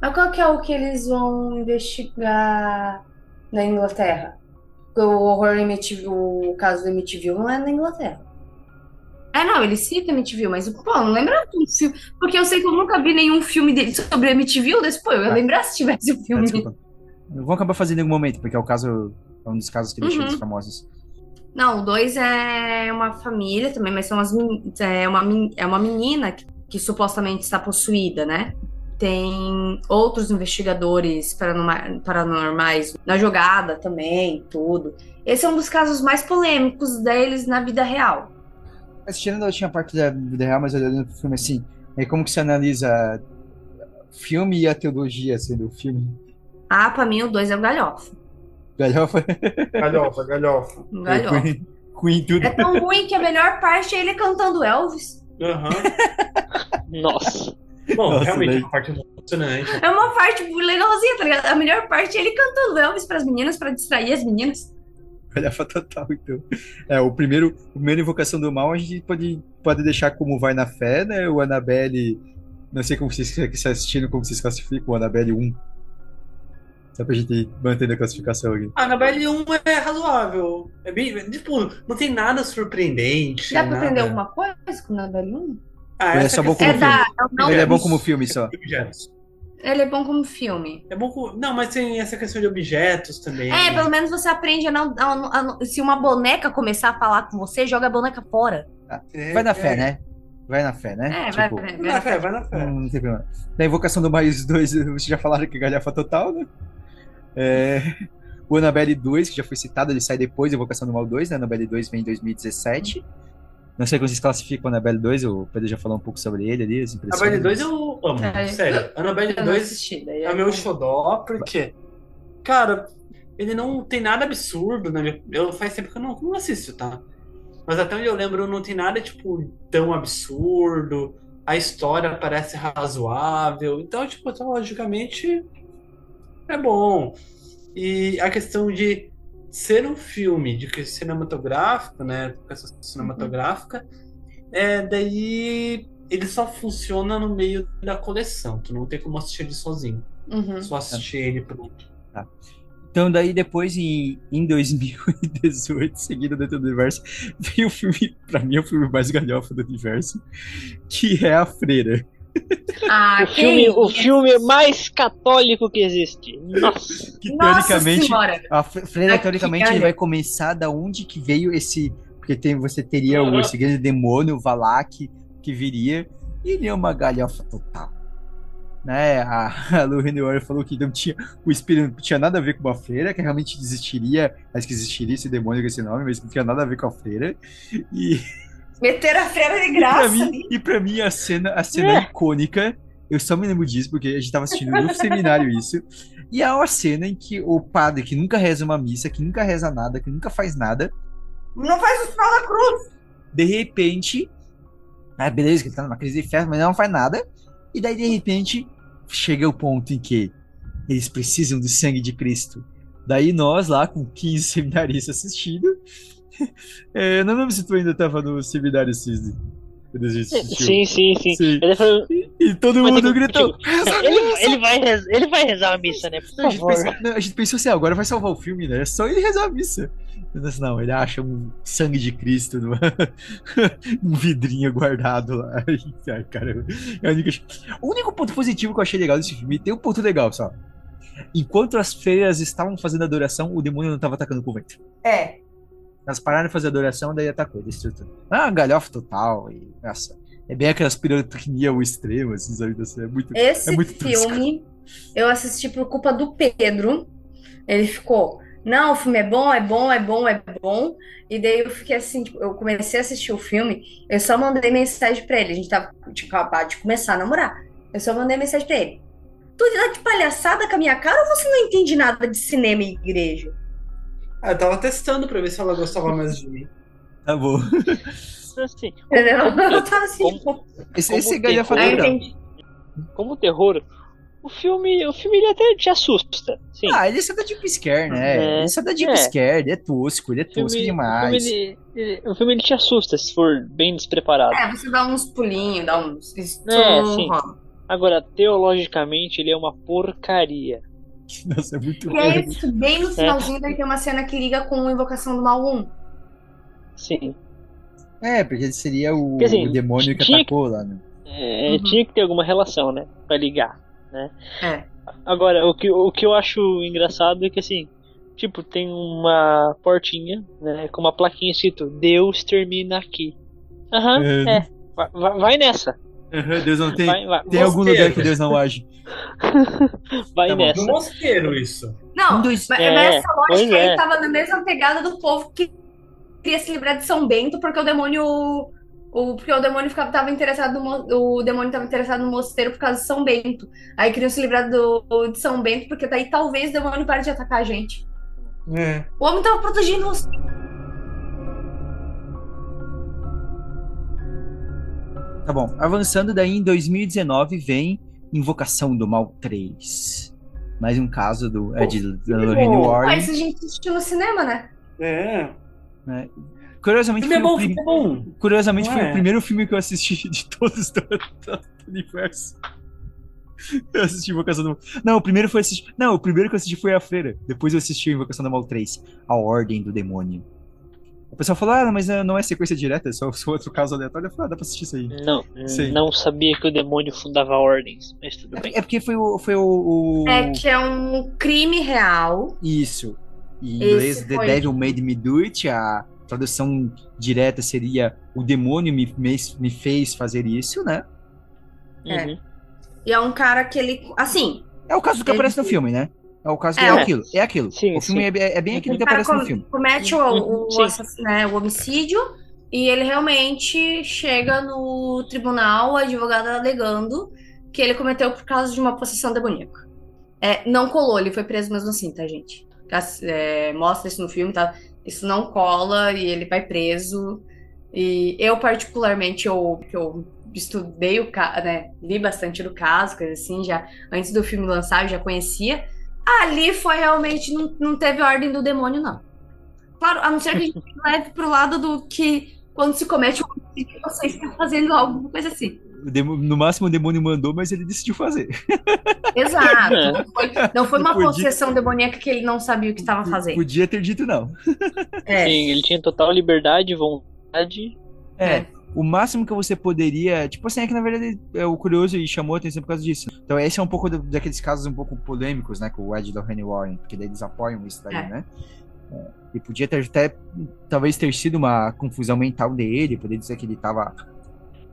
Mas qual que é o que eles vão investigar na Inglaterra? O horror MTV, o caso do MTV não é na Inglaterra. É, não, ele cita MTV, mas, pô, não lembra um filme. Porque eu sei que eu nunca vi nenhum filme dele sobre MTV, desse, pô, eu ia Tá. lembrar se tivesse o Ah, filme. desculpa. Vão acabar fazendo em algum momento, porque é o caso, é um dos casos que deixou Uhum. eles famosos. Não, o dois é uma família também, mas são as é uma, é uma menina que, que supostamente está possuída, né? Tem outros investigadores paranormais na jogada também, tudo. Esse é um dos casos mais polêmicos deles na vida real. Assistindo a última parte da vida real, mas olhando pro filme assim, é como que se analisa filme e a teologia assim, do filme. Ah, pra mim o dois é um galhofa. Galhofa, Galhofa, galhofa. Galhofa. Queen, Queen tudo. É tão ruim que a melhor parte é ele cantando Elvis. Aham. Nossa. Bom, Nossa, realmente é daí- uma parte emocionante. É uma parte legalzinha, tá ligado? A melhor parte é ele cantando Elvis pras meninas, pra distrair as meninas. Galhofa total, então. É, o primeiro, o primeiro Invocação do Mal a gente pode, pode deixar como vai na fé, né? O Annabelle, não sei como vocês que estão assistindo, como vocês classificam o Annabelle 1. Só pra gente manter a classificação aqui. A Annabelle 1 é razoável. É bem. Tipo, não tem nada surpreendente. Dá pra nada... aprender alguma coisa com o Annabelle 1? Ah, Ele é só bom questão É como de da. filme. Não, Ele é bom como filme só. objetos. ele é bom como filme. É bom com... Não, mas tem essa questão de objetos também. É, pelo menos você aprende a não, a não- Se uma boneca começar a falar com você, joga a boneca fora. É, Vai na é. fé, né? Vai na fé, né? É, vai, Tipo, vai, Vai na fé, vai na fé. Não tem problema. Da Invocação do Mais 2, vocês já falaram que é galhafa total, né? É, O Annabelle 2, que já foi citado, ele sai depois da Invocação do Mal 2, né? Annabelle 2 vem em 2017. Não sei como vocês classificam o Annabelle 2, o Pedro já falou um pouco sobre ele ali, as impressões. Annabelle 2 eu amo, É. sério. Annabelle Eu não 2 assisti, é o meu xodó, porque, cara, ele não tem nada absurdo, né? Eu faz tempo que eu não, não assisto, tá? Mas até onde eu lembro, não tem nada, tipo, tão absurdo. A história parece razoável. Então, tipo, logicamente, é bom. E a questão de ser um filme de cinematográfico, né? Questão cinematográfica, é daí ele só funciona no meio da coleção. Tu não tem como assistir ele sozinho. Uhum. Só assistir ele pronto. Então, daí depois, em, em 2018, seguido dentro do universo, veio o filme, pra mim, é o filme mais galhofa do universo, que é A Freira. Ah, O filme, o filme mais católico que existe. Nossa. Que Nossa teoricamente, senhora. a Fre- Freira, Aqui, teoricamente, ele vai começar da onde que veio esse. Porque tem, você teria o, esse grande demônio, o Valak, que viria, e ele é uma galhofa total. Né? A, a Lu Renoir falou que não tinha, o espírito não tinha nada a ver com uma freira, que realmente existiria, acho que existiria esse demônio com esse nome, mas não tinha nada a ver com a freira. E, Meteram a freira de e pra graça. mim, e pra mim a cena, a cena icônica, eu só me lembro disso, porque a gente tava assistindo no seminário isso. E é uma cena em que o padre, que nunca reza uma missa, que nunca reza nada, que nunca faz nada, Não faz o sinal da cruz. de repente, ah, beleza, que ele tá numa crise de fé, mas não faz nada. E daí, de repente, chega o ponto em que eles precisam do sangue de Cristo. Daí nós lá, com 15 seminaristas assistindo. é, não lembro se tu ainda tava no seminário Cisne. Sim, sim, sim. Sim. Ele, falou, E todo mundo gritou. tipo, "Reza a ele, missa!" ele vai rez- ele vai rezar a missa, né? Por Não, a, gente favor. pensou, não, a gente pensou assim, ah, agora vai salvar o filme, né? É só ele rezar a missa. Disse, Não, ele acha um sangue de Cristo numa, num vidrinho guardado lá. Ai, caramba. É única- O único ponto positivo que eu achei legal desse filme, tem um ponto legal, só. Enquanto as feiras estavam fazendo adoração, o demônio não estava atacando com o vento. É. Elas pararam de fazer adoração, daí atacou, destruiu tudo. Ah, galhofa total. E, nossa, é bem aquelas pirotecnia ao extremo, assim, sabe? É muito. Esse É muito filme eu assisti por culpa do Pedro. Ele ficou, não, o filme é bom, é bom, é bom, é bom. E daí eu fiquei assim, tipo, eu comecei a assistir o filme, eu só mandei mensagem pra ele. A gente tava tinha acabado de começar a namorar. Eu só mandei mensagem pra ele. Tu tá de palhaçada com a minha cara ou você não entende nada de cinema e igreja? Ah, eu tava testando pra ver se ela gostava mais de mim. Tá bom. Assim? Como- Eu tava assim, como- tipo, Esse, Como esse é eu total. entendi. como terror, o filme, o filme ele até te assusta. Sim. Ah, ele só dá deep scare, né? É, Ele só dá deep é. scare, ele é tosco, ele é o filme, tosco o filme, demais. ele, ele- o filme ele te assusta se for bem despreparado. É, você dá uns pulinhos, dá uns. É, sim. Agora, teologicamente, ele é uma porcaria. Nossa, é muito E aí, ruim. bem no finalzinho, daí tem uma cena que liga com Invocação do Mal 1. Sim. É, porque ele seria o, Porque, assim, o demônio que tinha que- atacou lá, né? É, Uhum. Tinha que ter alguma relação, né? Pra ligar, né? É. Agora, o que, o que eu acho engraçado é que, assim, tipo, tem uma portinha, né? Com uma plaquinha escrito Deus termina aqui. Aham, É. é. Vai, vai- vai nessa. Aham, Deus não tem. Vai, vai, Tem algum Mosqueiro. lugar que Deus não age. vai Tá nessa. No mosqueiro, isso. Não, Um, mas É, mas essa lógica é. tava na mesma pegada do povo que queria se livrar de São Bento porque o demônio. O, porque o demônio ficava, tava interessado no, o demônio tava interessado no mosteiro por causa de São Bento. Aí queriam se livrar do, de São Bento, porque daí talvez o demônio pare de atacar a gente. É. O homem tava protegendo os. Tá bom. Avançando daí, em 2019 vem Invocação do Mal 3. Mais um caso do Ed Lorraine bom. Warren. Mas a gente assistiu no cinema, né? É. Curiosamente, Filme é foi, o bom, prim- filme é bom. Curiosamente foi é? o primeiro filme que eu assisti de todos do, do- do universo. Eu assisti Invocação do Mal. Não, o primeiro foi assistir. Não, o primeiro que eu assisti foi a Freira. Depois eu assisti Invocação do Mal 3, A Ordem do Demônio. O pessoal falou, ah, mas eh, não é sequência direta, é só, outro caso aleatório. Eu falei, ah, dá pra assistir isso aí. Não, Sim. não sabia que o demônio fundava ordens, mas tudo bem. É porque foi o. Foi o, o- É que é um crime real. Isso. Em Esse inglês, The foi- Devil Made Me Do It. A tradução direta seria O demônio me, me, me fez fazer isso, né? É. Uhum. E é um cara que ele. Assim, É o caso que Ele- aparece no filme, né? É o caso que é, É. aquilo. É aquilo. Sim, o filme é, é bem aquilo que aparece no filme. comete o, o, né, o homicídio e ele realmente chega no tribunal, o advogado alegando que ele cometeu por causa de uma possessão demoníaca. É, não colou, ele foi preso mesmo assim, tá, gente? É, mostra isso no filme, tá? Isso não cola e ele vai preso. E eu, particularmente, eu, que eu estudei o caso, né? Li bastante do caso, coisa assim, já antes do filme lançar, eu já conhecia. Ali foi realmente, não, não teve ordem do demônio, não. Claro, a não ser que a gente leve pro lado do que quando se comete um homicídio, você está fazendo alguma coisa assim. No máximo o demônio mandou, mas ele decidiu fazer. Exato. É. Não foi, não foi uma Podia- possessão demoníaca que ele não sabia o que estava fazendo. Podia ter dito não. É. Sim, ele tinha total liberdade, vontade. É. É. O máximo que você poderia. Tipo assim, é que na verdade é o curioso e chamou a atenção por causa disso. Então, esse é um pouco da- daqueles casos um pouco polêmicos, né? Com o Ed Lorraine Warren, porque daí eles apoiam isso daí, É. né? É, E podia ter até. Talvez ter sido uma confusão mental dele, poder dizer que ele tava.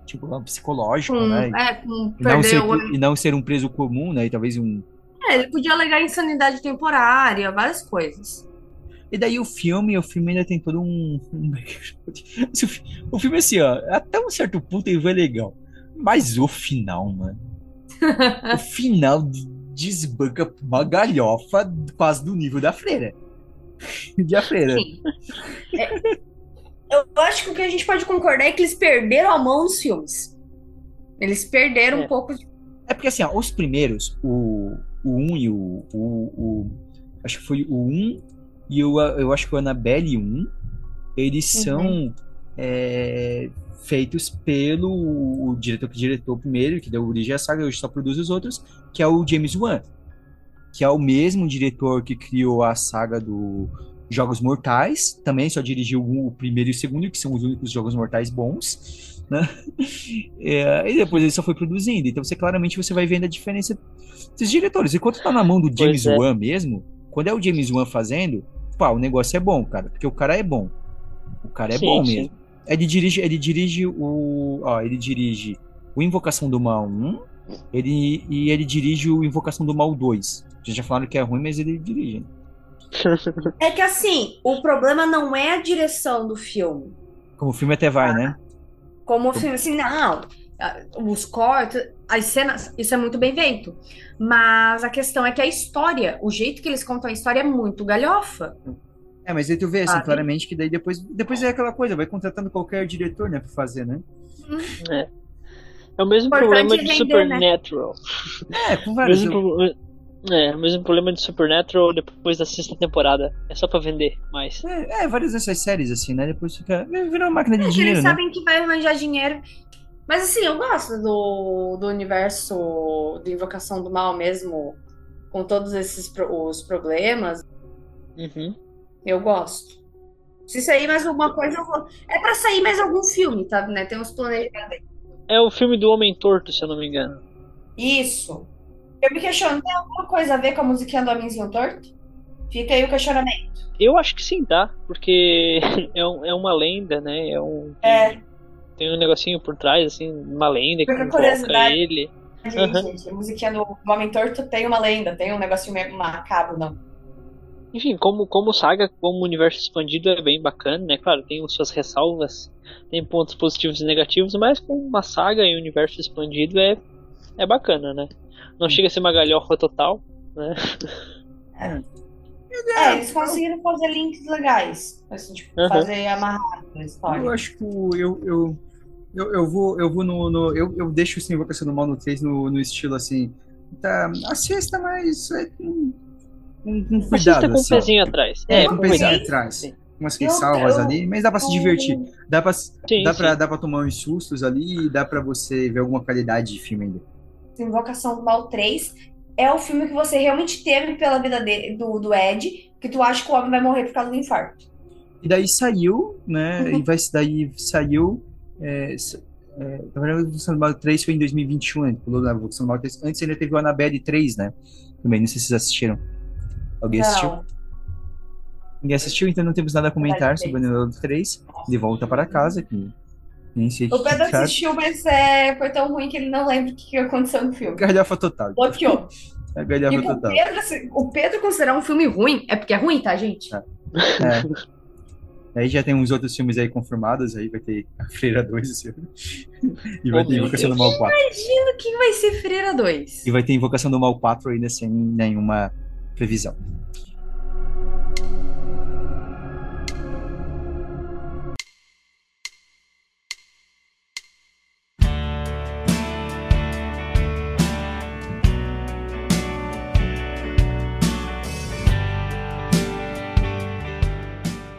Tipo, um psicológico, né? é, com E não, ser, o... e não ser um preso comum, né? E talvez um. É, ele podia alegar insanidade temporária, várias coisas. E daí o filme, o filme ainda tem todo um. um- o filme, assim, ó, até um certo ponto ele foi legal. Mas o final, mano. o final de- desbanca uma galhofa quase do nível da freira. De a freira. Sim. É, eu acho que o que a gente pode concordar é que eles perderam a mão nos filmes. Eles perderam É. um pouco de É porque assim, ó, os primeiros, o, o 1 e o, o, o. Acho que foi o 1 e o, eu acho que o Annabelle 1, eles Uhum. são é, feitos pelo o diretor que diretou primeiro, que deu origem à saga, hoje só produz os outros, que é o James Wan. Que é o mesmo diretor que criou a saga do Jogos Mortais, também só dirigiu o primeiro e o segundo, que são os únicos Jogos Mortais bons, né? É, e depois ele só foi produzindo. Então você claramente você vai vendo a diferença dos diretores. Enquanto tá na mão do James Pois é. Wan mesmo, quando é o James Wan fazendo, pá, o negócio é bom, cara, porque o cara é bom. O cara é Sim, bom sim. mesmo. Ele dirige, ele dirige o, ó, ele dirige o Invocação do Mal 1, ele e ele dirige o Invocação do Mal 2. Vocês já falaram que é ruim, mas ele dirige. É que assim, o problema não é a direção do filme. Como o filme até vai, né? Como o filme, assim, não. Ah, Os cortes, as cenas, isso é muito bem feito. Mas a questão é que a história, o jeito que eles contam a história é muito galhofa. É, mas aí tu vê assim, Sabe? claramente que daí depois, depois é aquela coisa, vai contratando qualquer diretor, né, pra fazer, né? É o mesmo Importante problema de render, Supernatural. É, com vários. Mesmo, pro- é, o mesmo problema de Supernatural depois da sexta temporada. É só pra vender mais. É, é, várias dessas séries, assim, né? Depois fica. Vira uma máquina de É dinheiro, eles né? sabem que vai arranjar dinheiro. Mas assim, eu gosto do, do universo de Invocação do Mal mesmo, com todos esses os problemas. Uhum. Eu gosto. Se sair mais alguma coisa, eu vou. É pra sair mais algum filme, tá? Né? Tem uns planejamentos. É o filme do Homem Torto, se eu não me engano. Isso. Eu me questiono, tem alguma coisa a ver com a musiquinha do Homenzinho Torto? Fica aí o questionamento. Eu acho que sim, tá? Porque é, um- é uma lenda, né? É um, É. Tem um negocinho por trás, assim, uma lenda que curiosidade. ele. Gente, Aham. gente, a musiquinha do, Homem Torto tem uma lenda, tem um negocinho meio macabro, não. Enfim, como, como saga, como universo expandido é bem bacana, né? Claro, tem suas ressalvas, tem pontos positivos e negativos, mas com uma saga e universo expandido é, é bacana, né? Não chega a ser uma galhofa total, né? É, eles conseguiram fazer links legais. Assim, tipo, Aham. fazer amarrado na história. Eu acho que eu, eu, eu, eu vou, eu vou no. no- eu, eu deixo esse Invocação do Mal no 3 no, no estilo assim. Tá, assista, mas é, com, com, com Assista cuidado. com um assim, ó. pezinho atrás. É, É, com o pezinho cuidado. atrás. Sim. Umas ressalvas eu- ali, mas dá pra se divertir. Dá pra, Sim, dá, pra, sim. dá pra tomar uns sustos ali e dá pra você ver alguma qualidade de filme ainda. Invocação do Mal 3 é o filme que você realmente teme pela vida de- do, do Ed, que tu acha que o homem vai morrer por causa do infarto. E daí saiu, né? Uhum. E vai, daí saiu. É, é, na verdade, a Evolução do Mal 3 foi em 2021, né? Pulou na Evolução do Mal 3. Antes ainda teve o Annabelle 3, né? Também, não sei se vocês assistiram. Alguém assistiu? Não. Ninguém assistiu, então não temos nada a comentar sobre o Annabelle 3. De volta para casa, que nem sei O Pedro que cara- assistiu, mas é, foi tão ruim que ele não lembra o que aconteceu no filme. Galhofa total. Bloqueou. É galhofa Tipo, o total. Pedro, assim, o Pedro considerar um filme ruim é porque é ruim, tá, gente? É. Aí já tem uns outros filmes aí confirmados, aí vai ter a Freira 2 esse ano. E vai Oh, ter Invocação do Deus. Mal 4. Imagina o que vai ser Freira 2. E vai ter Invocação do Mal 4 ainda sem nenhuma previsão.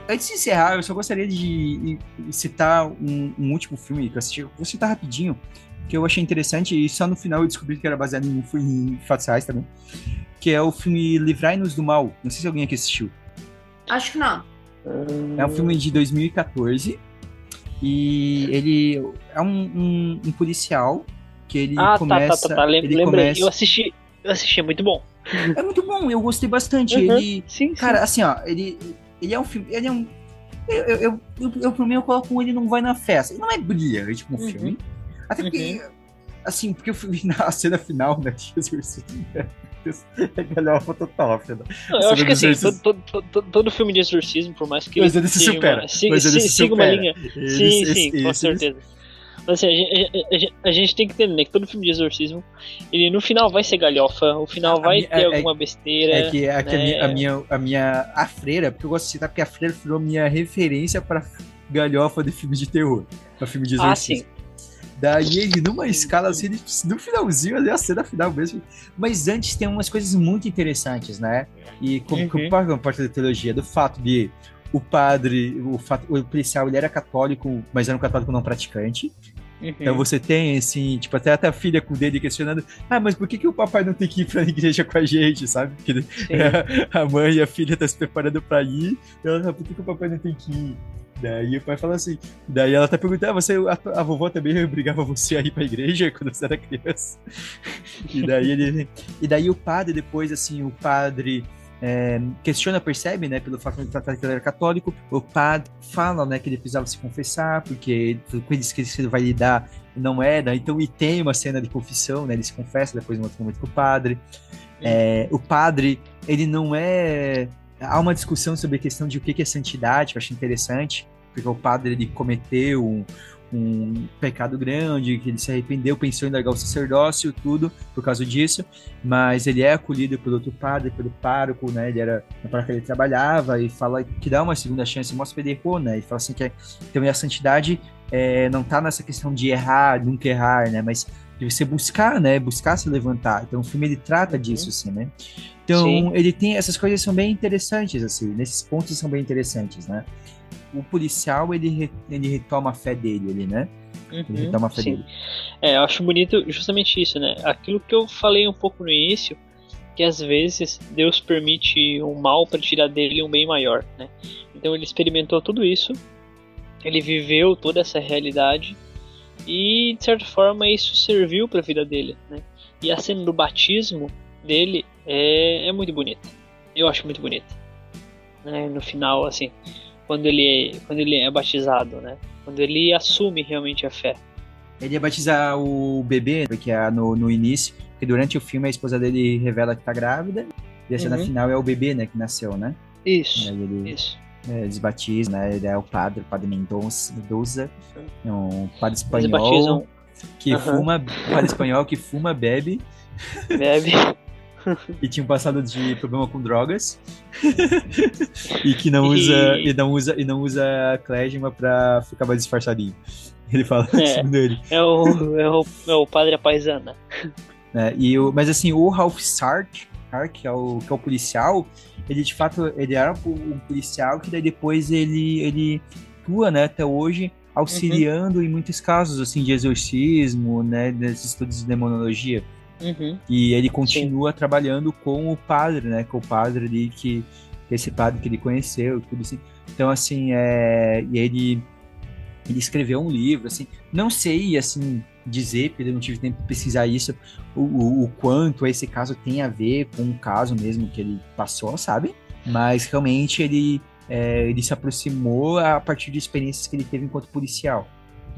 Antes de encerrar, eu só gostaria de citar um, um último filme que eu assisti. Vou citar rapidinho, que eu achei interessante, e só no final eu descobri que era baseado em, em fatos reais também. Que é o filme Livrai-nos do Mal. Não sei se alguém aqui assistiu. Acho que não. É um filme de 2014. E ele é um, um, um policial que ele Ah, começa. tá, tá, tá, tá. Lem- lembrei. começa- Eu assisti. Eu assisti, é muito bom. É muito bom, eu gostei bastante. Uhum. Ele. Sim, sim. Cara, assim, ó, ele, ele é um filme. Ele é um. Eu, eu, eu, eu, eu, por mim, eu coloco ele não vai na festa. Ele não é brilhante como Uhum. filme. Até porque. Assim, porque eu fui na cena final, né? de Exorcismo. É galhofa total. Não, eu acho que assim, todo, todo, todo- filme de exorcismo, por mais que Mas ele se supera. uma, siga, Mas ele se siga uma linha. Ele- sim, esse- sim, com esse- certeza. Mas assim, a gente, a- a- a gente tem que entender né, que todo filme de exorcismo, ele no final vai ser galhofa, o final A vai minha- ter é- alguma besteira. É que, é que a, né? minha, a, minha, a minha. A freira, porque eu gosto de citar, porque a freira virou minha referência pra galhofa de filme de terror. Pra filme de Ah, exorcismo. Daí ele, numa escala assim, ele- no finalzinho, ali, a cena final mesmo. Mas antes tem umas coisas muito interessantes, né? E como Uhum. que eu parte da teologia, do fato de o padre, o, fato, o policial, ele era católico, mas era um católico não praticante. Uhum. Então você tem, assim, tipo, até, até a filha com o dele questionando, ah, mas por que, que o papai não tem que ir pra igreja com a gente, sabe? Porque a mãe e a filha tá se preparando pra ir, e ela fala, por que, que o papai não tem que ir? Daí o pai fala assim, daí ela tá perguntando, ah, você, a, a vovó também obrigava você a ir pra igreja quando você era criança? E daí ele, e daí o padre depois, assim, o padre é, questiona, percebe, né, pelo fato de ele que ele era católico, o padre fala, né, que ele precisava se confessar, porque eles que ele vai lidar não era, então e tem uma cena de confissão, né, ele se confessa depois em outro momento com o padre. É, o padre, ele não é... Há uma discussão sobre a questão de o que é santidade, que eu acho interessante, porque o padre, ele cometeu um, um pecado grande, que ele se arrependeu, pensou em largar o sacerdócio, tudo, por causa disso, mas ele é acolhido pelo outro padre, pelo pároco, né, ele era na paróquia que ele trabalhava, e fala que dá uma segunda chance, mostra que ele errou, né, e fala assim que é, então a santidade é, não tá nessa questão de errar, nunca errar, né, mas de você buscar, né, buscar se levantar, então o filme ele trata disso, assim, né, então Sim. ele tem, essas coisas são bem interessantes, assim, nesses pontos são bem interessantes, né, o policial, ele, re- ele retoma a fé dele ali, né, ele Uhum, retoma a fé sim. dele. É, eu acho bonito justamente isso, né? Aquilo que eu falei um pouco no início, que às vezes Deus permite um mal para tirar dele um bem maior, né? Então ele experimentou tudo isso, ele viveu toda essa realidade e de certa forma isso serviu para a vida dele, né? E a cena do batismo dele é, é muito bonita. Eu acho muito bonita. Né? No final, assim, quando ele quando ele é batizado, né? Quando ele assume realmente a fé. Ele ia batizar o bebê, que é no, no início, porque durante o filme a esposa dele revela que tá grávida, e a cena Uhum. final é o bebê, né, que nasceu, né? Isso. ele, Isso. é, eles batizam, né? Ele é o padre, o padre Mendonça, Mendoza, é um padre espanhol que Aham. fuma, padre espanhol que fuma, bebe, bebe. e tinha um passado de problema com drogas, e que não E- usa, e não usa, e não usa clésima pra ficar mais disfarçadinho. Ele fala, É. segundo ele. É o, é o, é o padre paisana. né? E o, mas assim, o Ralph Sark, que é o, que é o policial, ele de fato, ele era um, policial que daí depois ele, ele atua, né, até hoje, auxiliando em muitos casos, assim, de exorcismo, né, desses estudos de demonologia. Uhum. E ele continua trabalhando com o padre, né, com o padre ali que, esse padre que ele conheceu, tudo assim. Então, assim, é, e ele, ele escreveu um livro, assim, não sei, assim, dizer, porque eu não tive tempo de pesquisar isso, o, o, o quanto esse caso tem a ver com o caso mesmo que ele passou, sabe? Mas realmente ele, é, ele se aproximou a partir de experiências que ele teve enquanto policial.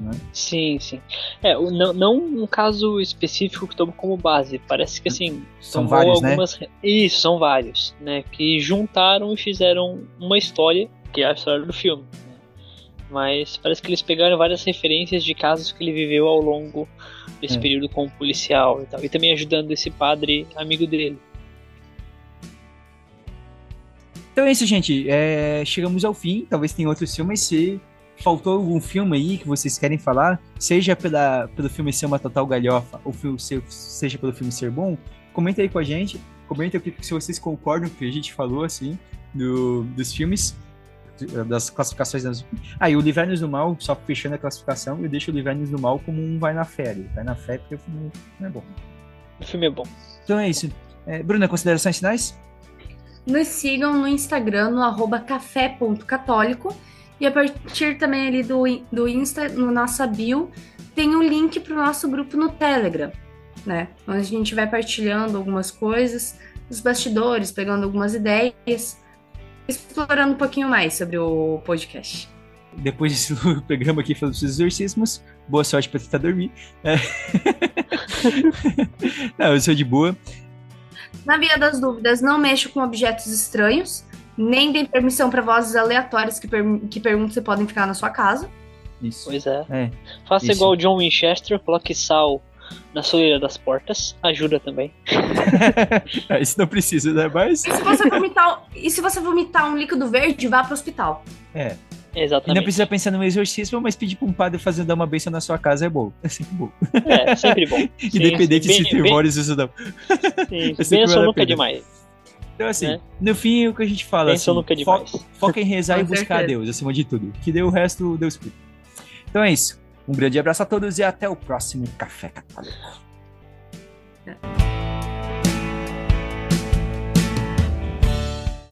Né? Sim, sim. É, não, não um caso específico que toma como base. Parece que assim. São vários, né? algumas... Isso, são vários, né? Que juntaram e fizeram uma história, que é a história do filme. né? Mas parece que eles pegaram várias referências de casos que ele viveu ao longo desse É. período como policial e tal. E também ajudando esse padre amigo dele. Então é isso, gente. É, chegamos ao fim. Talvez tenha outros filmes. Se faltou algum filme aí que vocês querem falar, seja pela, pelo filme ser uma total galhofa ou seja pelo filme ser bom, comenta aí com a gente. Comenta o que se vocês concordam com o que a gente falou, assim, do, dos filmes, das classificações. Das... Ah, e o Livrar-nos do Mal, só fechando a classificação, eu deixo o Livrar-nos do Mal como um vai na fé. ali. Vai na fé porque o filme não é bom. O filme é bom. Então é isso. É, Bruna, considerações finais? Nos sigam no Instagram, no arroba café.católico. E a partir também ali do, do Insta, no nossa bio, tem um link para o nosso grupo no Telegram, né? Onde a gente vai partilhando algumas coisas, os bastidores, pegando algumas ideias, explorando um pouquinho mais sobre o podcast. depois desse programa aqui falando dos exorcismos, boa sorte pra tentar dormir. É. Não, eu sou de boa. Na via das dúvidas, não mexa com objetos estranhos, nem dê permissão para vozes aleatórias que, per que perguntam se podem ficar na sua casa. Isso. Pois é. É. Faça Isso. igual o John Winchester, coloque sal na soleira das portas. Ajuda também. Isso não precisa, né? Mas. E se você vomitar, e se você vomitar um líquido verde, vá para o hospital. É. E não Exatamente. precisa pensar no exorcismo, mas pedir pra um padre fazer dar uma bênção na sua casa é bom. É sempre bom. É, sempre bom. Sim, Independente bem- se tem vários ou não. Sim, É a nunca é demais. Então, assim, Né? no fim, o que a gente fala, Bênção assim, é fo- foca em rezar e buscar a. Deus, acima de tudo. Que dê o resto, Deus cuida. Então é isso. Um grande abraço a todos e até o próximo Café Católico.